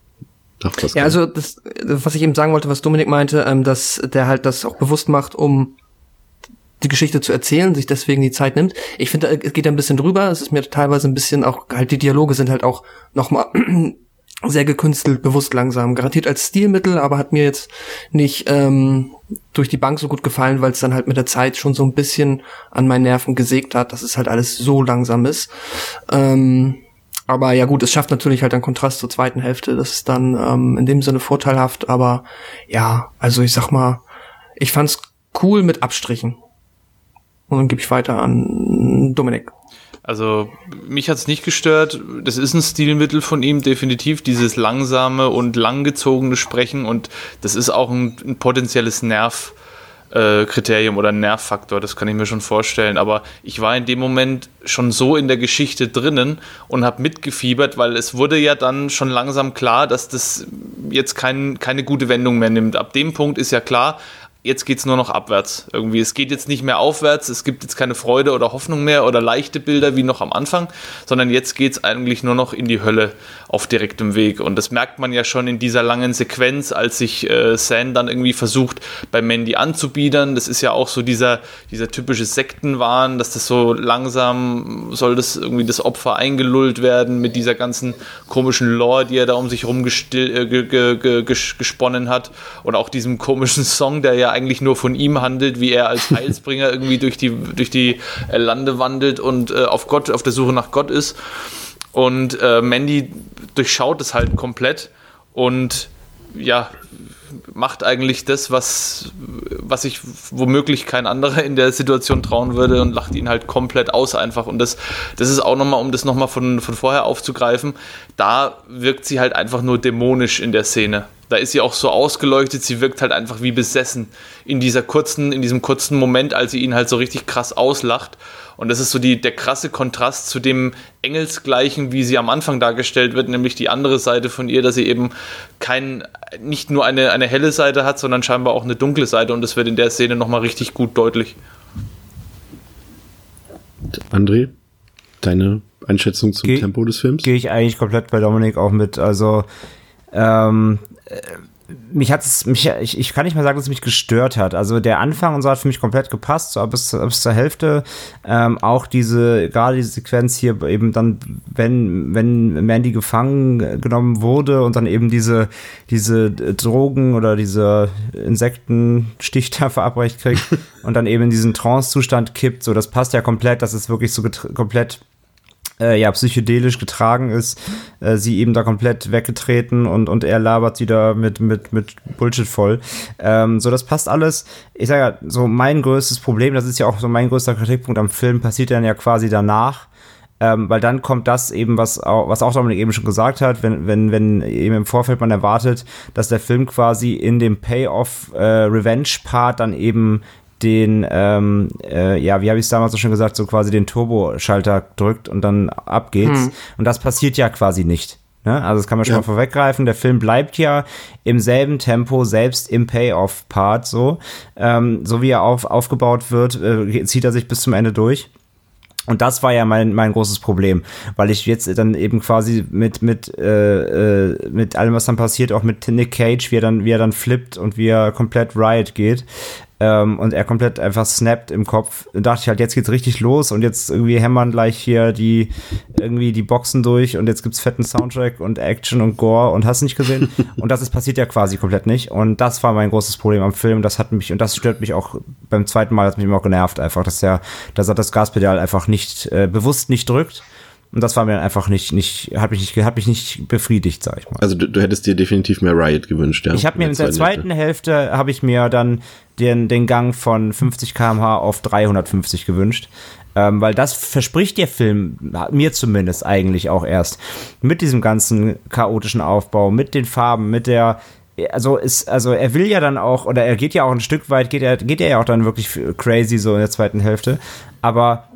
Ach, ja, also das, was ich eben sagen wollte, was Dominik meinte, ähm, dass der halt das auch bewusst macht, um die Geschichte zu erzählen, sich deswegen die Zeit nimmt. Ich finde, es geht ein bisschen drüber. Es ist mir teilweise ein bisschen auch, halt die Dialoge sind halt auch nochmal sehr gekünstelt, bewusst langsam. Garantiert als Stilmittel, aber hat mir jetzt nicht ähm, durch die Bank so gut gefallen, weil es dann halt mit der Zeit schon so ein bisschen an meinen Nerven gesägt hat, dass es halt alles so langsam ist. Ähm, aber ja gut, es schafft natürlich halt einen Kontrast zur zweiten Hälfte. Das ist dann ähm, in dem Sinne vorteilhaft, aber ja, also ich sag mal, ich fand's cool mit Abstrichen. Und dann gebe ich weiter an Dominik. Also mich hat's nicht gestört. Das ist ein Stilmittel von ihm, definitiv, dieses langsame und langgezogene Sprechen. Und das ist auch ein, ein potenzielles Nerv. Kriterium oder Nervfaktor, das kann ich mir schon vorstellen. Aber ich war in dem Moment schon so in der Geschichte drinnen und habe mitgefiebert, weil es wurde ja dann schon langsam klar, dass das jetzt kein, keine gute Wendung mehr nimmt. Ab dem Punkt ist ja klar, jetzt geht es nur noch abwärts. Irgendwie, es geht jetzt nicht mehr aufwärts, es gibt jetzt keine Freude oder Hoffnung mehr oder leichte Bilder wie noch am Anfang, sondern jetzt geht es eigentlich nur noch in die Hölle auf direktem Weg. Und das merkt man ja schon in dieser langen Sequenz, als sich äh, San dann irgendwie versucht, bei Mandy anzubiedern. Das ist ja auch so dieser, dieser typische Sektenwahn, dass das so langsam soll das irgendwie das Opfer eingelullt werden mit dieser ganzen komischen Lore, die er da um sich rum äh, gesponnen hat. Und auch diesem komischen Song, der ja eigentlich nur von ihm handelt, wie er als Heilsbringer irgendwie durch die, durch die äh, Lande wandelt und äh, auf Gott, auf der Suche nach Gott ist. Und äh, Mandy durchschaut es halt komplett und ja, macht eigentlich das, was, was ich womöglich kein anderer in der Situation trauen würde und lacht ihn halt komplett aus einfach. Und das, das ist auch nochmal, um das nochmal von, von vorher aufzugreifen, da wirkt sie halt einfach nur dämonisch in der Szene. Da ist sie auch so ausgeleuchtet, sie wirkt halt einfach wie besessen in dieser kurzen, in diesem kurzen Moment, als sie ihn halt so richtig krass auslacht. Und das ist so die, der krasse Kontrast zu dem Engelsgleichen, wie sie am Anfang dargestellt wird, nämlich die andere Seite von ihr, dass sie eben kein, nicht nur eine, eine helle Seite hat, sondern scheinbar auch eine dunkle Seite. Und das wird in der Szene nochmal richtig gut deutlich. André, deine Einschätzung zum Geh, Tempo des Films? Gehe ich eigentlich komplett bei Dominik auch mit. Also ähm, äh, mich hat es, mich, ich, ich kann nicht mal sagen, dass es mich gestört hat. Also der Anfang und so hat für mich komplett gepasst, so bis, bis zur Hälfte. Ähm, auch diese, gerade diese Sequenz hier eben dann, wenn, wenn Mandy gefangen genommen wurde und dann eben diese, diese Drogen oder diese Insektenstich da verabreicht kriegt und dann eben in diesen Trance-Zustand kippt, so das passt ja komplett, das ist wirklich so komplett äh, ja, psychedelisch getragen ist, äh, sie eben da komplett weggetreten und, und er labert sie da mit, mit, mit Bullshit voll. Ähm, so, das passt alles. Ich sage ja, so mein größtes Problem, das ist ja auch so mein größter Kritikpunkt am Film, passiert dann ja quasi danach. Ähm, weil dann kommt das eben, was auch, was auch Dominik eben schon gesagt hat, wenn, wenn, wenn eben im Vorfeld man erwartet, dass der Film quasi in dem Payoff-Revenge-Part äh, dann eben den, ähm, äh, ja, wie habe ich es damals so schon gesagt, so quasi den Turbo-Schalter drückt und dann ab geht's. Hm. Und das passiert ja quasi nicht. Ne? Also das kann man schon ja. mal vorweggreifen. Der Film bleibt ja im selben Tempo, selbst im Payoff-Part so. Ähm, so wie er auf, aufgebaut wird, äh, zieht er sich bis zum Ende durch. Und das war ja mein, mein großes Problem, weil ich jetzt dann eben quasi mit, mit, äh, äh, mit allem, was dann passiert, auch mit Nick Cage, wie er dann, wie er dann flippt und wie er komplett Riot geht, ähm, und er komplett einfach snappt im Kopf. Da dachte ich halt, jetzt geht's richtig los und jetzt irgendwie hämmern gleich hier die irgendwie die Boxen durch und jetzt gibt's fetten Soundtrack und Action und Gore und hast nicht gesehen. und das ist passiert ja quasi komplett nicht. Und das war mein großes Problem am Film. Das hat mich, und das stört mich auch beim zweiten Mal, hat mich immer auch genervt einfach, dass er, dass er das Gaspedal einfach nicht, äh, bewusst nicht drückt und das war mir einfach nicht, nicht, hat mich nicht, hat mich nicht befriedigt, sag ich mal. Also du, du hättest dir definitiv mehr Riot gewünscht, ja? Ich habe mir in der zweiten Hälfte, Hälfte habe ich mir dann den, den Gang von 50 km/h auf 350 gewünscht. Ähm, weil das verspricht der Film, mir zumindest eigentlich auch erst, mit diesem ganzen chaotischen Aufbau, mit den Farben, mit der, also ist, also er will ja dann auch, oder er geht ja auch ein Stück weit, geht er, geht er ja auch dann wirklich crazy so in der zweiten Hälfte, aber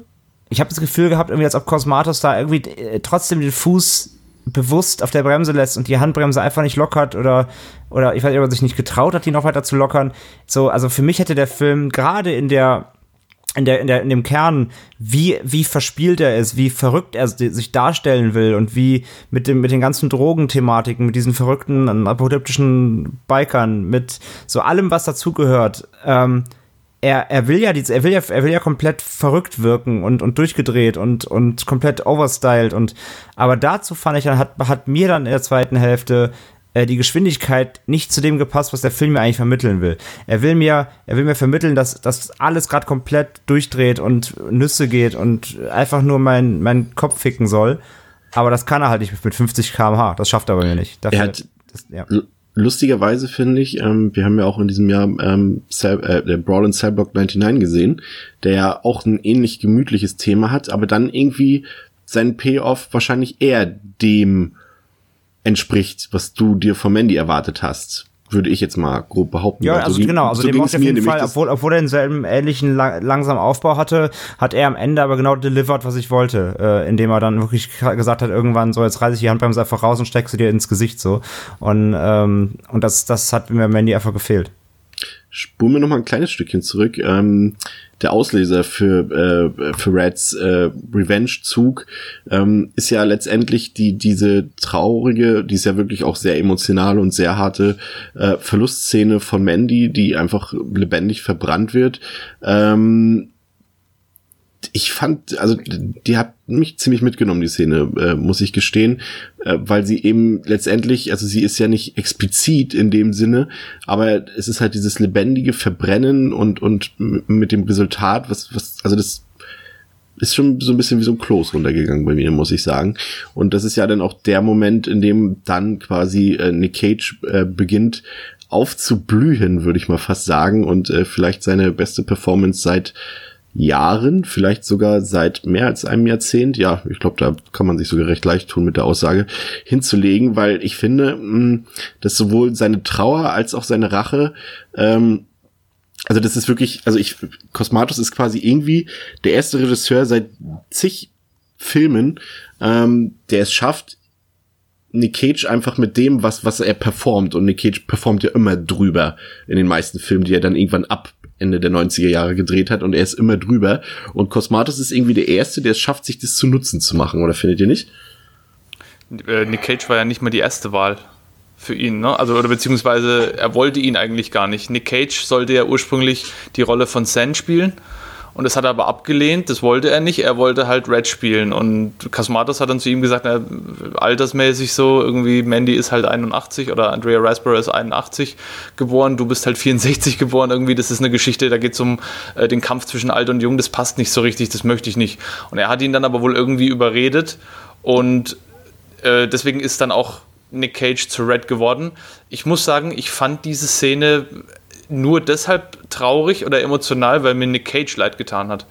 ich habe das Gefühl gehabt, irgendwie als ob Cosmatos da irgendwie äh, trotzdem den Fuß bewusst auf der Bremse lässt und die Handbremse einfach nicht lockert oder, oder ich weiß nicht, ob er sich nicht getraut hat, die noch weiter zu lockern. So, also für mich hätte der Film gerade in der, in der, in der, in dem Kern, wie, wie verspielt er ist, wie verrückt er sich darstellen will und wie mit dem, mit den ganzen Drogenthematiken, mit diesen verrückten apokalyptischen Bikern, mit so allem, was dazugehört, ähm, er, er will ja er will ja, er will ja komplett verrückt wirken und, und durchgedreht und, und komplett overstyled und, aber dazu fand ich dann, hat, hat mir dann in der zweiten Hälfte äh, die Geschwindigkeit nicht zu dem gepasst, was der Film mir eigentlich vermitteln will. Er will mir, er will mir vermitteln, dass, dass alles gerade komplett durchdreht und Nüsse geht und einfach nur mein, mein Kopf ficken soll. Aber das kann er halt nicht mit 50 km/h. Das schafft er bei mir nicht. Dafür, er hat, das, ja lustigerweise finde ich, ähm, wir haben ja auch in diesem Jahr ähm, Cell, äh, der Brawl in Cellblock 99 gesehen, der ja auch ein ähnlich gemütliches Thema hat, aber dann irgendwie sein Payoff wahrscheinlich eher dem entspricht, was du dir von Mandy erwartet hast würde ich jetzt mal grob behaupten. Ja, also, also genau, also so dem auf jeden Fall, obwohl, obwohl er denselben ähnlichen lang, langsamen Aufbau hatte, hat er am Ende aber genau delivered, was ich wollte, äh, indem er dann wirklich gesagt hat, irgendwann so, jetzt reiße ich die Handbremse einfach raus und steckst sie dir ins Gesicht so. Und, ähm, und das, das hat mir Mandy einfach gefehlt. Spulen wir noch mal ein kleines Stückchen zurück. Ähm, der Auslöser für, äh, für Reds äh, Revenge-Zug ähm, ist ja letztendlich die diese traurige, die ist ja wirklich auch sehr emotional und sehr harte äh, Verlustszene von Mandy, die einfach lebendig verbrannt wird. Ähm, ich fand, also die hat mich ziemlich mitgenommen, die Szene, äh, muss ich gestehen, äh, weil sie eben letztendlich, also sie ist ja nicht explizit in dem Sinne, aber es ist halt dieses lebendige Verbrennen und, und mit dem Resultat, was, was, also das ist schon so ein bisschen wie so ein Kloß runtergegangen bei mir, muss ich sagen. Und das ist ja dann auch der Moment, in dem dann quasi äh, Nick Cage äh, beginnt aufzublühen, würde ich mal fast sagen, und äh, vielleicht seine beste Performance seit Jahren, vielleicht sogar seit mehr als einem Jahrzehnt, ja, ich glaube, da kann man sich sogar recht leicht tun mit der Aussage, hinzulegen, weil ich finde, mh, dass sowohl seine Trauer als auch seine Rache, ähm, also das ist wirklich, also ich, Cosmatos ist quasi irgendwie der erste Regisseur seit zig Filmen, ähm, der es schafft, Nick Cage einfach mit dem, was, was er performt, und Nick Cage performt ja immer drüber in den meisten Filmen, die er dann irgendwann ab Ende der 90er Jahre gedreht hat und er ist immer drüber. Und Cosmatos ist irgendwie der Erste, der es schafft, sich das zu Nutzen zu machen, oder findet ihr nicht? Äh, Nick Cage war ja nicht mal die erste Wahl für ihn, ne? Also, oder beziehungsweise er wollte ihn eigentlich gar nicht. Nick Cage sollte ja ursprünglich die Rolle von Sand spielen und das hat er aber abgelehnt, das wollte er nicht. Er wollte halt Red spielen. Und Cosmatos hat dann zu ihm gesagt, na, altersmäßig so, irgendwie Mandy ist halt 81 oder Andrea Raspberry ist 81 geboren, du bist halt 64 geboren. Irgendwie, das ist eine Geschichte, da geht es um äh, den Kampf zwischen alt und jung, das passt nicht so richtig, das möchte ich nicht. Und er hat ihn dann aber wohl irgendwie überredet und äh, deswegen ist dann auch Nick Cage zu Red geworden. Ich muss sagen, ich fand diese Szene nur deshalb traurig oder emotional, weil mir Nick Cage leid getan hat.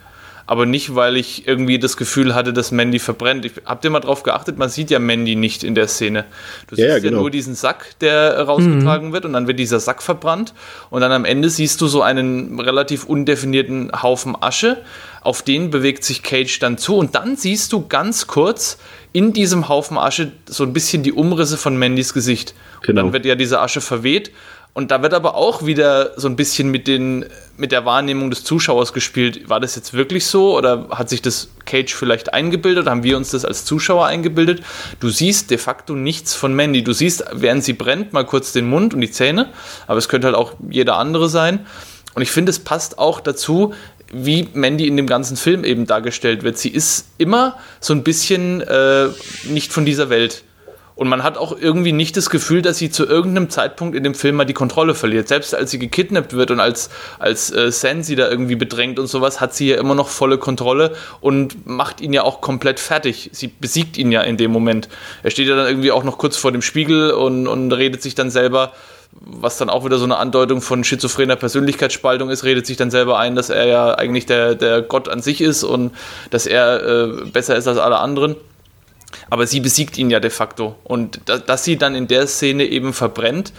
Aber nicht, weil ich irgendwie das Gefühl hatte, dass Mandy verbrennt. Ich, habt ihr mal drauf geachtet? Man sieht ja Mandy nicht in der Szene. Du ja, siehst ja, genau. nur diesen Sack, der rausgetragen mhm. wird und dann wird dieser Sack verbrannt. Und dann am Ende siehst du so einen relativ undefinierten Haufen Asche. Auf den bewegt sich Cage dann zu. Und dann siehst du ganz kurz in diesem Haufen Asche so ein bisschen die Umrisse von Mandys Gesicht. Genau. Und dann wird ja diese Asche verweht und da wird aber auch wieder so ein bisschen mit, den, mit der Wahrnehmung des Zuschauers gespielt. War das jetzt wirklich so oder hat sich das Cage vielleicht eingebildet haben wir uns das als Zuschauer eingebildet? Du siehst de facto nichts von Mandy. Du siehst, während sie brennt, mal kurz den Mund und die Zähne, aber es könnte halt auch jeder andere sein. Und ich finde, es passt auch dazu, wie Mandy in dem ganzen Film eben dargestellt wird. Sie ist immer so ein bisschen äh, nicht von dieser Welt. Und man hat auch irgendwie nicht das Gefühl, dass sie zu irgendeinem Zeitpunkt in dem Film mal die Kontrolle verliert. Selbst als sie gekidnappt wird und als, als äh, San sie da irgendwie bedrängt und sowas, hat sie ja immer noch volle Kontrolle und macht ihn ja auch komplett fertig. Sie besiegt ihn ja in dem Moment. Er steht ja dann irgendwie auch noch kurz vor dem Spiegel und, und redet sich dann selber was dann auch wieder so eine Andeutung von schizophrener Persönlichkeitsspaltung ist, redet sich dann selber ein, dass er ja eigentlich der, der Gott an sich ist und dass er äh, besser ist als alle anderen. Aber sie besiegt ihn ja de facto. Und dass sie dann in der Szene eben verbrennt,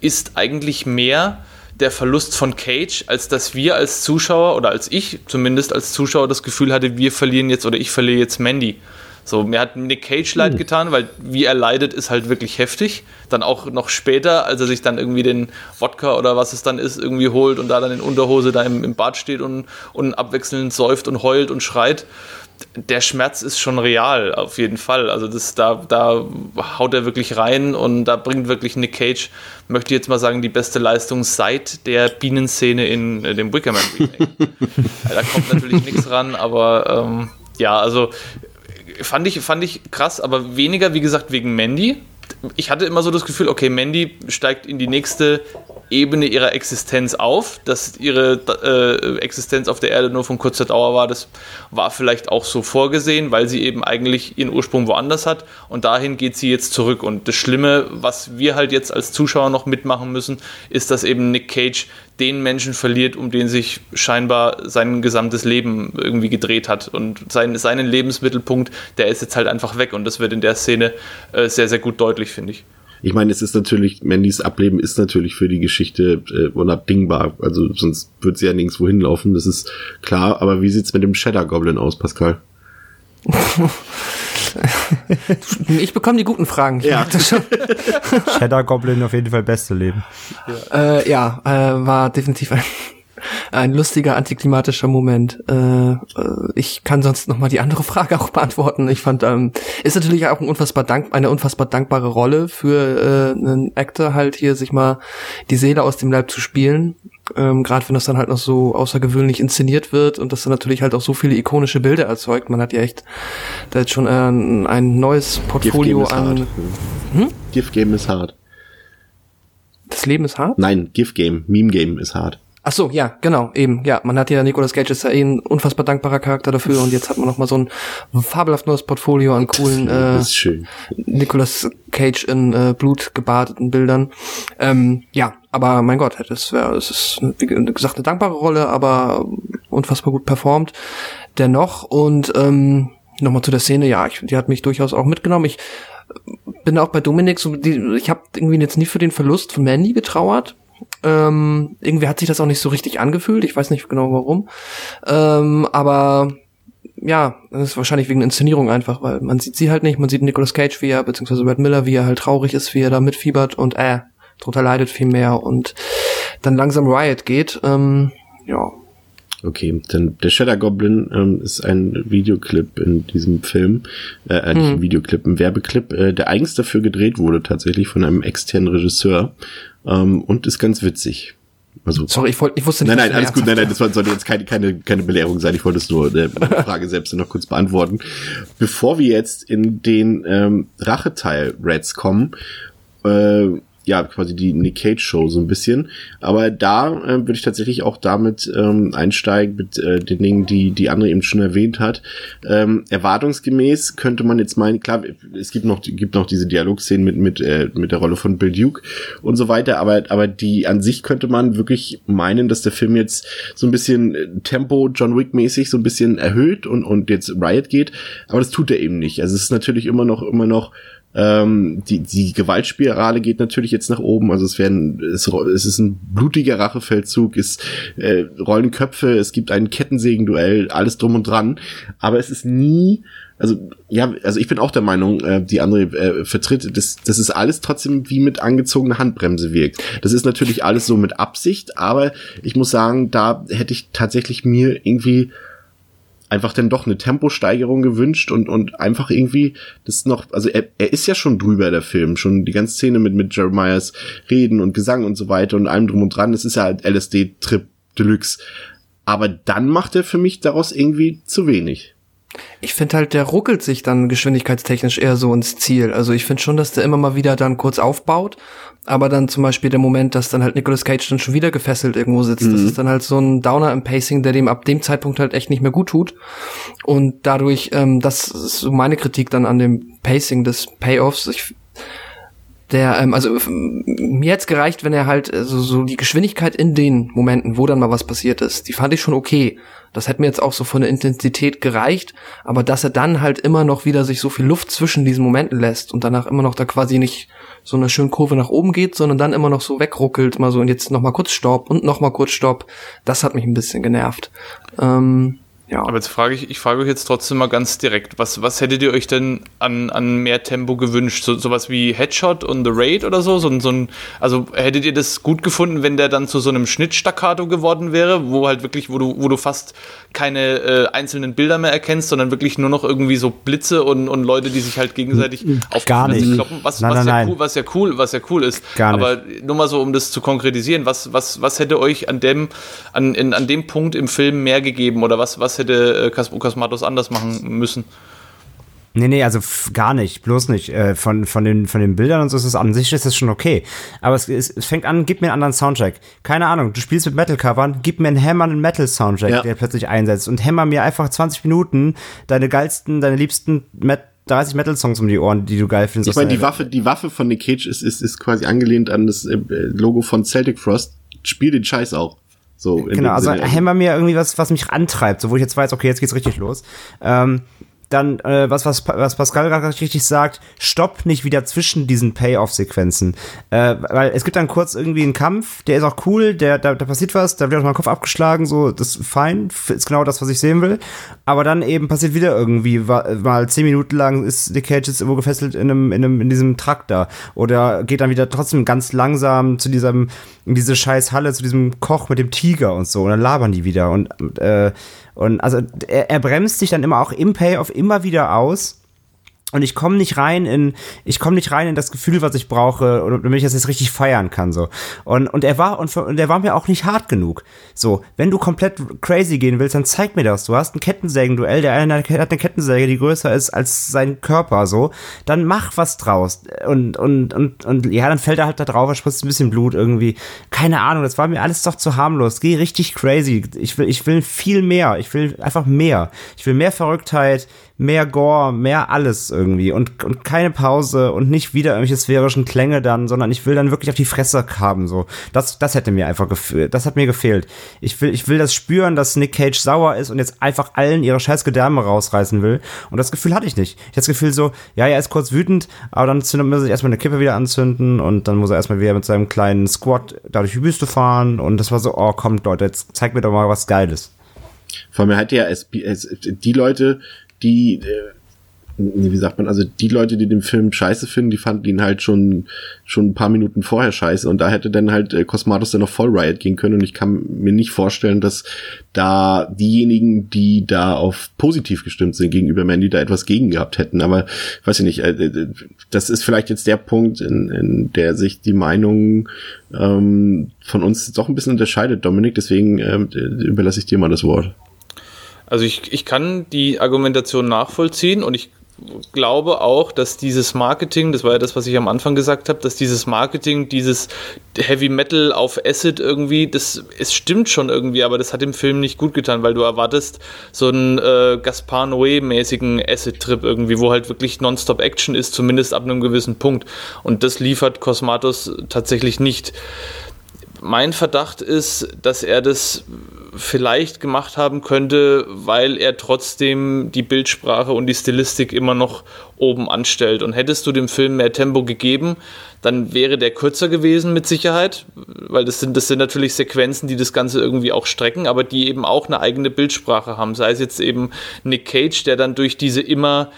ist eigentlich mehr der Verlust von Cage, als dass wir als Zuschauer oder als ich zumindest als Zuschauer das Gefühl hatte, wir verlieren jetzt oder ich verliere jetzt Mandy. So, mir hat Nick Cage leid hm. getan, weil wie er leidet, ist halt wirklich heftig. Dann auch noch später, als er sich dann irgendwie den Wodka oder was es dann ist, irgendwie holt und da dann in Unterhose da im, im Bad steht und, und abwechselnd säuft und heult und schreit. Der Schmerz ist schon real, auf jeden Fall. Also das, da, da haut er wirklich rein und da bringt wirklich Nick Cage, möchte ich jetzt mal sagen, die beste Leistung seit der Bienenszene in dem Wickerman Remake. da kommt natürlich nichts ran, aber ähm, ja, also fand ich, fand ich krass, aber weniger, wie gesagt, wegen Mandy. Ich hatte immer so das Gefühl, okay, Mandy steigt in die nächste Ebene ihrer Existenz auf. Dass ihre äh, Existenz auf der Erde nur von kurzer Dauer war, das war vielleicht auch so vorgesehen, weil sie eben eigentlich ihren Ursprung woanders hat. Und dahin geht sie jetzt zurück. Und das Schlimme, was wir halt jetzt als Zuschauer noch mitmachen müssen, ist, dass eben Nick Cage den Menschen verliert, um den sich scheinbar sein gesamtes Leben irgendwie gedreht hat. Und sein, seinen Lebensmittelpunkt, der ist jetzt halt einfach weg. Und das wird in der Szene äh, sehr, sehr gut deutlich, finde ich. Ich meine, es ist natürlich, Mandys Ableben ist natürlich für die Geschichte äh, unabdingbar. Also sonst wird sie ja nirgendwo hinlaufen, das ist klar. Aber wie sieht's mit dem Shadow Goblin aus, Pascal? ich bekomme die guten Fragen. Ich ja. Shadow Goblin auf jeden Fall beste Leben. Ja, äh, ja äh, war definitiv ein ein lustiger antiklimatischer Moment. Äh, äh, ich kann sonst noch mal die andere Frage auch beantworten. Ich fand, ähm, ist natürlich auch ein unfassbar dank eine unfassbar dankbare Rolle für äh, einen Actor halt hier sich mal die Seele aus dem Leib zu spielen. Ähm, Gerade wenn das dann halt noch so außergewöhnlich inszeniert wird und das dann natürlich halt auch so viele ikonische Bilder erzeugt. Man hat ja echt da jetzt schon äh, ein neues Portfolio an. Hm? Gift Game ist hart. Das Leben ist hart? Nein, Gift Game, Meme Game ist hart. Ach so, ja, genau, eben, ja. Man hat ja Nicolas Cage ist ja eh ein unfassbar dankbarer Charakter dafür und jetzt hat man noch mal so ein fabelhaft neues Portfolio an coolen äh, Nicolas Cage in äh, Blut gebadeten Bildern. Ähm, ja, aber mein Gott, das wäre, es ist wie gesagt eine dankbare Rolle, aber unfassbar gut performt dennoch und ähm, nochmal zu der Szene, ja, ich, die hat mich durchaus auch mitgenommen. Ich bin auch bei Dominik so, die, ich habe irgendwie jetzt nie für den Verlust von Mandy getrauert ähm, irgendwie hat sich das auch nicht so richtig angefühlt. Ich weiß nicht genau warum. Ähm, aber ja, das ist wahrscheinlich wegen Inszenierung einfach, weil man sieht sie halt nicht. Man sieht Nicolas Cage, wie er, beziehungsweise Red Miller, wie er halt traurig ist, wie er da mitfiebert und äh, drunter leidet viel mehr und dann langsam Riot geht. Ähm, ja, Okay, dann der Shadow Goblin ähm, ist ein Videoclip in diesem Film, äh, äh nicht ein hm. Videoclip, ein Werbeclip, äh, der eigens dafür gedreht wurde, tatsächlich von einem externen Regisseur ähm, und ist ganz witzig. Also, Sorry, ich, wollte, ich wusste nicht. Nein, nein, alles gut. Nein, nein, das sollte jetzt keine, keine, keine Belehrung sein. Ich wollte es nur äh, die Frage selbst noch kurz beantworten. Bevor wir jetzt in den ähm, Racheteil Reds kommen, äh, ja, quasi die Nick Cage Show so ein bisschen. Aber da äh, würde ich tatsächlich auch damit ähm, einsteigen mit äh, den Dingen, die die andere eben schon erwähnt hat. Ähm, erwartungsgemäß könnte man jetzt meinen, klar, es gibt noch gibt noch diese Dialogszenen mit mit äh, mit der Rolle von Bill Duke und so weiter, aber aber die an sich könnte man wirklich meinen, dass der Film jetzt so ein bisschen äh, Tempo John Wick mäßig so ein bisschen erhöht und und jetzt Riot geht, aber das tut er eben nicht. Also es ist natürlich immer noch immer noch ähm, die, die Gewaltspirale geht natürlich jetzt nach oben. Also es werden, es, es ist ein blutiger Rachefeldzug, es äh, rollen Köpfe, es gibt ein Kettensägenduell, alles drum und dran. Aber es ist nie, also ja, also ich bin auch der Meinung, äh, die andere äh, vertritt, dass, dass es alles trotzdem wie mit angezogener Handbremse wirkt. Das ist natürlich alles so mit Absicht, aber ich muss sagen, da hätte ich tatsächlich mir irgendwie einfach dann doch eine Temposteigerung gewünscht und, und einfach irgendwie das noch, also er, er ist ja schon drüber, der Film, schon die ganze Szene mit, mit Jeremiahs Reden und Gesang und so weiter und allem drum und dran, das ist ja halt LSD-Trip Deluxe. Aber dann macht er für mich daraus irgendwie zu wenig. Ich finde halt, der ruckelt sich dann geschwindigkeitstechnisch eher so ins Ziel. Also ich finde schon, dass der immer mal wieder dann kurz aufbaut aber dann zum Beispiel der Moment, dass dann halt Nicolas Cage dann schon wieder gefesselt irgendwo sitzt. Mhm. Das ist dann halt so ein Downer im Pacing, der dem ab dem Zeitpunkt halt echt nicht mehr gut tut. Und dadurch, ähm, das ist so meine Kritik dann an dem Pacing des Payoffs. Ich, der, ähm, also mir hätte gereicht, wenn er halt äh, so, die Geschwindigkeit in den Momenten, wo dann mal was passiert ist, die fand ich schon okay. Das hätte mir jetzt auch so von der Intensität gereicht, aber dass er dann halt immer noch wieder sich so viel Luft zwischen diesen Momenten lässt und danach immer noch da quasi nicht so eine schöne Kurve nach oben geht, sondern dann immer noch so wegruckelt, mal so und jetzt noch mal kurz Stopp und noch mal kurz Stopp, das hat mich ein bisschen genervt. Ähm, ja. Aber jetzt frage ich, ich frage euch jetzt trotzdem mal ganz direkt, was, was hättet ihr euch denn an, an mehr Tempo gewünscht? So, sowas wie Headshot und The Raid oder so? so, so ein, also hättet ihr das gut gefunden, wenn der dann zu so einem Schnittstaccato geworden wäre, wo halt wirklich, wo du, wo du fast keine äh, einzelnen Bilder mehr erkennst, sondern wirklich nur noch irgendwie so Blitze und, und Leute, die sich halt gegenseitig auf Gar die nicht. kloppen, was, nein, was, nein, ja nein. Cool, was ja cool, was ja cool ist. Gar Aber nur mal so, um das zu konkretisieren, was, was, was hätte euch an dem, an, in, an dem Punkt im Film mehr gegeben oder was, was hätte äh, Cosmatos anders machen müssen. Nee, nee, also gar nicht, bloß nicht. Äh, von, von, den, von den Bildern und so ist es an sich ist es schon okay. Aber es, es, es fängt an, gib mir einen anderen Soundtrack. Keine Ahnung, du spielst mit Metal-Covern, gib mir einen hämmernden Metal-Soundtrack, ja. der plötzlich einsetzt und hämmer mir einfach 20 Minuten deine geilsten, deine liebsten Met 30 Metal-Songs um die Ohren, die du geil findest. Ich meine, die Waffe, die Waffe von Nick Cage ist, ist, ist quasi angelehnt an das äh, Logo von Celtic Frost. Spiel den Scheiß auch. So, genau, also hämmer mir irgendwie was, was mich antreibt, so wo ich jetzt weiß, okay, jetzt geht's richtig los. Ähm, dann, äh, was, was, was Pascal gerade richtig sagt, stopp nicht wieder zwischen diesen Payoff-Sequenzen. Äh, weil es gibt dann kurz irgendwie einen Kampf, der ist auch cool, der, da, da passiert was, da wird auch mal Kopf abgeschlagen, so, das ist fein, ist genau das, was ich sehen will. Aber dann eben passiert wieder irgendwie, mal zehn Minuten lang ist Nick Cage jetzt irgendwo gefesselt in einem, in einem, in diesem Traktor. Oder geht dann wieder trotzdem ganz langsam zu diesem, in diese scheiß Halle, zu diesem Koch mit dem Tiger und so. Und dann labern die wieder. Und, äh, und also er, er bremst sich dann immer auch im Payoff immer wieder aus und ich komme nicht rein in, ich komme nicht rein in das Gefühl, was ich brauche, damit ich das jetzt richtig feiern kann, so. Und, und er war, und, und er war mir auch nicht hart genug. So, wenn du komplett crazy gehen willst, dann zeig mir das. Du hast ein Kettensägen-Duell, der eine hat eine Kettensäge, die größer ist als sein Körper, so. Dann mach was draus. Und, und, und, und, ja, dann fällt er halt da drauf, er spritzt ein bisschen Blut irgendwie. Keine Ahnung, das war mir alles doch zu harmlos. Geh richtig crazy. Ich will, ich will viel mehr. Ich will einfach mehr. Ich will mehr Verrücktheit, mehr Gore, mehr alles irgendwie und, und keine Pause und nicht wieder irgendwelche sphärischen Klänge dann, sondern ich will dann wirklich auf die Fresse haben, so. Das, das hätte mir einfach gefehlt, das hat mir gefehlt. Ich will, ich will das spüren, dass Nick Cage sauer ist und jetzt einfach allen ihre scheiß Gedärme rausreißen will und das Gefühl hatte ich nicht. Ich hatte das Gefühl so, ja, er ist kurz wütend, aber dann zündet, er sich erstmal eine Kippe wieder anzünden und dann muss er erstmal wieder mit seinem kleinen Squad da durch die Wüste fahren und das war so, oh, kommt Leute, jetzt zeig mir doch mal was Geiles. Vor allem hat ja es, es, die Leute, die, äh, wie sagt man, also die Leute, die den Film scheiße finden, die fanden ihn halt schon schon ein paar Minuten vorher scheiße. Und da hätte dann halt äh, Cosmatos dann noch voll Riot gehen können. Und ich kann mir nicht vorstellen, dass da diejenigen, die da auf positiv gestimmt sind gegenüber Mandy, da etwas gegen gehabt hätten, aber weiß ich nicht, äh, äh, das ist vielleicht jetzt der Punkt, in, in der sich die Meinung ähm, von uns doch ein bisschen unterscheidet, Dominik, deswegen äh, überlasse ich dir mal das Wort. Also ich, ich kann die Argumentation nachvollziehen und ich glaube auch, dass dieses Marketing, das war ja das, was ich am Anfang gesagt habe, dass dieses Marketing, dieses Heavy Metal auf Acid irgendwie, das es stimmt schon irgendwie, aber das hat dem Film nicht gut getan, weil du erwartest so einen äh, Gaspar Noé-mäßigen Acid-Trip irgendwie, wo halt wirklich Nonstop Action ist, zumindest ab einem gewissen Punkt. Und das liefert Cosmatos tatsächlich nicht. Mein Verdacht ist, dass er das vielleicht gemacht haben könnte, weil er trotzdem die Bildsprache und die Stilistik immer noch oben anstellt. Und hättest du dem Film mehr Tempo gegeben, dann wäre der kürzer gewesen mit Sicherheit, weil das sind, das sind natürlich Sequenzen, die das Ganze irgendwie auch strecken, aber die eben auch eine eigene Bildsprache haben. Sei es jetzt eben Nick Cage, der dann durch diese immer,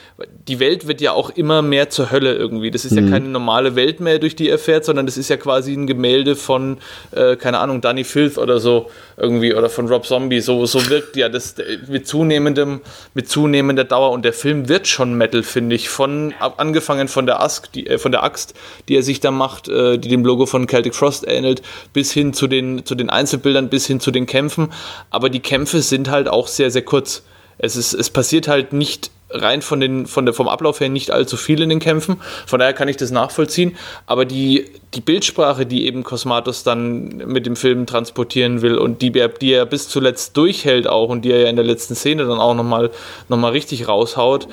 die Welt wird ja auch immer mehr zur Hölle irgendwie. Das ist mhm. ja keine normale Welt mehr, durch die er fährt, sondern das ist ja quasi ein Gemälde von, äh, keine Ahnung, Danny Filth oder so irgendwie oder von Rob Zombie. So, so wirkt ja das mit zunehmendem, mit zunehmender Dauer und der Film wird schon Metal, finde ich. Von, angefangen von der Ask, die, äh, von der Axt, die er sich Gesichter macht, äh, die dem Logo von Celtic Frost ähnelt, bis hin zu den, zu den Einzelbildern, bis hin zu den Kämpfen. Aber die Kämpfe sind halt auch sehr, sehr kurz. Es, ist, es passiert halt nicht rein von den, von der, vom Ablauf her nicht allzu viel in den Kämpfen. Von daher kann ich das nachvollziehen. Aber die, die Bildsprache, die eben Cosmatos dann mit dem Film transportieren will und die, die er bis zuletzt durchhält auch und die er ja in der letzten Szene dann auch nochmal noch mal richtig raushaut,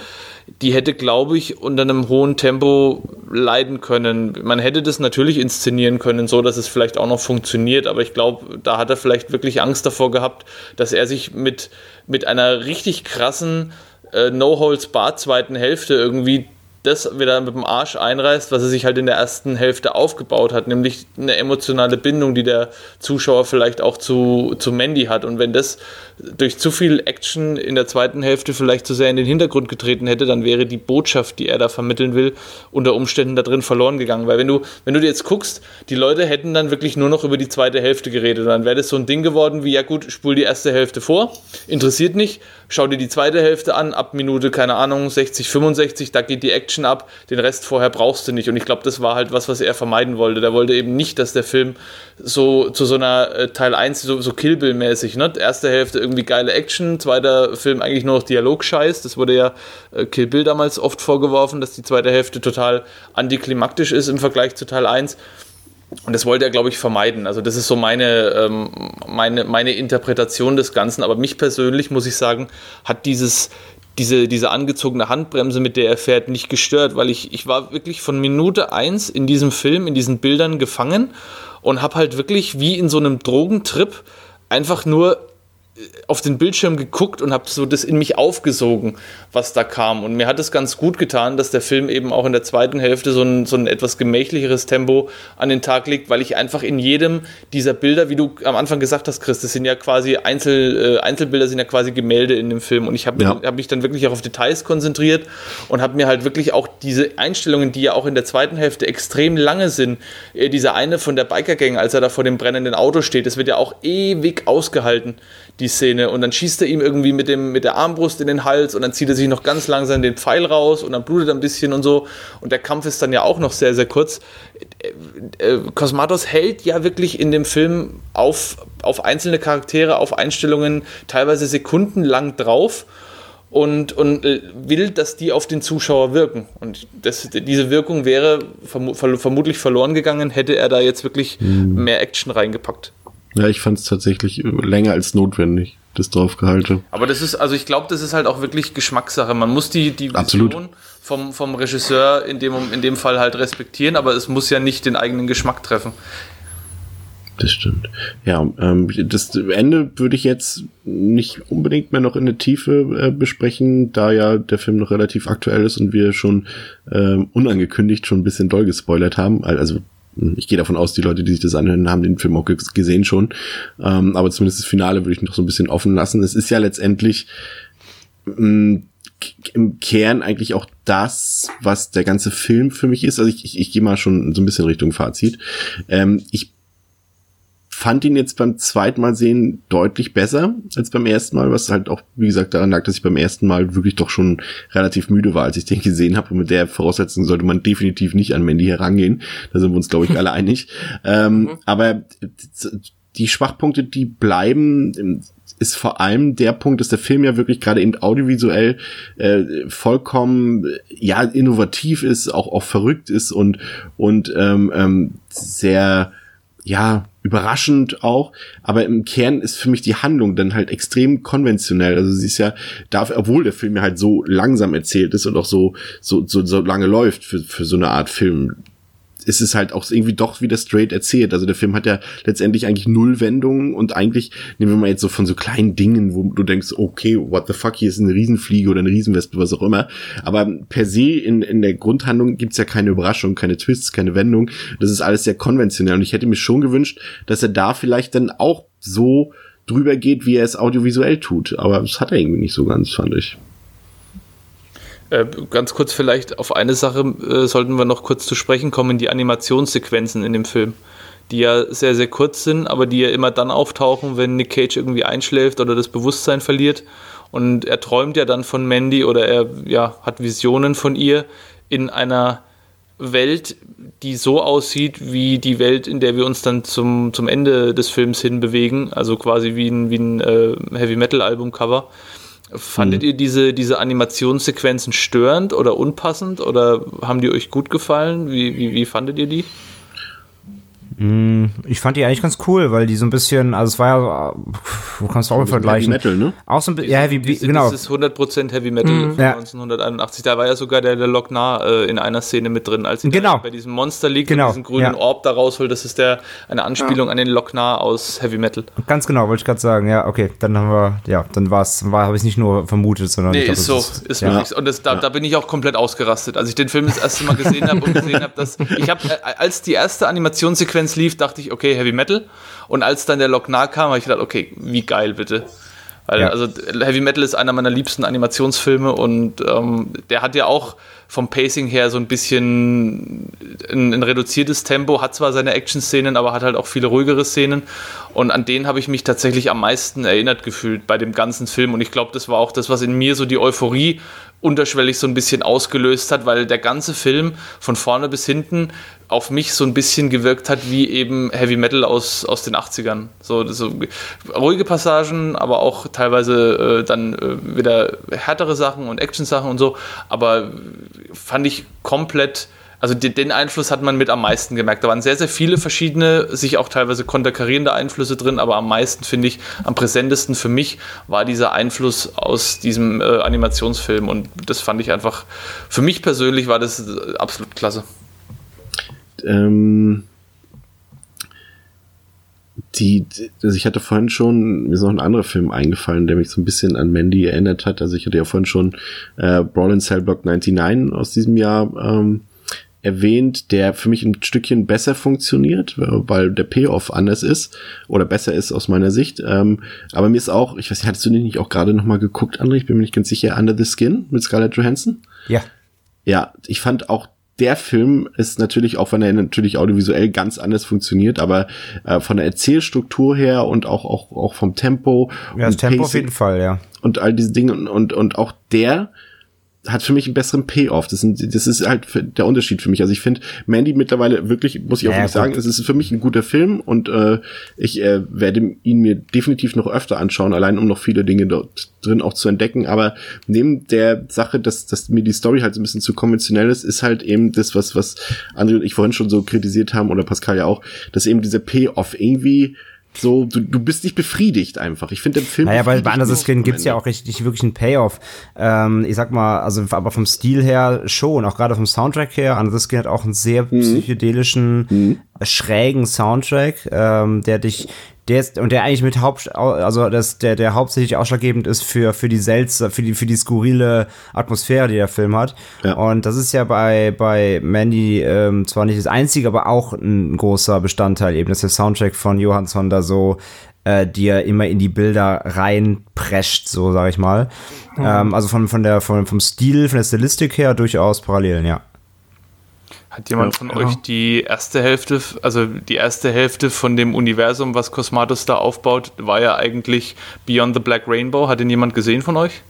die hätte, glaube ich, unter einem hohen Tempo leiden können. Man hätte das natürlich inszenieren können, so dass es vielleicht auch noch funktioniert, aber ich glaube, da hat er vielleicht wirklich Angst davor gehabt, dass er sich mit, mit einer richtig krassen äh, No-Holds-Bar zweiten Hälfte irgendwie das wieder mit dem Arsch einreißt, was er sich halt in der ersten Hälfte aufgebaut hat, nämlich eine emotionale Bindung, die der Zuschauer vielleicht auch zu, zu Mandy hat. Und wenn das durch zu viel Action in der zweiten Hälfte vielleicht zu sehr in den Hintergrund getreten hätte, dann wäre die Botschaft, die er da vermitteln will, unter Umständen da drin verloren gegangen. Weil wenn du, wenn du dir jetzt guckst, die Leute hätten dann wirklich nur noch über die zweite Hälfte geredet. Und dann wäre das so ein Ding geworden wie, ja gut, spul die erste Hälfte vor, interessiert nicht, schau dir die zweite Hälfte an, ab Minute, keine Ahnung, 60, 65, da geht die Action ab, den Rest vorher brauchst du nicht. Und ich glaube, das war halt was, was er vermeiden wollte. Der wollte eben nicht, dass der Film so zu so einer äh, Teil 1, so, so Kill Bill-mäßig, ne? Erste Hälfte irgendwie geile Action, zweiter Film eigentlich nur noch Dialog-Scheiß. Das wurde ja äh, Kill Bill damals oft vorgeworfen, dass die zweite Hälfte total antiklimaktisch ist im Vergleich zu Teil 1. Und das wollte er, glaube ich, vermeiden. Also das ist so meine, ähm, meine, meine Interpretation des Ganzen. Aber mich persönlich, muss ich sagen, hat dieses, diese, diese angezogene Handbremse, mit der er fährt, nicht gestört, weil ich, ich war wirklich von Minute 1 in diesem Film, in diesen Bildern gefangen und habe halt wirklich wie in so einem Drogentrip einfach nur auf den Bildschirm geguckt und habe so das in mich aufgesogen, was da kam. Und mir hat es ganz gut getan, dass der Film eben auch in der zweiten Hälfte so ein, so ein etwas gemächlicheres Tempo an den Tag legt, weil ich einfach in jedem dieser Bilder, wie du am Anfang gesagt hast, Chris, das sind ja quasi Einzel, äh, Einzelbilder, sind ja quasi Gemälde in dem Film. Und ich habe ja. hab mich dann wirklich auch auf Details konzentriert und habe mir halt wirklich auch diese Einstellungen, die ja auch in der zweiten Hälfte extrem lange sind, äh, dieser eine von der Biker-Gang, als er da vor dem brennenden Auto steht, das wird ja auch ewig ausgehalten die Szene. Und dann schießt er ihm irgendwie mit, dem, mit der Armbrust in den Hals und dann zieht er sich noch ganz langsam den Pfeil raus und dann blutet er ein bisschen und so. Und der Kampf ist dann ja auch noch sehr, sehr kurz. Äh, äh, Cosmatos hält ja wirklich in dem Film auf, auf einzelne Charaktere, auf Einstellungen teilweise sekundenlang drauf und, und äh, will, dass die auf den Zuschauer wirken. Und das, diese Wirkung wäre verm vermutlich verloren gegangen, hätte er da jetzt wirklich mhm. mehr Action reingepackt. Ja, ich fand es tatsächlich länger als notwendig, das draufgehalte. Aber das ist, also ich glaube, das ist halt auch wirklich Geschmackssache. Man muss die, die Vision vom, vom Regisseur in dem, in dem Fall halt respektieren, aber es muss ja nicht den eigenen Geschmack treffen. Das stimmt. Ja, ähm, das Ende würde ich jetzt nicht unbedingt mehr noch in der Tiefe äh, besprechen, da ja der Film noch relativ aktuell ist und wir schon äh, unangekündigt schon ein bisschen doll gespoilert haben. Also ich gehe davon aus, die Leute, die sich das anhören, haben den Film auch gesehen schon. Ähm, aber zumindest das Finale würde ich noch so ein bisschen offen lassen. Es ist ja letztendlich mm, im Kern eigentlich auch das, was der ganze Film für mich ist. Also ich, ich, ich gehe mal schon so ein bisschen Richtung Fazit. Ähm, ich fand ihn jetzt beim zweiten Mal sehen deutlich besser als beim ersten Mal, was halt auch, wie gesagt, daran lag, dass ich beim ersten Mal wirklich doch schon relativ müde war, als ich den gesehen habe. Und mit der Voraussetzung sollte man definitiv nicht an Mandy herangehen. Da sind wir uns, glaube ich, alle einig. Ähm, mhm. Aber die Schwachpunkte, die bleiben, ist vor allem der Punkt, dass der Film ja wirklich gerade eben audiovisuell äh, vollkommen ja innovativ ist, auch auch verrückt ist und und ähm, ähm, sehr ja, überraschend auch, aber im Kern ist für mich die Handlung dann halt extrem konventionell. Also sie ist ja, darf, obwohl der Film ja halt so langsam erzählt ist und auch so, so, so, so lange läuft für, für so eine Art Film, ist es halt auch irgendwie doch wieder straight erzählt. Also der Film hat ja letztendlich eigentlich null Wendungen und eigentlich nehmen wir mal jetzt so von so kleinen Dingen, wo du denkst, okay, what the fuck, hier ist eine Riesenfliege oder eine Riesenwespe, was auch immer. Aber per se in, in der Grundhandlung gibt's ja keine Überraschung, keine Twists, keine Wendung. Das ist alles sehr konventionell und ich hätte mir schon gewünscht, dass er da vielleicht dann auch so drüber geht, wie er es audiovisuell tut. Aber das hat er irgendwie nicht so ganz, fand ich. Äh, ganz kurz vielleicht auf eine Sache äh, sollten wir noch kurz zu sprechen kommen, die Animationssequenzen in dem Film, die ja sehr, sehr kurz sind, aber die ja immer dann auftauchen, wenn Nick Cage irgendwie einschläft oder das Bewusstsein verliert. Und er träumt ja dann von Mandy oder er ja, hat Visionen von ihr in einer Welt, die so aussieht wie die Welt, in der wir uns dann zum, zum Ende des Films hin bewegen, also quasi wie ein, wie ein äh, Heavy Metal Album Cover. Fandet mhm. ihr diese, diese Animationssequenzen störend oder unpassend oder haben die euch gut gefallen? Wie, wie, wie fandet ihr die? Mm, ich fand die eigentlich ganz cool, weil die so ein bisschen, also es war ja, wo kannst du auch mal vergleichen? Heavy Metal, ne? Auch so ein bisschen, ja, Heavy, wie, genau. Das ist 100% Heavy Metal mhm. von ja. 1981. Da war ja sogar der, der Lochnar äh, in einer Szene mit drin, als sie genau. bei diesem Monster liegt genau. und diesen grünen ja. Orb da rausholt. Das ist der, eine Anspielung ja. an den Lochnar aus Heavy Metal. Ganz genau, wollte ich gerade sagen. Ja, okay, dann haben wir, ja, dann war's, war, habe ich nicht nur vermutet, sondern nee, ich glaub, ist so, ist, ist wirklich. Und das, da, da bin ich auch komplett ausgerastet. Als ich den Film das erste Mal gesehen habe und gesehen habe, dass ich habe, äh, als die erste Animationssequenz lief, dachte ich, okay, Heavy Metal. Und als dann der Lochnar kam, habe ich gedacht, okay, wie geil bitte. Weil, ja. also Heavy Metal ist einer meiner liebsten Animationsfilme und ähm, der hat ja auch vom Pacing her so ein bisschen ein, ein reduziertes Tempo, hat zwar seine Action-Szenen, aber hat halt auch viele ruhigere Szenen. Und an den habe ich mich tatsächlich am meisten erinnert gefühlt bei dem ganzen Film. Und ich glaube, das war auch das, was in mir so die Euphorie unterschwellig so ein bisschen ausgelöst hat, weil der ganze Film von vorne bis hinten auf mich so ein bisschen gewirkt hat wie eben Heavy Metal aus, aus den 80ern. So, so ruhige Passagen, aber auch teilweise äh, dann äh, wieder härtere Sachen und Action-Sachen und so. Aber fand ich komplett also den Einfluss hat man mit am meisten gemerkt. Da waren sehr, sehr viele verschiedene, sich auch teilweise konterkarierende Einflüsse drin, aber am meisten finde ich, am präsentesten für mich war dieser Einfluss aus diesem äh, Animationsfilm und das fand ich einfach, für mich persönlich war das äh, absolut klasse. Ähm, die, also ich hatte vorhin schon, mir ist noch ein anderer Film eingefallen, der mich so ein bisschen an Mandy erinnert hat. Also ich hatte ja vorhin schon äh, Brawl in Cell Block 99 aus diesem Jahr ähm, erwähnt, der für mich ein Stückchen besser funktioniert, weil der Payoff anders ist oder besser ist aus meiner Sicht. Ähm, aber mir ist auch, ich weiß nicht, hattest du den nicht auch gerade noch mal geguckt, André? Ich bin mir nicht ganz sicher. Under the Skin mit Scarlett Johansson? Ja. Ja, ich fand auch der Film ist natürlich, auch wenn er natürlich audiovisuell ganz anders funktioniert, aber äh, von der Erzählstruktur her und auch, auch, auch vom Tempo. Ja, das Tempo Pacing auf jeden Fall, ja. Und all diese Dinge und, und, und auch der hat für mich einen besseren Payoff. Das, sind, das ist halt der Unterschied für mich. Also ich finde Mandy mittlerweile wirklich, muss ich auch ja, sagen, es ist für mich ein guter Film und äh, ich äh, werde ihn mir definitiv noch öfter anschauen, allein um noch viele Dinge dort drin auch zu entdecken. Aber neben der Sache, dass, dass mir die Story halt so ein bisschen zu konventionell ist, ist halt eben das, was, was André und ich vorhin schon so kritisiert haben oder Pascal ja auch, dass eben dieser Payoff irgendwie so, du, du bist nicht befriedigt einfach. Ich finde im Film. Naja, bei, bei Under Skin gibt's ja auch richtig wirklich einen Payoff. Ähm, ich sag mal, also aber vom Stil her schon, auch gerade vom Soundtrack her. Under Skin hat auch einen sehr mhm. psychedelischen, mhm. schrägen Soundtrack, ähm, der dich der ist, und der eigentlich mit Haupt, also das, der, der hauptsächlich ausschlaggebend ist für, für die seltsame, für die, für die skurrile Atmosphäre, die der Film hat. Ja. Und das ist ja bei, bei Mandy ähm, zwar nicht das einzige, aber auch ein großer Bestandteil eben, dass der Soundtrack von Johansson da so äh, dir immer in die Bilder reinprescht, so sag ich mal. Mhm. Ähm, also von, von der, von, vom Stil, von der Stilistik her durchaus Parallelen, ja. Hat jemand von ja. euch die erste Hälfte, also die erste Hälfte von dem Universum, was Cosmatos da aufbaut, war ja eigentlich Beyond the Black Rainbow. Hat den jemand gesehen von euch?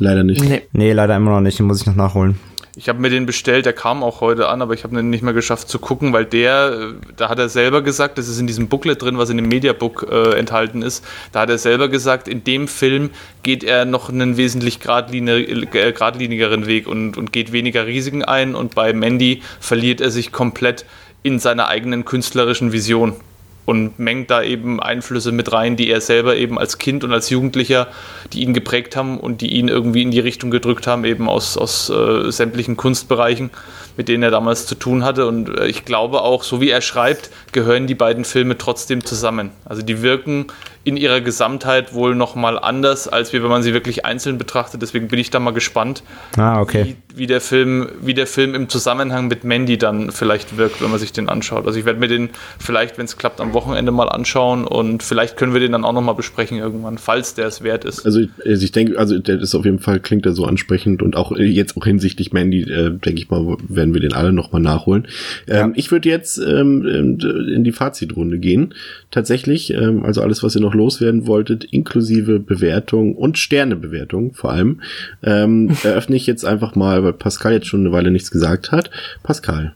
Leider nicht. Nee, nee leider immer noch nicht. Den muss ich noch nachholen. Ich habe mir den bestellt, der kam auch heute an, aber ich habe ihn nicht mehr geschafft zu gucken, weil der, äh, da hat er selber gesagt, das ist in diesem Booklet drin, was in dem Mediabook äh, enthalten ist, da hat er selber gesagt, in dem Film geht er noch einen wesentlich äh, geradlinigeren Weg und, und geht weniger Risiken ein und bei Mandy verliert er sich komplett in seiner eigenen künstlerischen Vision und mengt da eben Einflüsse mit rein, die er selber eben als Kind und als Jugendlicher, die ihn geprägt haben und die ihn irgendwie in die Richtung gedrückt haben, eben aus, aus äh, sämtlichen Kunstbereichen, mit denen er damals zu tun hatte. Und äh, ich glaube auch, so wie er schreibt, gehören die beiden Filme trotzdem zusammen. Also die wirken in ihrer Gesamtheit wohl nochmal anders, als wenn man sie wirklich einzeln betrachtet. Deswegen bin ich da mal gespannt, ah, okay. wie, wie, der Film, wie der Film im Zusammenhang mit Mandy dann vielleicht wirkt, wenn man sich den anschaut. Also ich werde mir den vielleicht, wenn es klappt, am Wochenende mal anschauen und vielleicht können wir den dann auch nochmal besprechen irgendwann, falls der es wert ist. Also ich, also ich denke, also der ist auf jeden Fall, klingt er so ansprechend und auch jetzt auch hinsichtlich Mandy, äh, denke ich mal, werden wir den alle nochmal nachholen. Ähm, ja. Ich würde jetzt ähm, in die Fazitrunde gehen. Tatsächlich, ähm, also alles, was ihr noch loswerden wolltet, inklusive Bewertung und Sternebewertung vor allem, ähm, eröffne ich jetzt einfach mal, weil Pascal jetzt schon eine Weile nichts gesagt hat. Pascal.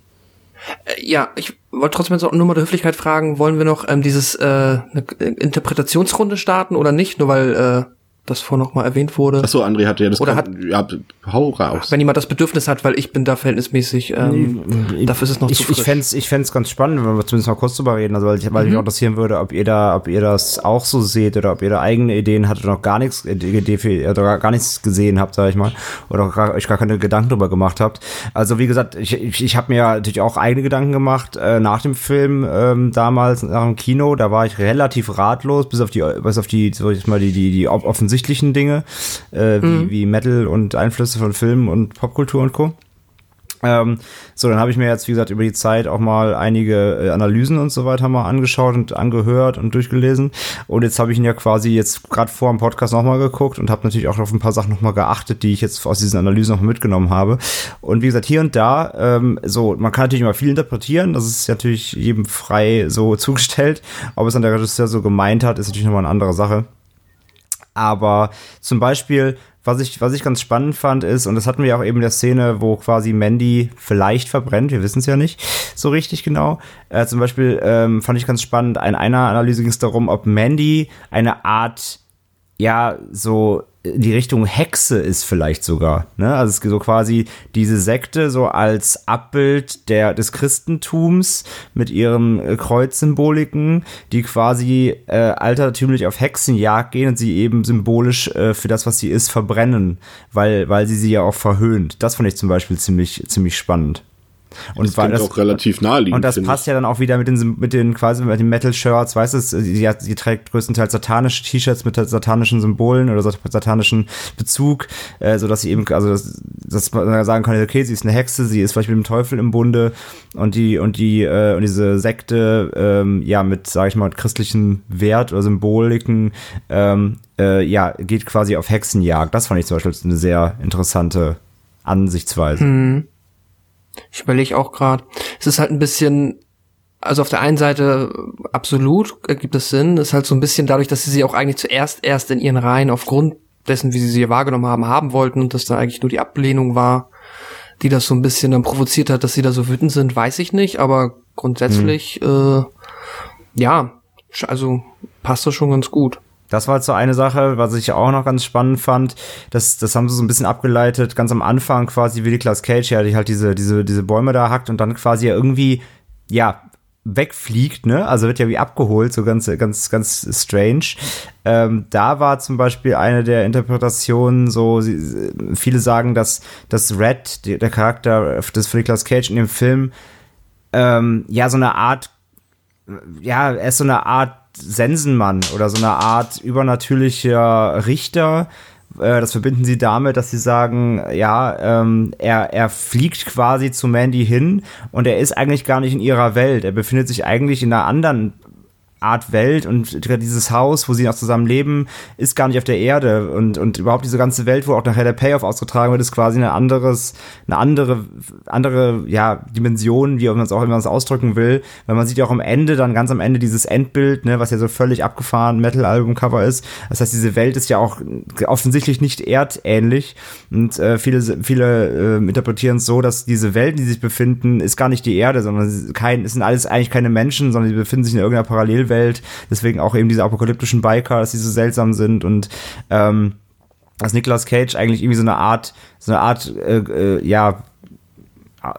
Äh, ja, ich wollte trotzdem jetzt nur mal der Höflichkeit fragen, wollen wir noch ähm, dieses äh, Interpretationsrunde starten oder nicht? Nur weil äh, das vorhin noch mal erwähnt wurde. Achso, André hatte ja das Oder hat, ja, hau raus. Wenn jemand das Bedürfnis hat, weil ich bin da verhältnismäßig, ähm, nee, dafür ist es noch ich, zu frisch. Ich fände ich fänd's ganz spannend, wenn wir zumindest mal kurz drüber reden, also weil, ich, weil mhm. mich auch interessieren würde, ob ihr da, ob ihr das auch so seht oder ob ihr da eigene Ideen hattet oder noch gar nichts, äh, oder gar nichts gesehen habt, sag ich mal, oder gar, euch gar keine Gedanken drüber gemacht habt. Also wie gesagt, ich, ich, ich habe mir natürlich auch eigene Gedanken gemacht äh, nach dem Film ähm, damals, nach dem Kino, da war ich relativ ratlos, bis auf die, bis auf die, soll ich mal die, die, die offensichtlichen Dinge äh, wie, mhm. wie Metal und Einflüsse von Filmen und Popkultur und Co. Ähm, so, dann habe ich mir jetzt, wie gesagt, über die Zeit auch mal einige äh, Analysen und so weiter mal angeschaut und angehört und durchgelesen. Und jetzt habe ich ihn ja quasi jetzt gerade vor dem Podcast nochmal geguckt und habe natürlich auch auf ein paar Sachen nochmal geachtet, die ich jetzt aus diesen Analysen noch mitgenommen habe. Und wie gesagt, hier und da, ähm, so, man kann natürlich immer viel interpretieren, das ist natürlich jedem frei so zugestellt. Ob es dann der Regisseur so gemeint hat, ist natürlich nochmal eine andere Sache. Aber zum Beispiel, was ich, was ich ganz spannend fand, ist, und das hatten wir auch eben in der Szene, wo quasi Mandy vielleicht verbrennt, wir wissen es ja nicht so richtig genau. Äh, zum Beispiel ähm, fand ich ganz spannend, in einer Analyse ging es darum, ob Mandy eine Art, ja, so in die Richtung Hexe ist vielleicht sogar. Ne? Also es ist so quasi diese Sekte so als Abbild der, des Christentums mit ihren äh, Kreuzsymboliken, die quasi äh, altertümlich auf Hexenjagd gehen und sie eben symbolisch äh, für das, was sie ist, verbrennen, weil, weil sie sie ja auch verhöhnt. Das fand ich zum Beispiel ziemlich, ziemlich spannend. Und das war das auch relativ naheliegend. Und das passt ich. ja dann auch wieder mit den, mit den quasi mit den Metal-Shirts, weißt du, sie, sie trägt größtenteils satanische T-Shirts mit satanischen Symbolen oder satanischen Bezug, äh, so dass sie eben, also dass, dass man sagen kann, okay, sie ist eine Hexe, sie ist vielleicht mit dem Teufel im Bunde und die und die äh, und diese Sekte, ähm, ja mit, sag ich mal, christlichen Wert oder Symboliken, ähm, äh, ja geht quasi auf Hexenjagd. Das fand ich zum Beispiel eine sehr interessante Ansichtsweise. Mhm. Ich überlege auch gerade. Es ist halt ein bisschen, also auf der einen Seite absolut ergibt es Sinn, ist halt so ein bisschen dadurch, dass sie sie auch eigentlich zuerst erst in ihren Reihen aufgrund dessen, wie sie sie wahrgenommen haben, haben wollten und das dann eigentlich nur die Ablehnung war, die das so ein bisschen dann provoziert hat, dass sie da so wütend sind, weiß ich nicht, aber grundsätzlich, mhm. äh, ja, also passt das schon ganz gut. Das war so eine Sache, was ich auch noch ganz spannend fand. Das, das haben sie so ein bisschen abgeleitet, ganz am Anfang quasi wie Nicolas Cage, ja, die halt diese, diese, diese Bäume da hackt und dann quasi irgendwie, ja, wegfliegt, ne? Also wird ja wie abgeholt, so ganz, ganz, ganz strange. Ähm, da war zum Beispiel eine der Interpretationen so, sie, viele sagen, dass, dass Red, der Charakter des Nicolas Cage in dem Film, ähm, ja, so eine Art, ja, er ist so eine Art Sensenmann oder so eine Art übernatürlicher Richter. Äh, das verbinden sie damit, dass sie sagen, ja, ähm, er, er fliegt quasi zu Mandy hin und er ist eigentlich gar nicht in ihrer Welt. Er befindet sich eigentlich in einer anderen Art Welt und dieses Haus, wo sie noch zusammen leben, ist gar nicht auf der Erde. Und, und überhaupt diese ganze Welt, wo auch nachher der Payoff ausgetragen wird, ist quasi eine anderes, eine andere, andere, ja, Dimension, wie man es auch immer ausdrücken will, weil man sieht ja auch am Ende, dann ganz am Ende dieses Endbild, ne, was ja so völlig abgefahren Metal-Album-Cover ist. Das heißt, diese Welt ist ja auch offensichtlich nicht erdähnlich. Und äh, viele, viele äh, interpretieren es so, dass diese Welten, die sich befinden, ist gar nicht die Erde, sondern es sind alles eigentlich keine Menschen, sondern die befinden sich in irgendeiner Parallelwelt Welt. Deswegen auch eben diese apokalyptischen Biker, dass die so seltsam sind und ähm, dass Nicolas Cage eigentlich irgendwie so eine Art, so eine Art, äh, äh, ja,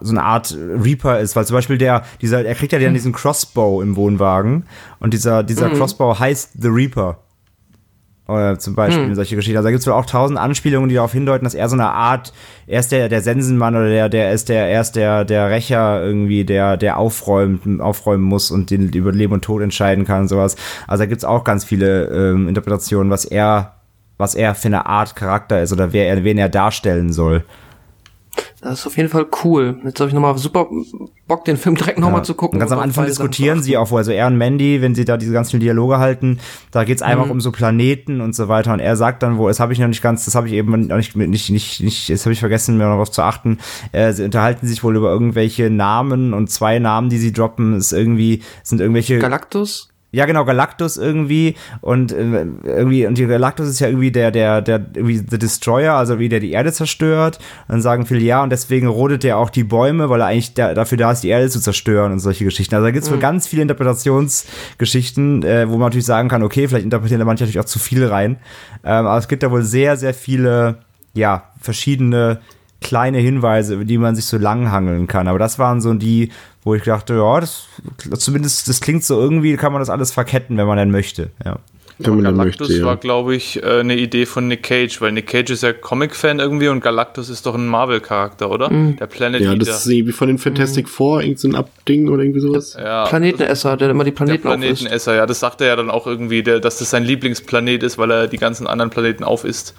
so eine Art Reaper ist, weil zum Beispiel der, dieser, er kriegt ja dann diesen Crossbow im Wohnwagen und dieser, dieser mhm. Crossbow heißt The Reaper. Oder zum Beispiel hm. solche Geschichten. Also da gibt es wohl auch tausend Anspielungen, die darauf hindeuten, dass er so eine Art, er ist der, der Sensenmann oder der, der ist der, er ist der, der Rächer irgendwie, der, der aufräumt, aufräumen muss und den über Leben und Tod entscheiden kann und sowas. Also da gibt es auch ganz viele ähm, Interpretationen, was er, was er für eine Art Charakter ist oder wer er, wen er darstellen soll. Das ist auf jeden Fall cool. Jetzt habe ich nochmal super Bock, den Film direkt nochmal ja. zu gucken. Und ganz am Anfang diskutieren sie auch, wo also er und Mandy, wenn sie da diese ganzen Dialoge halten, da geht's einfach mhm. um so Planeten und so weiter. Und er sagt dann, wo, das habe ich noch nicht ganz, das habe ich eben noch nicht, nicht, nicht, nicht das habe ich vergessen, mir noch was zu achten. Äh, sie unterhalten sich wohl über irgendwelche Namen und zwei Namen, die sie droppen, ist irgendwie, sind irgendwelche. Galactus? Ja, genau, Galactus irgendwie und äh, irgendwie und die Galactus ist ja irgendwie der der der irgendwie the Destroyer, also wie der die Erde zerstört. Und dann sagen viele ja und deswegen rodet er auch die Bäume, weil er eigentlich der, dafür da ist, die Erde zu zerstören und solche Geschichten. Also da gibt's mhm. ganz viele Interpretationsgeschichten, äh, wo man natürlich sagen kann, okay, vielleicht interpretieren da manche natürlich auch zu viel rein. Ähm, aber es gibt da wohl sehr sehr viele ja verschiedene kleine Hinweise, über die man sich so langhangeln kann. Aber das waren so die, wo ich dachte, ja, das zumindest, das klingt so irgendwie, kann man das alles verketten, wenn man denn möchte. Ja. Wenn man Galactus möchte, ja. war, glaube ich, äh, eine Idee von Nick Cage, weil Nick Cage ist ja Comic-Fan irgendwie und Galactus ist doch ein Marvel-Charakter, oder? Mhm. Der Planet Ja, das ist irgendwie von den Fantastic mhm. Four, irgend so ein Abding oder irgendwie sowas. Ja, Planetenesser, der immer die Planeten der Planetenesser, ja, das sagt er ja dann auch irgendwie, der, dass das sein Lieblingsplanet ist, weil er die ganzen anderen Planeten aufisst.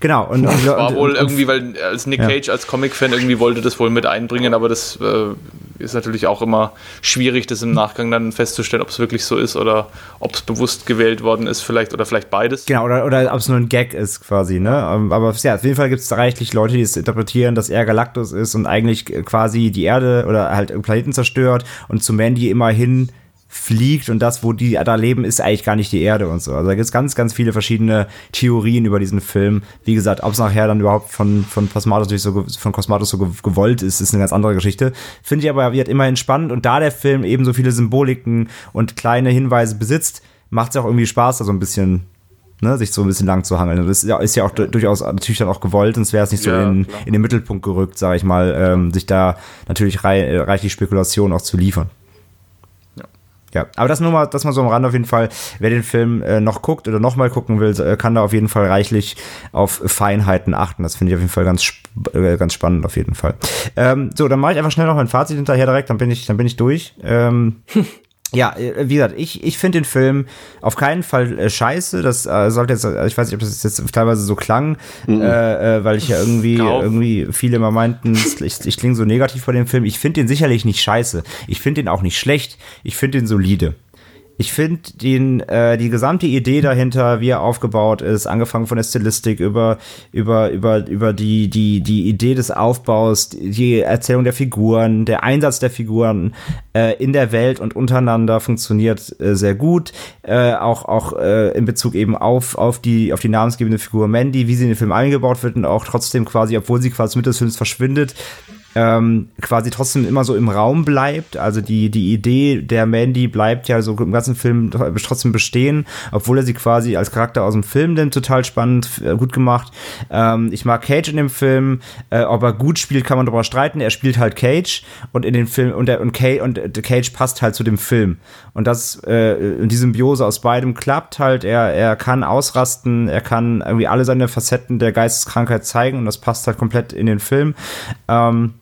Genau. Und, und war wohl irgendwie, weil als Nick Cage ja. als Comic-Fan irgendwie wollte das wohl mit einbringen, aber das äh, ist natürlich auch immer schwierig, das im Nachgang dann festzustellen, ob es wirklich so ist oder ob es bewusst gewählt worden ist, vielleicht oder vielleicht beides. Genau, oder, oder ob es nur ein Gag ist quasi, ne? Ähm, aber ja, auf jeden Fall gibt es reichlich Leute, die es interpretieren, dass er Galactus ist und eigentlich quasi die Erde oder halt Planeten zerstört und zu Mandy immerhin fliegt und das, wo die da leben, ist eigentlich gar nicht die Erde und so. Also da gibt es ganz, ganz viele verschiedene Theorien über diesen Film. Wie gesagt, ob es nachher dann überhaupt von, von Cosmatos so, von Cosmatos so gewollt ist, ist eine ganz andere Geschichte. Finde ich aber wird immerhin spannend und da der Film eben so viele Symboliken und kleine Hinweise besitzt, macht es auch irgendwie Spaß, da so ein bisschen Ne, sich so ein bisschen lang zu hangeln. Das ist ja, ist ja auch durchaus natürlich dann auch gewollt, sonst wäre es nicht so ja, in, in den Mittelpunkt gerückt, sage ich mal, ähm, sich da natürlich rei reichlich Spekulation auch zu liefern. Ja, aber das nur mal, das mal so am Rand auf jeden Fall. Wer den Film äh, noch guckt oder noch mal gucken will, äh, kann da auf jeden Fall reichlich auf Feinheiten achten. Das finde ich auf jeden Fall ganz, sp äh, ganz spannend auf jeden Fall. Ähm, so, dann mache ich einfach schnell noch mein Fazit hinterher direkt, dann bin ich, dann bin ich durch. Ähm, ja, äh, wie gesagt, ich, ich finde den Film auf keinen Fall äh, scheiße. Das äh, sollte jetzt, ich weiß nicht, ob das jetzt teilweise so klang, mhm. äh, äh, weil ich ja irgendwie, Glaub. irgendwie viele immer meinten, ich, ich klinge so negativ bei dem Film. Ich finde den sicherlich nicht scheiße. Ich finde den auch nicht schlecht. Ich finde den solide. Ich finde den äh, die gesamte Idee dahinter, wie er aufgebaut ist, angefangen von der Stilistik über über über über die die die Idee des Aufbaus, die Erzählung der Figuren, der Einsatz der Figuren äh, in der Welt und untereinander funktioniert äh, sehr gut. Äh, auch auch äh, in Bezug eben auf auf die auf die namensgebende Figur Mandy, wie sie in den Film eingebaut wird und auch trotzdem quasi, obwohl sie quasi mit des Films verschwindet, ähm, quasi trotzdem immer so im Raum bleibt. Also die, die Idee der Mandy bleibt ja so im ganzen Film trotzdem bestehen, obwohl er sie quasi als Charakter aus dem Film nimmt. Total spannend, äh, gut gemacht. Ähm, ich mag Cage in dem Film. Äh, ob er gut spielt, kann man darüber streiten. Er spielt halt Cage und in den Film und der und Cage, und Cage passt halt zu dem Film. Und das, äh, die Symbiose aus beidem klappt halt. Er, er kann ausrasten, er kann irgendwie alle seine Facetten der Geisteskrankheit zeigen und das passt halt komplett in den Film. Ähm,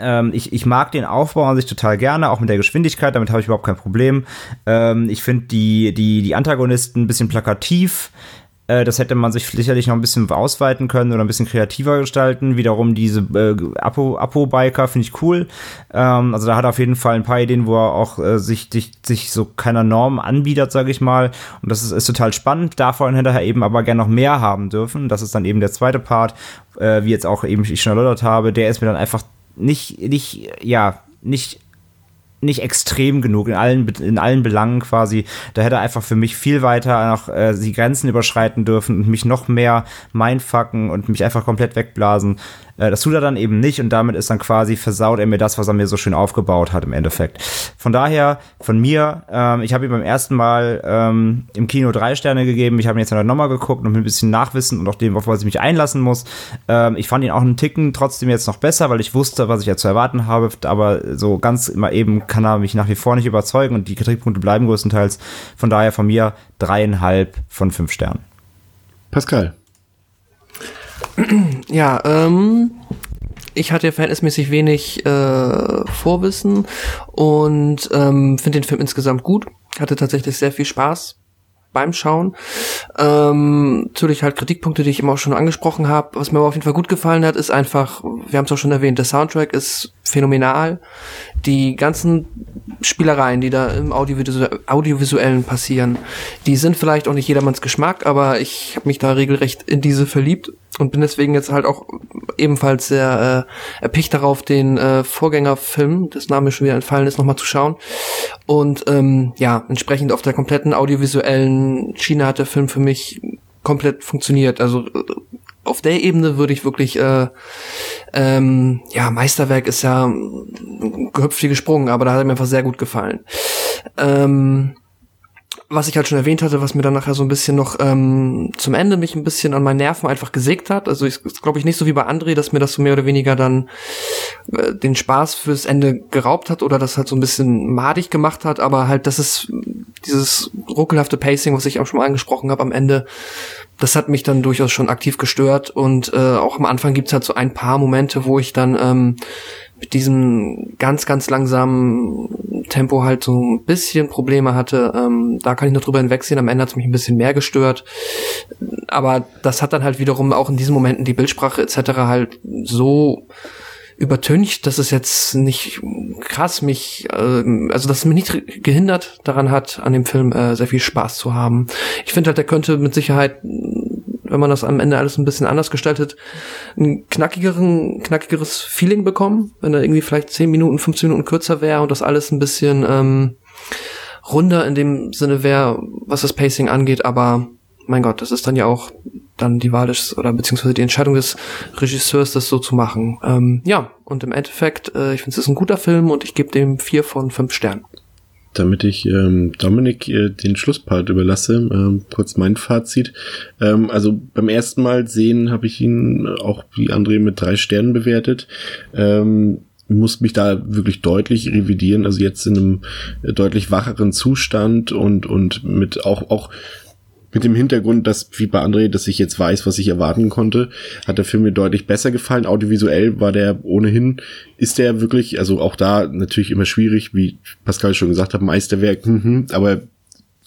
ähm, ich, ich mag den Aufbau an sich total gerne, auch mit der Geschwindigkeit, damit habe ich überhaupt kein Problem. Ähm, ich finde die, die, die Antagonisten ein bisschen plakativ. Äh, das hätte man sich sicherlich noch ein bisschen ausweiten können oder ein bisschen kreativer gestalten. Wiederum diese äh, Apo-Biker finde ich cool. Ähm, also da hat er auf jeden Fall ein paar Ideen, wo er auch äh, sich, sich, sich so keiner Norm anbietet, sage ich mal. Und das ist, ist total spannend. Davon hätte er eben aber gerne noch mehr haben dürfen. Das ist dann eben der zweite Part, äh, wie jetzt auch eben ich schon erläutert habe. Der ist mir dann einfach nicht, nicht, ja, nicht nicht extrem genug in allen in allen Belangen quasi. Da hätte er einfach für mich viel weiter noch äh, die Grenzen überschreiten dürfen und mich noch mehr mindfucken und mich einfach komplett wegblasen. Äh, das tut er dann eben nicht und damit ist dann quasi versaut er mir das, was er mir so schön aufgebaut hat im Endeffekt. Von daher, von mir, ähm, ich habe ihm beim ersten Mal ähm, im Kino drei Sterne gegeben. Ich habe ihn jetzt nochmal geguckt und ein bisschen Nachwissen und auch dem, auf was ich mich einlassen muss. Ähm, ich fand ihn auch einen Ticken trotzdem jetzt noch besser, weil ich wusste, was ich ja zu erwarten habe. Aber so ganz immer eben kann er mich nach wie vor nicht überzeugen und die Kritikpunkte bleiben größtenteils. Von daher von mir dreieinhalb von fünf Sternen. Pascal. Ja, ähm, ich hatte verhältnismäßig wenig äh, Vorwissen und ähm, finde den Film insgesamt gut. Hatte tatsächlich sehr viel Spaß beim Schauen. Ähm, natürlich halt Kritikpunkte, die ich immer auch schon angesprochen habe. Was mir aber auf jeden Fall gut gefallen hat, ist einfach, wir haben es auch schon erwähnt, der Soundtrack ist phänomenal. Die ganzen Spielereien, die da im Audiovisuell Audiovisuellen passieren, die sind vielleicht auch nicht jedermanns Geschmack, aber ich habe mich da regelrecht in diese verliebt und bin deswegen jetzt halt auch ebenfalls sehr äh, erpicht darauf, den äh, Vorgängerfilm, das Name schon wieder entfallen ist, nochmal zu schauen. Und ähm, ja, entsprechend auf der kompletten audiovisuellen Schiene hat der Film für mich komplett funktioniert. Also äh, auf der Ebene würde ich wirklich, äh, ähm, ja, Meisterwerk ist ja gehüpft wie gesprungen, aber da hat er mir einfach sehr gut gefallen. Ähm, was ich halt schon erwähnt hatte, was mir dann nachher so ein bisschen noch ähm, zum Ende mich ein bisschen an meinen Nerven einfach gesägt hat. Also ich glaube ich nicht so wie bei André, dass mir das so mehr oder weniger dann äh, den Spaß fürs Ende geraubt hat oder das halt so ein bisschen madig gemacht hat, aber halt das ist dieses ruckelhafte Pacing, was ich auch schon mal angesprochen habe am Ende, das hat mich dann durchaus schon aktiv gestört und äh, auch am Anfang gibt's halt so ein paar Momente, wo ich dann ähm, mit diesem ganz, ganz langsamen Tempo halt so ein bisschen Probleme hatte. Ähm, da kann ich noch drüber hinwegsehen. Am Ende hat es mich ein bisschen mehr gestört. Aber das hat dann halt wiederum auch in diesen Momenten die Bildsprache etc. halt so übertüncht, dass es jetzt nicht krass mich, äh, also dass es mich nicht gehindert daran hat, an dem Film äh, sehr viel Spaß zu haben. Ich finde halt, der könnte mit Sicherheit wenn man das am Ende alles ein bisschen anders gestaltet, ein knackigeren, knackigeres Feeling bekommen, wenn er irgendwie vielleicht 10 Minuten, 15 Minuten kürzer wäre und das alles ein bisschen ähm, runder in dem Sinne wäre, was das Pacing angeht, aber mein Gott, das ist dann ja auch dann die Wahl des, oder beziehungsweise die Entscheidung des Regisseurs, das so zu machen. Ähm, ja, und im Endeffekt, äh, ich finde es ist ein guter Film und ich gebe dem vier von fünf Sternen damit ich ähm, Dominik äh, den Schlusspart überlasse, ähm, kurz mein Fazit. Ähm, also beim ersten Mal sehen habe ich ihn auch wie André mit drei Sternen bewertet. Ähm, muss mich da wirklich deutlich revidieren, also jetzt in einem äh, deutlich wacheren Zustand und und mit auch auch mit dem Hintergrund, dass, wie bei André, dass ich jetzt weiß, was ich erwarten konnte, hat der Film mir deutlich besser gefallen. Audiovisuell war der ohnehin, ist der wirklich, also auch da natürlich immer schwierig, wie Pascal schon gesagt hat, Meisterwerk, mhm, aber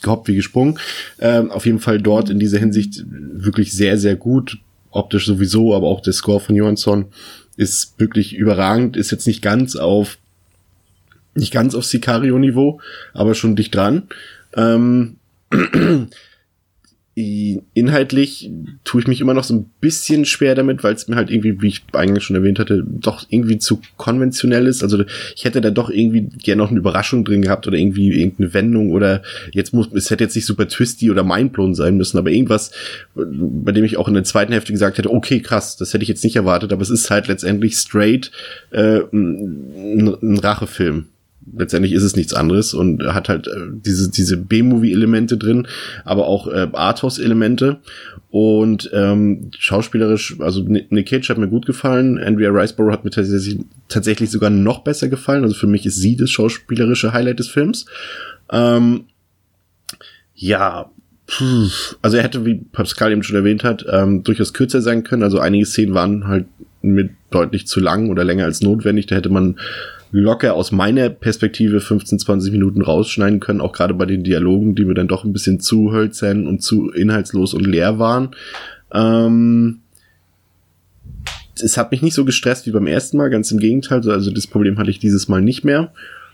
gehoppt wie gesprungen. Ähm, auf jeden Fall dort in dieser Hinsicht wirklich sehr, sehr gut. Optisch sowieso, aber auch der Score von Johansson ist wirklich überragend, ist jetzt nicht ganz auf, nicht ganz auf Sicario-Niveau, aber schon dicht dran. Ähm, inhaltlich tue ich mich immer noch so ein bisschen schwer damit, weil es mir halt irgendwie, wie ich eigentlich schon erwähnt hatte, doch irgendwie zu konventionell ist. Also ich hätte da doch irgendwie gerne noch eine Überraschung drin gehabt oder irgendwie irgendeine Wendung oder jetzt muss, es hätte jetzt nicht super twisty oder mindblown sein müssen, aber irgendwas, bei dem ich auch in der zweiten Hälfte gesagt hätte, okay, krass, das hätte ich jetzt nicht erwartet, aber es ist halt letztendlich straight äh, ein, ein Rachefilm letztendlich ist es nichts anderes und hat halt äh, diese, diese B-Movie-Elemente drin, aber auch äh, Arthouse-Elemente. Und ähm, schauspielerisch, also Nick Cage hat mir gut gefallen, Andrea Riceborough hat mir tatsächlich, tatsächlich sogar noch besser gefallen. Also für mich ist sie das schauspielerische Highlight des Films. Ähm, ja, also er hätte, wie Pascal eben schon erwähnt hat, ähm, durchaus kürzer sein können. Also einige Szenen waren halt mit deutlich zu lang oder länger als notwendig. Da hätte man locker aus meiner Perspektive 15, 20 Minuten rausschneiden können, auch gerade bei den Dialogen, die mir dann doch ein bisschen zu hölzern und zu inhaltslos und leer waren. Ähm, es hat mich nicht so gestresst wie beim ersten Mal, ganz im Gegenteil. Also das Problem hatte ich dieses Mal nicht mehr.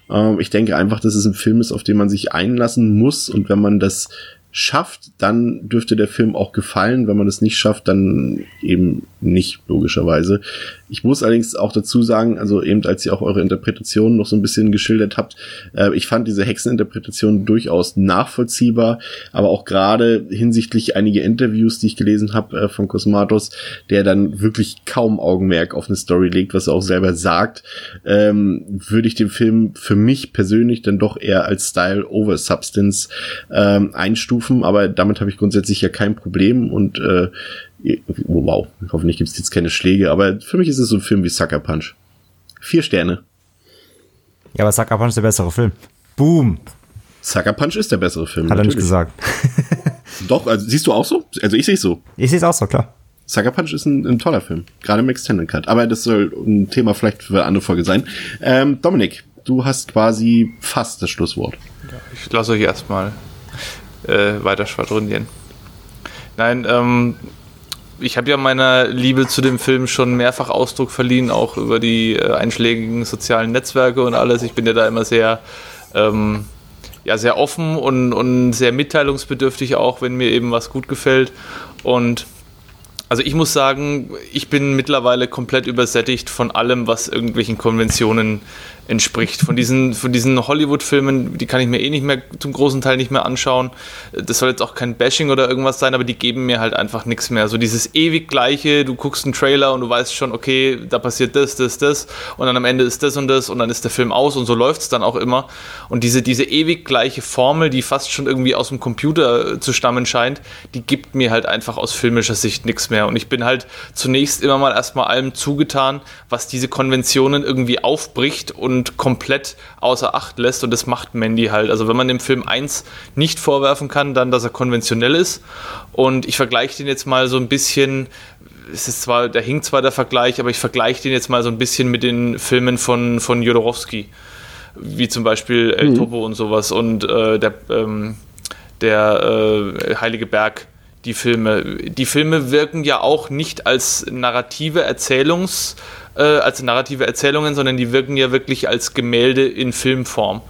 Ähm, ich denke einfach, dass es ein Film ist, auf den man sich einlassen muss und wenn man das schafft, dann dürfte der Film auch gefallen. Wenn man es nicht schafft, dann eben nicht, logischerweise. Ich muss allerdings auch dazu sagen, also eben als ihr auch eure Interpretation noch so ein bisschen geschildert habt, äh, ich fand diese Hexeninterpretation durchaus nachvollziehbar, aber auch gerade hinsichtlich einiger Interviews, die ich gelesen habe äh, von Cosmatos, der dann wirklich kaum Augenmerk auf eine Story legt, was er auch selber sagt, ähm, würde ich den Film für mich persönlich dann doch eher als Style over Substance ähm, einstufen, aber damit habe ich grundsätzlich ja kein Problem und äh, Oh, wow, hoffentlich gibt es jetzt keine Schläge, aber für mich ist es so ein Film wie Sucker Punch. Vier Sterne. Ja, aber Sucker Punch ist der bessere Film. Boom. Sucker Punch ist der bessere Film. Hat natürlich. er nicht gesagt. Doch, also siehst du auch so? Also ich sehe es so. Ich sehe es auch so, klar. Sucker Punch ist ein, ein, toller Film, gerade im Extended Cut. Aber das soll ein Thema vielleicht für eine andere Folge sein. Ähm, Dominik, du hast quasi fast das Schlusswort. Ja, ich lasse euch erstmal äh, weiter schwadronieren. Nein, ähm, ich habe ja meiner Liebe zu dem Film schon mehrfach Ausdruck verliehen, auch über die äh, einschlägigen sozialen Netzwerke und alles. Ich bin ja da immer sehr, ähm, ja, sehr offen und, und sehr mitteilungsbedürftig, auch wenn mir eben was gut gefällt. Und Also ich muss sagen, ich bin mittlerweile komplett übersättigt von allem, was irgendwelchen Konventionen entspricht. Von diesen, von diesen Hollywood-Filmen, die kann ich mir eh nicht mehr zum großen Teil nicht mehr anschauen. Das soll jetzt auch kein Bashing oder irgendwas sein, aber die geben mir halt einfach nichts mehr. So dieses ewig gleiche, du guckst einen Trailer und du weißt schon, okay, da passiert das, das, das und dann am Ende ist das und das und dann ist der Film aus und so läuft es dann auch immer. Und diese, diese ewig gleiche Formel, die fast schon irgendwie aus dem Computer zu stammen scheint, die gibt mir halt einfach aus filmischer Sicht nichts mehr. Und ich bin halt zunächst immer mal erstmal allem zugetan, was diese Konventionen irgendwie aufbricht und und komplett außer Acht lässt. Und das macht Mandy halt. Also wenn man dem Film 1 nicht vorwerfen kann, dann, dass er konventionell ist. Und ich vergleiche den jetzt mal so ein bisschen es ist zwar, da hinkt zwar der Vergleich, aber ich vergleiche den jetzt mal so ein bisschen mit den Filmen von, von Jodorowsky, wie zum Beispiel El mhm. Topo und sowas und äh, der, ähm, der äh, Heilige Berg, die Filme. Die Filme wirken ja auch nicht als narrative Erzählungs- äh, als narrative Erzählungen, sondern die wirken ja wirklich als Gemälde in Filmform.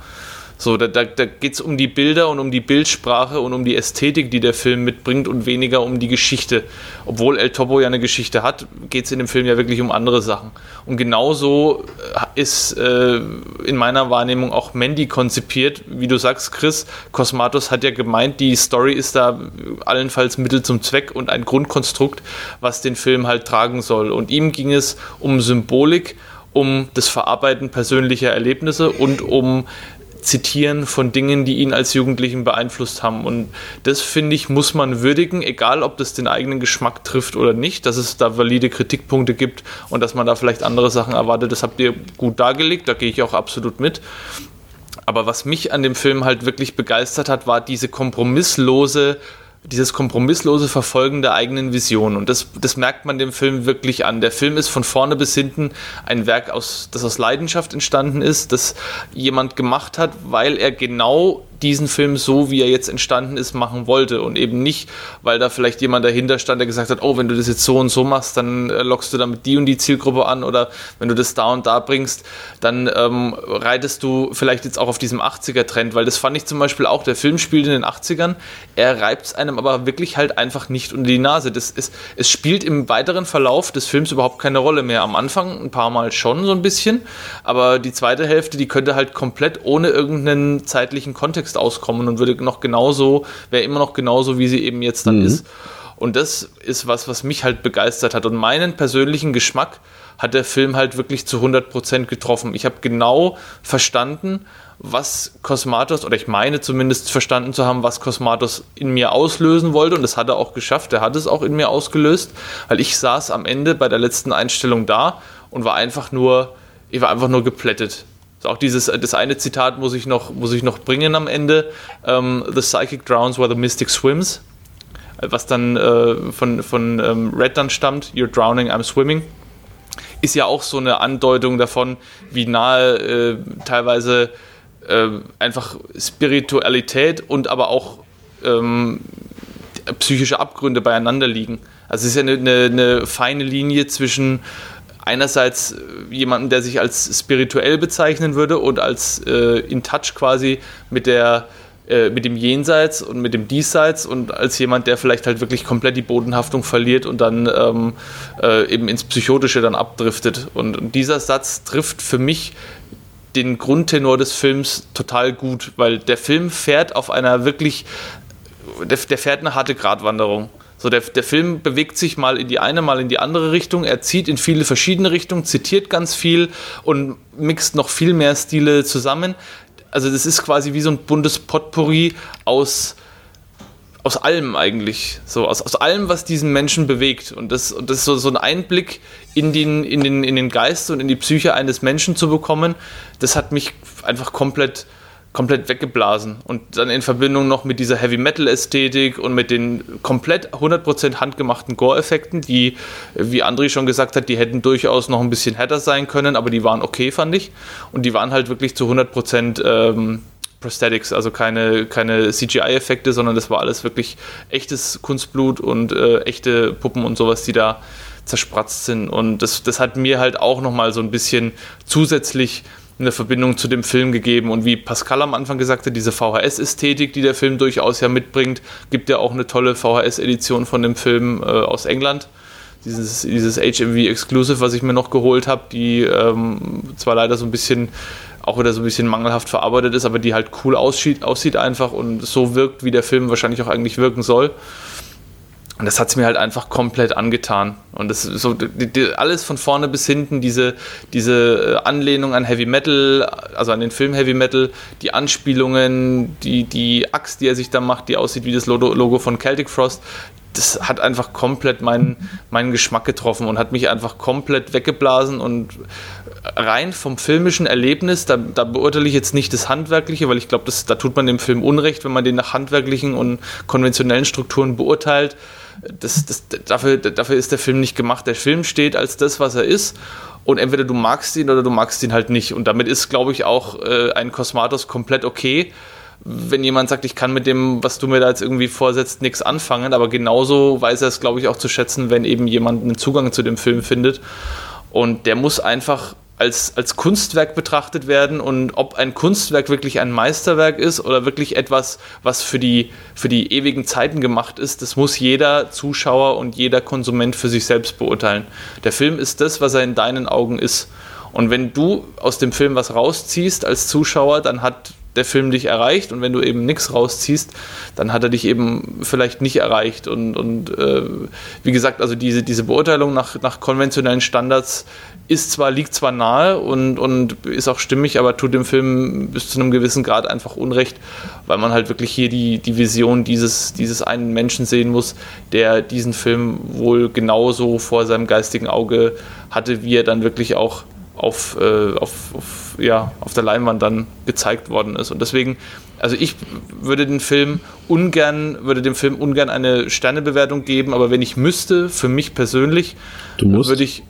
So, da, da, da geht es um die Bilder und um die Bildsprache und um die Ästhetik, die der Film mitbringt und weniger um die Geschichte. Obwohl El Topo ja eine Geschichte hat, geht es in dem Film ja wirklich um andere Sachen. Und genauso äh, ist äh, in meiner Wahrnehmung auch Mandy konzipiert. Wie du sagst, Chris, Cosmatos hat ja gemeint, die Story ist da allenfalls Mittel zum Zweck und ein Grundkonstrukt, was den Film halt tragen soll. Und ihm ging es um Symbolik um das Verarbeiten persönlicher Erlebnisse und um Zitieren von Dingen, die ihn als Jugendlichen beeinflusst haben. Und das, finde ich, muss man würdigen, egal ob das den eigenen Geschmack trifft oder nicht, dass es da valide Kritikpunkte gibt und dass man da vielleicht andere Sachen erwartet. Das habt ihr gut dargelegt, da gehe ich auch absolut mit. Aber was mich an dem Film halt wirklich begeistert hat, war diese kompromisslose dieses kompromisslose Verfolgen der eigenen Vision. Und das, das merkt man dem Film wirklich an. Der Film ist von vorne bis hinten ein Werk, aus, das aus Leidenschaft entstanden ist, das jemand gemacht hat, weil er genau diesen Film so, wie er jetzt entstanden ist, machen wollte. Und eben nicht, weil da vielleicht jemand dahinter stand, der gesagt hat, oh, wenn du das jetzt so und so machst, dann äh, lockst du damit die und die Zielgruppe an. Oder wenn du das da und da bringst, dann ähm, reitest du vielleicht jetzt auch auf diesem 80er-Trend, weil das fand ich zum Beispiel auch, der Film spielt in den 80ern, er reibt es einem aber wirklich halt einfach nicht unter die Nase. Das ist, es spielt im weiteren Verlauf des Films überhaupt keine Rolle mehr. Am Anfang ein paar Mal schon so ein bisschen, aber die zweite Hälfte, die könnte halt komplett ohne irgendeinen zeitlichen Kontext Kontext auskommen und würde noch genauso, wäre immer noch genauso, wie sie eben jetzt dann mhm. ist. Und das ist was, was mich halt begeistert hat. Und meinen persönlichen Geschmack hat der Film halt wirklich zu 100% getroffen. Ich habe genau verstanden, was Cosmatos, oder ich meine zumindest verstanden zu haben, was Cosmatos in mir auslösen wollte. Und das hat er auch geschafft. Er hat es auch in mir ausgelöst, weil ich saß am Ende bei der letzten Einstellung da und war einfach nur, ich war einfach nur geplättet. Auch dieses, das eine Zitat muss ich noch, muss ich noch bringen am Ende. Um, ähm, the psychic drowns where the mystic swims. Was dann äh, von, von ähm, Red dann stammt. You're drowning, I'm swimming. Ist ja auch so eine Andeutung davon, wie nahe äh, teilweise äh, einfach Spiritualität und aber auch ähm, psychische Abgründe beieinander liegen. Also es ist ja eine, eine, eine feine Linie zwischen einerseits äh, jemanden, der sich als spirituell bezeichnen würde und als äh, in Touch quasi mit der äh, mit dem Jenseits und mit dem Diesseits und als jemand, der vielleicht halt wirklich komplett die Bodenhaftung verliert und dann ähm, äh, eben ins Psychotische dann abdriftet. Und, und dieser Satz trifft für mich den Grundtenor des Films total gut, weil der Film fährt auf einer wirklich, der, der fährt eine harte Gratwanderung. So, der, der Film bewegt sich mal in die eine, mal in die andere Richtung. Er zieht in viele verschiedene Richtungen, zitiert ganz viel und mixt noch viel mehr Stile zusammen. Also, das ist quasi wie so ein buntes Potpourri aus, aus allem eigentlich. So, aus, aus allem, was diesen Menschen bewegt. Und das, und das ist so, so ein Einblick in den, in, den, in den Geist und in die Psyche eines Menschen zu bekommen. Das hat mich einfach komplett komplett weggeblasen. Und dann in Verbindung noch mit dieser Heavy Metal Ästhetik und mit den komplett 100% handgemachten Gore-Effekten, die, wie André schon gesagt hat, die hätten durchaus noch ein bisschen härter sein können, aber die waren okay, fand ich. Und die waren halt wirklich zu 100% ähm, Prosthetics, also keine, keine CGI-Effekte, sondern das war alles wirklich echtes Kunstblut und äh, echte Puppen und sowas, die da zerspratzt sind. Und das, das hat mir halt auch nochmal so ein bisschen zusätzlich eine Verbindung zu dem Film gegeben. Und wie Pascal am Anfang gesagt hat, diese VHS-Ästhetik, die der Film durchaus ja mitbringt, gibt ja auch eine tolle VHS-Edition von dem Film äh, aus England. dieses, dieses HMV Exclusive, was ich mir noch geholt habe, die ähm, zwar leider so ein bisschen auch wieder so ein bisschen mangelhaft verarbeitet ist, aber die halt cool aussieht, aussieht einfach und so wirkt, wie der Film wahrscheinlich auch eigentlich wirken soll. Und das hat es mir halt einfach komplett angetan. Und das so die, die, alles von vorne bis hinten, diese, diese äh, Anlehnung an Heavy Metal, also an den Film Heavy Metal, die Anspielungen, die, die Axt, die er sich da macht, die aussieht wie das Logo von Celtic Frost, das hat einfach komplett meinen, meinen Geschmack getroffen und hat mich einfach komplett weggeblasen und rein vom filmischen Erlebnis, da, da beurteile ich jetzt nicht das Handwerkliche, weil ich glaube, da tut man dem Film Unrecht, wenn man den nach handwerklichen und konventionellen Strukturen beurteilt das, das, dafür, dafür ist der Film nicht gemacht. Der Film steht als das, was er ist. Und entweder du magst ihn oder du magst ihn halt nicht. Und damit ist, glaube ich, auch äh, ein Kosmatos komplett okay. Wenn jemand sagt, ich kann mit dem, was du mir da jetzt irgendwie vorsetzt, nichts anfangen, aber genauso weiß er es, glaube ich, auch zu schätzen, wenn eben jemand einen Zugang zu dem Film findet. Und der muss einfach als, als Kunstwerk betrachtet werden und ob ein Kunstwerk wirklich ein Meisterwerk ist oder wirklich etwas, was für die, für die ewigen Zeiten gemacht ist, das muss jeder Zuschauer und jeder Konsument für sich selbst beurteilen. Der Film ist das, was er in deinen Augen ist. Und wenn du aus dem Film was rausziehst als Zuschauer, dann hat der Film dich erreicht und wenn du eben nichts rausziehst, dann hat er dich eben vielleicht nicht erreicht. Und, und äh, wie gesagt, also diese, diese Beurteilung nach, nach konventionellen Standards ist zwar, liegt zwar nahe und, und ist auch stimmig, aber tut dem Film bis zu einem gewissen Grad einfach Unrecht, weil man halt wirklich hier die, die Vision dieses, dieses einen Menschen sehen muss, der diesen Film wohl genauso vor seinem geistigen Auge hatte, wie er dann wirklich auch auf, äh, auf, auf, ja, auf der Leinwand dann gezeigt worden ist. Und deswegen, also ich würde den Film ungern, würde dem Film ungern eine Sternebewertung geben, aber wenn ich müsste, für mich persönlich, würde ich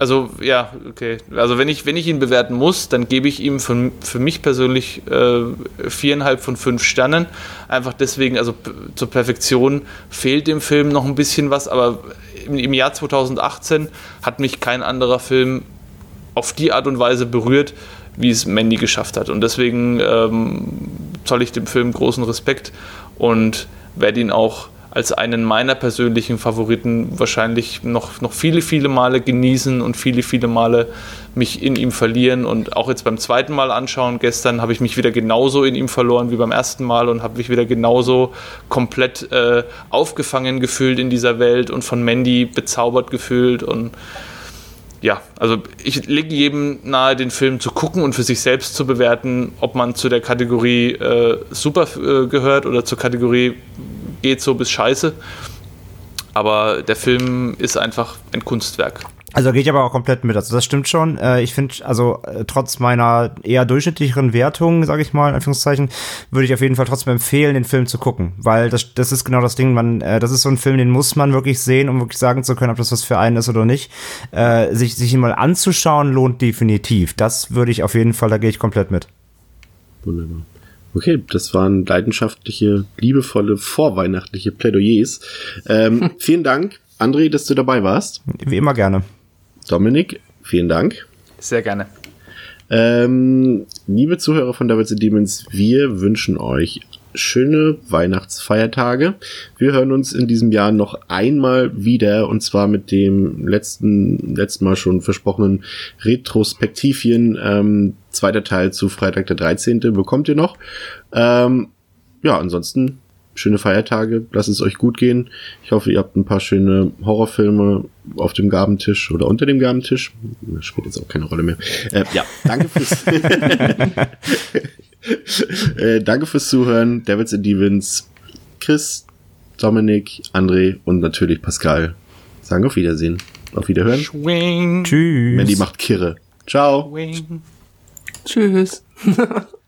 also ja, okay. Also wenn ich, wenn ich ihn bewerten muss, dann gebe ich ihm für, für mich persönlich äh, viereinhalb von fünf Sternen. Einfach deswegen, also zur Perfektion fehlt dem Film noch ein bisschen was, aber im, im Jahr 2018 hat mich kein anderer Film auf die Art und Weise berührt, wie es Mandy geschafft hat. Und deswegen ähm, zolle ich dem Film großen Respekt und werde ihn auch als einen meiner persönlichen Favoriten wahrscheinlich noch, noch viele, viele Male genießen und viele, viele Male mich in ihm verlieren und auch jetzt beim zweiten Mal anschauen. Gestern habe ich mich wieder genauso in ihm verloren wie beim ersten Mal und habe mich wieder genauso komplett äh, aufgefangen gefühlt in dieser Welt und von Mandy bezaubert gefühlt und ja, also ich lege jedem nahe, den Film zu gucken und für sich selbst zu bewerten, ob man zu der Kategorie äh, super äh, gehört oder zur Kategorie geht so bis scheiße. Aber der Film ist einfach ein Kunstwerk. Also gehe ich aber auch komplett mit. Also das stimmt schon. Äh, ich finde, also äh, trotz meiner eher durchschnittlicheren Wertung, sage ich mal, in Anführungszeichen, würde ich auf jeden Fall trotzdem empfehlen, den Film zu gucken. Weil das, das ist genau das Ding, man, äh, das ist so ein Film, den muss man wirklich sehen, um wirklich sagen zu können, ob das was für einen ist oder nicht. Äh, sich, sich ihn mal anzuschauen, lohnt definitiv. Das würde ich auf jeden Fall, da gehe ich komplett mit. Wunderbar. Okay, das waren leidenschaftliche, liebevolle, vorweihnachtliche Plädoyers. Ähm, vielen Dank, André, dass du dabei warst. Wie immer gerne. Dominik, vielen Dank. Sehr gerne. Ähm, liebe Zuhörer von Devils and Demons, wir wünschen euch schöne Weihnachtsfeiertage. Wir hören uns in diesem Jahr noch einmal wieder und zwar mit dem letzten, letzten Mal schon versprochenen Retrospektivien. Ähm, zweiter Teil zu Freitag der 13. bekommt ihr noch. Ähm, ja, ansonsten schöne Feiertage, lasst es euch gut gehen. Ich hoffe, ihr habt ein paar schöne Horrorfilme auf dem Gabentisch oder unter dem Gabentisch. Das spielt jetzt auch keine Rolle mehr. Äh, ja, danke fürs äh, danke fürs Zuhören. Davids and Devins, Chris, Dominik, André und natürlich Pascal sagen auf Wiedersehen. Auf Wiederhören. Schwing. Tschüss. Mandy macht Kirre. Ciao. Schwing. Tschüss.